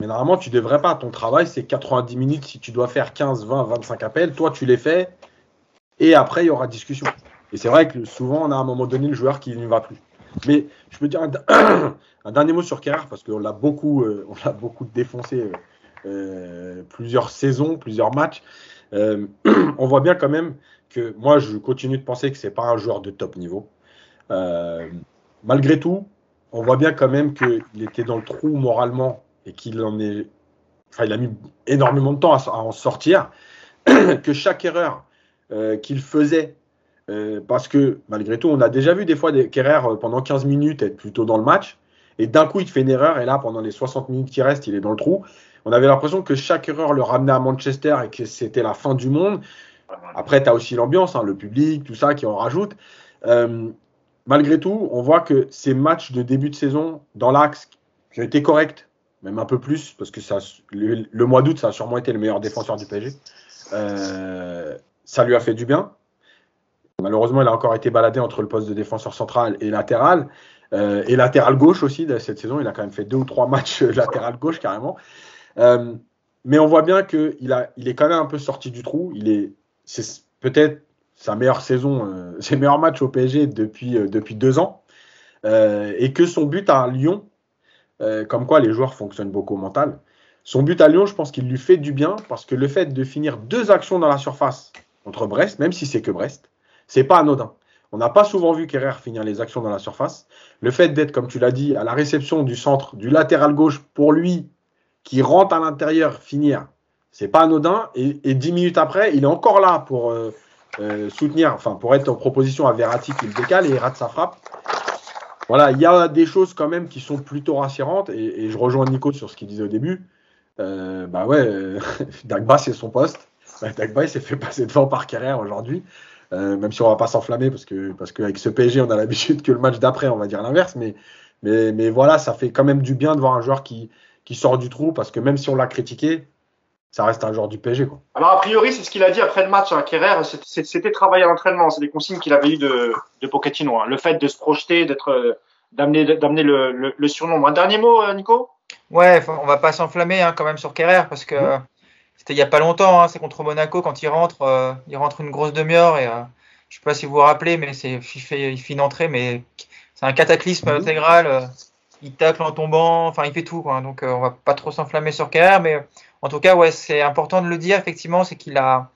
mais normalement, tu devrais pas. Ton travail, c'est 90 minutes. Si tu dois faire 15, 20, 25 appels, toi, tu les fais. Et après, il y aura discussion. Et c'est vrai que souvent, on a à un moment donné le joueur qui ne va plus. Mais je peux dire un, dernier mot sur Kerr, parce qu'on l'a beaucoup, euh, on l'a beaucoup défoncé euh, euh, plusieurs saisons, plusieurs matchs. on voit bien quand même que moi, je continue de penser que c'est pas un joueur de top niveau. malgré tout, on voit bien quand même qu'il était dans le trou moralement et qu'il en est. Enfin, il a mis énormément de temps à, en sortir. que chaque erreur qu'il faisait euh, parce que malgré tout, on a déjà vu des fois des Kerrer euh, pendant 15 minutes être plutôt dans le match. Et d'un coup, il fait une erreur. Et là, pendant les 60 minutes qui restent, il est dans le trou. On avait l'impression que chaque erreur le ramenait à Manchester et que c'était la fin du monde. Après, tu as aussi l'ambiance, hein, le public, tout ça qui en rajoute. Euh, malgré tout, on voit que ces matchs de début de saison dans l'axe qui ont été corrects, même un peu plus, parce que ça, le, mois d'août, ça a sûrement été le meilleur défenseur du PSG. ça lui a fait du bien. Malheureusement, il a encore été baladé entre le poste de défenseur central et latéral. Euh, et latéral gauche aussi cette saison. Il a quand même fait deux ou trois matchs latéral gauche carrément. Euh, mais on voit bien qu'il il est quand même un peu sorti du trou. Il est, c'est peut-être sa meilleure saison, euh, ses meilleurs matchs au PSG depuis, depuis deux ans. et que son but à Lyon, comme quoi les joueurs fonctionnent beaucoup au mental, son but à Lyon, je pense qu'il lui fait du bien parce que le fait de finir deux actions dans la surface contre Brest, même si c'est que Brest, c'est pas anodin. On n'a pas souvent vu Kerrer finir les actions dans la surface. Le fait d'être, comme tu l'as dit, à la réception du centre, du latéral gauche, pour lui, qui rentre à l'intérieur, finir, c'est pas anodin. Et, dix minutes après, il est encore là pour euh, euh, soutenir, enfin, pour être en proposition à Verratti qui le décale et il rate sa frappe. Voilà, il y a des choses quand même qui sont plutôt rassurantes. Et, je rejoins Nico sur ce qu'il disait au début. Euh, bah ouais, Dagba, c'est son poste. Dagba, il s'est fait passer devant par Kerrer aujourd'hui. Euh, même si on va pas s'enflammer parce que parce qu'avec ce PSG, on a l'habitude que le match d'après, on va dire l'inverse. Mais, mais, mais voilà, ça fait quand même du bien de voir un joueur qui, qui sort du trou parce que même si on l'a critiqué, ça reste un joueur du PSG. Quoi. Alors, a priori, c'est ce qu'il a dit après le match à hein, C'était travailler à l'entraînement. C'est des consignes qu'il avait eues de, de Pochettino. Hein. Le fait de se projeter, d'être, d'amener, d'amener le, le, surnom. Un dernier mot, euh, Nico? Ouais, on va pas s'enflammer hein, quand même sur Kerrer parce que. Mmh. C'était il n'y a pas longtemps, hein, c'est contre Monaco quand il rentre, euh, il rentre une grosse demi-heure et euh, je ne sais pas si vous vous rappelez, mais c'est il fait, il fait une entrée, mais c'est un cataclysme mhm. intégral. Euh, il tacle en tombant, enfin il fait tout, quoi, donc on va pas trop s'enflammer sur Kerr, mais en tout cas ouais c'est important de le dire effectivement, c'est qu'il a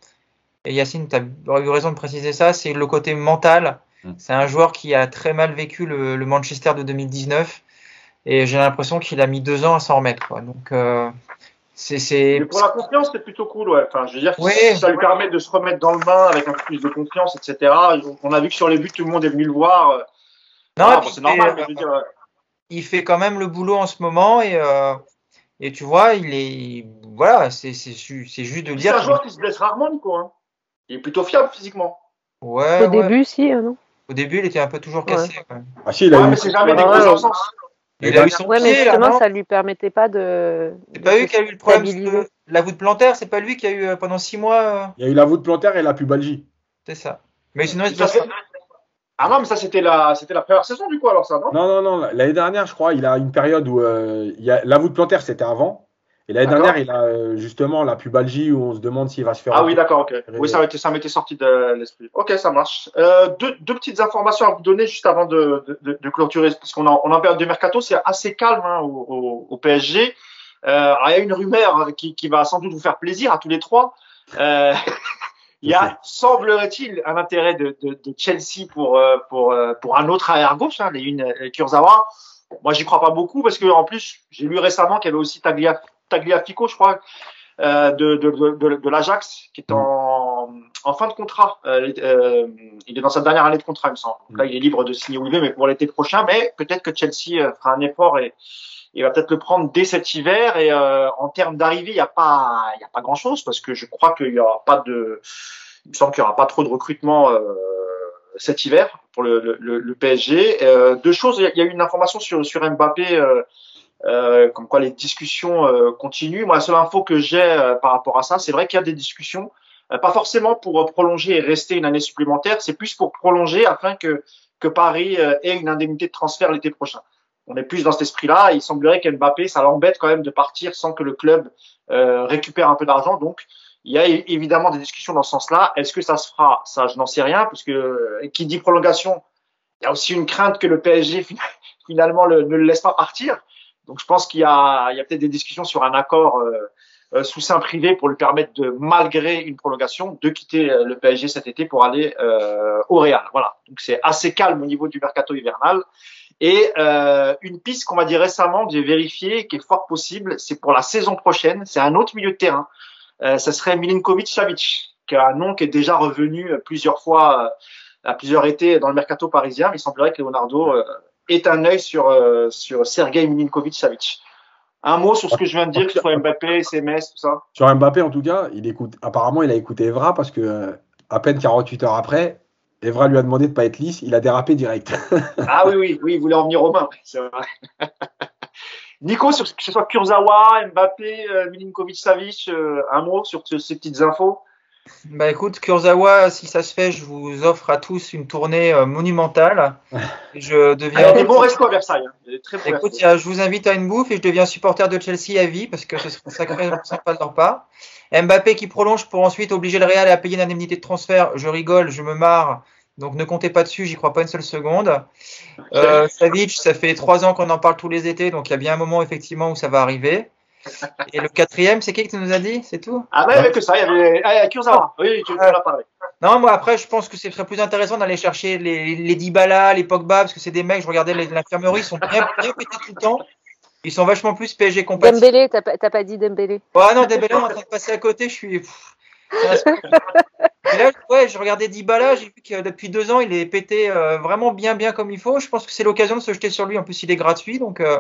et Yacine, tu as eu raison de préciser ça, c'est le côté mental. Mhm. C'est un joueur qui a très mal vécu le, Manchester de 2019 et j'ai l'impression qu'il a mis deux ans à s'en remettre. Quoi. Donc c'est, pour la confiance, c'est plutôt cool, ouais. Enfin, je veux dire, ça lui permet de se remettre dans le bain avec un peu plus de confiance, etc. On a vu que sur les buts, tout le monde est venu le voir. Euh. Non, c'est normal. je veux dire, il fait quand même le boulot en ce moment et, euh, et tu vois, il est, voilà, c'est, juste de dire. C'est un joueur qui se blesse rarement, Nico. Hein. Il est plutôt fiable physiquement. Ouais. Au début, si, hein, non? Au début, il était un peu toujours cassé. Ah si, il a mais c'est jamais des gros sens. Il a eu son ouais, mais justement, ça lui permettait pas de. C'est pas lui qui a eu le problème de la voûte plantaire, c'est pas lui qui a eu euh, pendant six mois. Euh, il y a eu la voûte plantaire et la pubalgie. C'est ça. Mais sinon, il Ah non, mais ça c'était la c'était la première saison du coup alors ça, non? Non, non, non. L'année dernière, je crois, il a une période où euh, il y a... la voûte plantaire c'était avant. Et l'année dernière, il a euh, justement la pubalgie où on se demande s'il va se faire. Ah oui, d'accord, ok. Oui, ça m'était sorti de l'esprit. Ok, ça marche. Euh, deux, deux, petites informations à vous donner juste avant de, de, de clôturer, parce qu'on on en période de mercato, c'est assez calme hein, au, au, au, PSG. Euh, il y a une rumeur qui, qui, va sans doute vous faire plaisir à tous les trois. Euh, il y a, semblerait-il, un intérêt de, de, de Chelsea pour, euh, pour, euh, pour un autre arrière gauche, hein, les une Kurzawa. Moi, j'y crois pas beaucoup parce que en plus, j'ai lu récemment qu'il y avait aussi Taglia, Tagliafico, je crois, euh, de, de, de, de l'Ajax, qui est en, en fin de contrat. Euh, euh, il est dans sa dernière année de contrat, il me semble. Donc là, il est libre de signer où il veut, mais pour l'été prochain. Mais peut-être que Chelsea euh, fera un effort et, il va peut-être le prendre dès cet hiver. Et en termes d'arrivée, il n'y a pas, il y a pas grand chose parce que je crois qu'il y aura pas de, il me semble qu'il y aura pas trop de recrutement cet hiver pour le, le, le PSG. deux choses, il y a eu une information sur sur Mbappé. Euh, comme quoi les discussions euh, continuent. Moi, la seule info que j'ai euh, par rapport à ça, c'est vrai qu'il y a des discussions, pas forcément pour prolonger et rester une année supplémentaire, c'est plus pour prolonger afin que, que Paris ait une indemnité de transfert l'été prochain. On est plus dans cet esprit-là. Il semblerait qu'Mbappé, ça l'embête quand même de partir sans que le club récupère un peu d'argent. Donc, il y a évidemment des discussions dans ce sens-là. Est-ce que ça se fera? Ça, je n'en sais rien, parce que qui dit prolongation, il y a aussi une crainte que le PSG finalement ne le laisse pas partir. Donc je pense qu'il y a, peut-être des discussions sur un accord euh, euh, sous sein privé pour lui permettre de, malgré une prolongation, de quitter euh, le PSG cet été pour aller au Real. Voilà. Donc c'est assez calme au niveau du mercato hivernal. Et une piste qu'on m'a dit récemment, que j'ai vérifié, qui est fort possible, c'est pour la saison prochaine. C'est un autre milieu de terrain. Euh, ça serait Milinkovic-Savic, qui a un nom qui est déjà revenu plusieurs fois, à plusieurs étés dans le mercato parisien. Mais il semblerait que Leonardo est un œil sur, euh, sur Sergei Milinkovic-Savic. Un mot sur ce que je viens de dire, que ce soit Mbappé, SMS, tout ça? Sur Mbappé, en tout cas, il écoute. Apparemment, il a écouté Evra parce que euh, à peine 48 heures après, Evra lui a demandé de pas être lisse. Il a dérapé direct. ah oui, oui, oui, il voulait en venir aux mains. C'est vrai. Nico, sur, que ce soit Kurzawa, Mbappé, euh, Milinkovic-Savic, un mot sur ces petites infos? Bah écoute, Kurzawa, si ça se fait, je vous offre à tous une tournée euh, monumentale. Je deviens. Ah, il y a des bons restos à Versailles. Hein. Très écoute, je vous invite à une bouffe et je deviens supporter de Chelsea à vie parce que ce serait sacré sympa de leur part. Mbappé qui prolonge pour ensuite obliger le Real à payer une indemnité de transfert. Je rigole, je me marre. Donc ne comptez pas dessus, j'y crois pas une seule seconde. Euh, Savic, ça fait trois ans qu'on en parle tous les étés, donc il y a bien un moment effectivement où ça va arriver. Et le quatrième, c'est qui que tu nous as dit? C'est tout? Ah ouais, ouais, que ça, il y avait ah, Kurzawa. Oui, tu, en parlé. Non, moi après, je pense que ce serait plus intéressant d'aller chercher les, les Dybala, les Pogba, parce que c'est des mecs, je regardais l'infirmerie, ils sont bien, bien pétés tout le temps. Ils sont vachement plus PSG compatibles. Dembélé, t'as pas, pas dit Dembélé Oh non, Dembélé, on est en train de passer à côté, je suis... Et là, ouais, je regardais Dybala, j'ai vu que depuis deux ans, il est pété euh, vraiment bien, bien comme il faut. Je pense que c'est l'occasion de se jeter sur lui. En plus, il est gratuit, donc euh,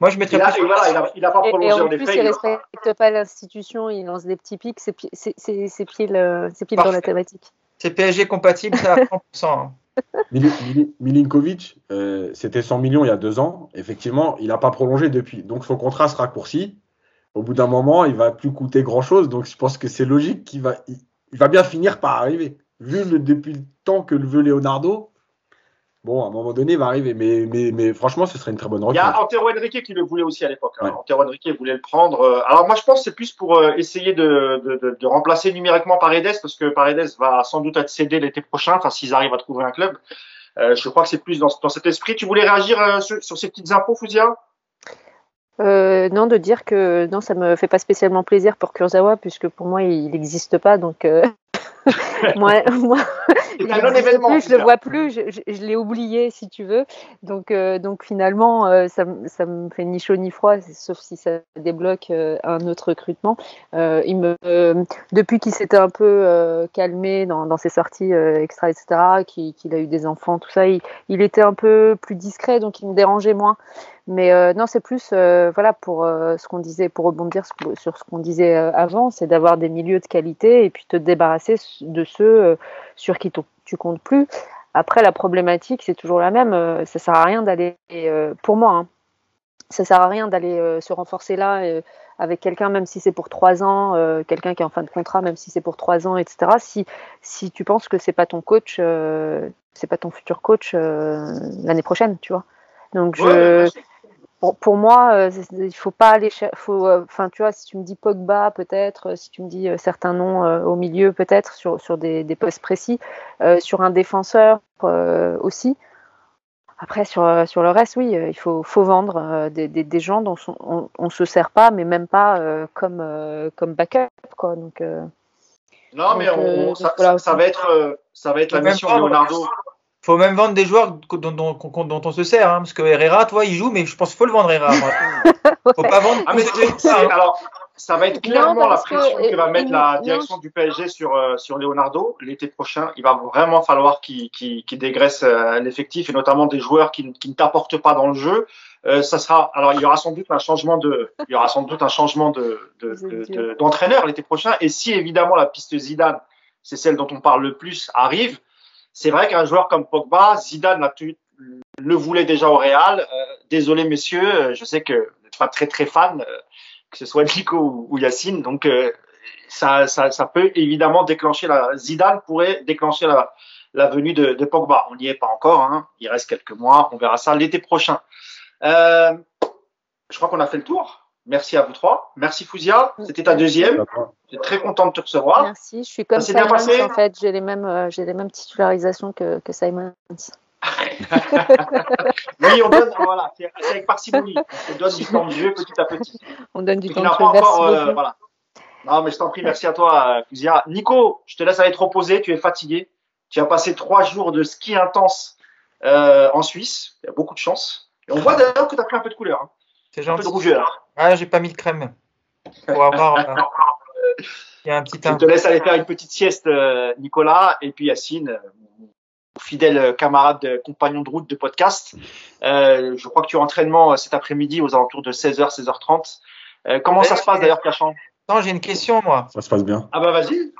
moi, je mettrais a, plus. Voilà, il, a, il a pas prolongé et, en plus, il respecte pas l'institution, il lance des petits pics, c'est pile, dans la thématique. C'est PSG compatible, ça à 100%. Milinkovic, euh, c'était 100 millions il y a deux ans. Effectivement, il n'a pas prolongé depuis. Donc son contrat se raccourcit. Au bout d'un moment, il va plus coûter grand chose. Donc je pense que c'est logique qu'il va, il, va bien finir par arriver. Vu le, depuis le temps que le veut Leonardo, bon, à un moment donné, il va arriver. Mais, mais, mais franchement, ce serait une très bonne recrue. Il y a Antero Henrique qui le voulait aussi à l'époque. Hein. Antero Henrique voulait le prendre. Euh, alors moi, je pense que c'est plus pour euh, essayer de, de, de, remplacer numériquement Paredes, parce que Paredes va sans doute être cédé l'été prochain, enfin s'ils arrivent à trouver un club. Euh, je crois que c'est plus dans, dans, cet esprit. Tu voulais réagir euh, sur, sur, ces petites infos, Fouzia euh, non, de dire que non, ça me fait pas spécialement plaisir pour Kurzawa, puisque pour moi, il n'existe pas. Donc, euh, moi, moi plus, je le vois plus, je, je, l'ai oublié si tu veux. Donc, euh, donc finalement, euh, ça, ça me fait ni chaud ni froid, sauf si ça débloque euh, un autre recrutement. Il me, depuis qu'il s'était un peu calmé dans, dans, ses sorties extra, etc., qu'il a eu des enfants, tout ça, il, il, était un peu plus discret, donc il me dérangeait moins. Mais non, c'est plus, voilà, pour ce qu'on disait, pour rebondir sur ce qu'on disait avant, c'est d'avoir des milieux de qualité et puis te débarrasser de ceux sur qui tu comptes plus. Après, la problématique, c'est toujours la même. Euh, ça sert à rien d'aller, euh, pour moi, hein, ça sert à rien d'aller euh, se renforcer là avec quelqu'un, même si c'est pour trois ans, quelqu'un qui est en fin de contrat, même si c'est pour trois ans, etc. Si, si tu penses que c'est pas ton coach, c'est pas ton futur coach l'année prochaine, tu vois. Donc je, pour, moi, euh, il faut pas aller, faut, euh, enfin, tu vois, si tu me dis Pogba, peut-être, euh, si tu me dis certains noms au milieu, peut-être sur sur des, des postes précis, sur un défenseur aussi. Après, sur, sur le reste, oui, il faut, faut vendre des, des, des, gens dont on, on, se sert pas, mais même pas comme, comme backup, quoi. Donc, non, mais on, ça, ça, va être, ça va être la mission de Leonardo faut même vendre des joueurs dont, dont, dont on se sert, hein, parce que Herrera, toi, il joue, mais je pense qu'il faut le vendre, Herrera. faut pas vendre. Ah, mais alors, ça va être clairement la pression que, va mettre la direction du PSG sur, euh, sur Leonardo l'été prochain. Il va vraiment falloir qu'il qu dégraisse euh, l'effectif et notamment des joueurs qui, qui ne t'apportent pas dans le jeu. Euh, ça sera, alors il y aura sans doute un changement de, il y aura sans doute un changement de- d'entraîneur l'été prochain. Et si évidemment la piste Zidane, c'est celle dont on parle le plus, arrive, c'est vrai qu'un joueur comme Pogba, Zidane le voulait déjà au Real. Euh, désolé messieurs, euh, je sais que vous n'êtes pas très très fan, euh, que ce soit Nico ou, Yacine, donc ça, ça, peut évidemment déclencher la Zidane pourrait déclencher la, la venue de, de Pogba. On n'y est pas encore, hein. il reste quelques mois, on verra ça l'été prochain. Je crois qu'on a fait le tour. Merci à vous trois. Merci Fouzia, c'était ta deuxième. J'étais très content de te recevoir. Merci. Je suis comme s'est bien Simons passé en fait. J'ai les mêmes, euh, j'ai les mêmes titularisations que, que Simons. Oui, on donne, voilà, c'est avec parcimonie. On donne du temps de jeu petit à petit. On donne du temps de pas jeu. Merci encore, euh, voilà. Non, mais je t'en prie, merci à toi, euh, Fouzia. Nico, je te laisse aller te reposer. Tu es fatigué. Tu as passé trois jours de ski intense euh, en Suisse. Il y a beaucoup de chance. Et on voit d'ailleurs que tu as pris un peu de couleur, hein. C'est un peu de gentil. rougeur. Ah, j'ai pas mis de crème. Pour avoir. euh, Il y a un petit Je te laisse aller faire une petite sieste, euh, Nicolas, et puis Yacine, euh, mon fidèle camarade, compagnon de route de podcast. Euh, je crois que tu as entraînement cet après-midi aux alentours de 16h, 16h30. Euh, comment ça se passe d'ailleurs, Cachan? Attends, j'ai une question, moi. Ça se passe bien. Ah bah vas-y.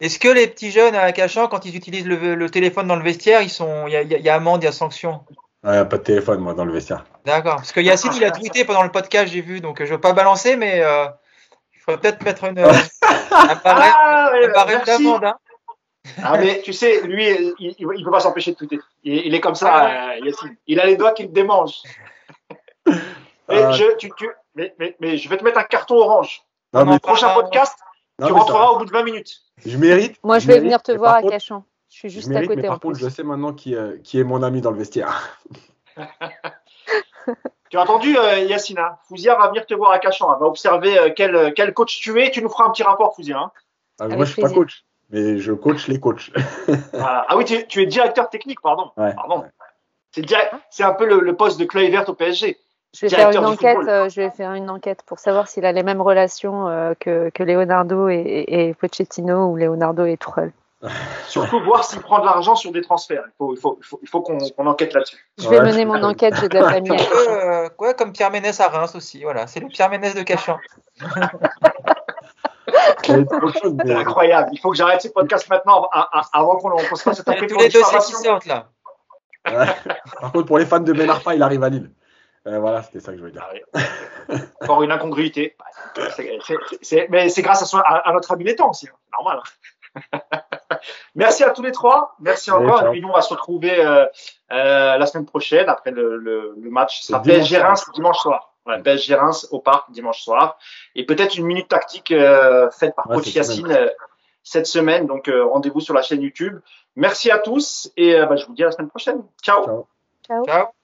Est-ce que les petits jeunes à Cachan, quand ils utilisent le, le téléphone dans le vestiaire, ils sont, il y a, il y a- il y a amende, il y a sanction? Ouais, pas de téléphone, moi, dans le vestiaire. D'accord. Parce que Yacine, il a tweeté pendant le podcast, j'ai vu, donc euh, je veux pas balancer, mais euh, il faudrait peut-être mettre une, euh, un barème, Ah, barème d'amende. Hein. Ah mais tu sais, lui, il, il peut pas s'empêcher de tweeter. Il, il est comme ça, euh, Yacine. Il a les doigts qui le démangent. Et Ah. je, tu, tu, mais, mais, mais je vais te mettre un carton orange. Dans le prochain ah, podcast, non, tu ça- rentreras au bout de 20 minutes. je mérite. Moi, je vais mérite, venir te voir à contre- Cachan. Je suis Je juste à côté mais en par contre, plus. je sais maintenant qui, euh, qui est mon ami dans le vestiaire. Tu as entendu, euh, Yacine hein Fouzia va venir te voir à Cachan. Elle va observer euh, quel, quel coach tu es. Tu nous feras un petit rapport, Fouzia. hein. Ah, moi, je suis pas coach, mais je coach les coachs. Voilà. Ah oui, tu, es- tu es directeur technique, pardon. Ouais. pardon. C'est direct- c'est un peu le, le poste de Kluivert au PSG. Je vais faire une enquête. football. euh, je vais faire une enquête pour savoir s'il a les mêmes relations euh, que, que Leonardo et, et, et Pochettino ou Leonardo et Tuchel. Surtout voir s'il prend de l'argent sur des transferts. Il faut, il faut, il faut, il faut qu'on enquête là-dessus. Je vais Ouais, mener mon enquête. J'ai de la famille. euh, ouais, comme Pierre Ménès à Reims aussi. Voilà, c'est le Pierre Ménès de Cachan. Chose, C'est incroyable. Il faut que j'arrête ce podcast maintenant avant qu'on qu'on se fasse a tous les qui sortent là. Ouais. Par contre, pour les fans de Ben Arfa, il arrive à Lille. Euh, voilà, c'était ça que je voulais dire. Encore une incongruité. C'est- c'est- c'est- mais c'est grâce à, son- à, à notre ami Létang aussi. hein. C'est normal. Merci à tous les trois. Merci encore. Et puis nous, on va se retrouver euh, euh, la semaine prochaine après le, le, le match. Ce sera dimanche PSG Reims dimanche soir. Ouais, PSG Reims au parc dimanche soir. Et peut-être une minute tactique euh, faite par Ouais, coach cette Yacine cette semaine. Donc euh, rendez-vous sur la chaîne YouTube. Merci à tous et euh, bah, je vous dis à la semaine prochaine. Ciao. Ciao. Ciao. Ciao.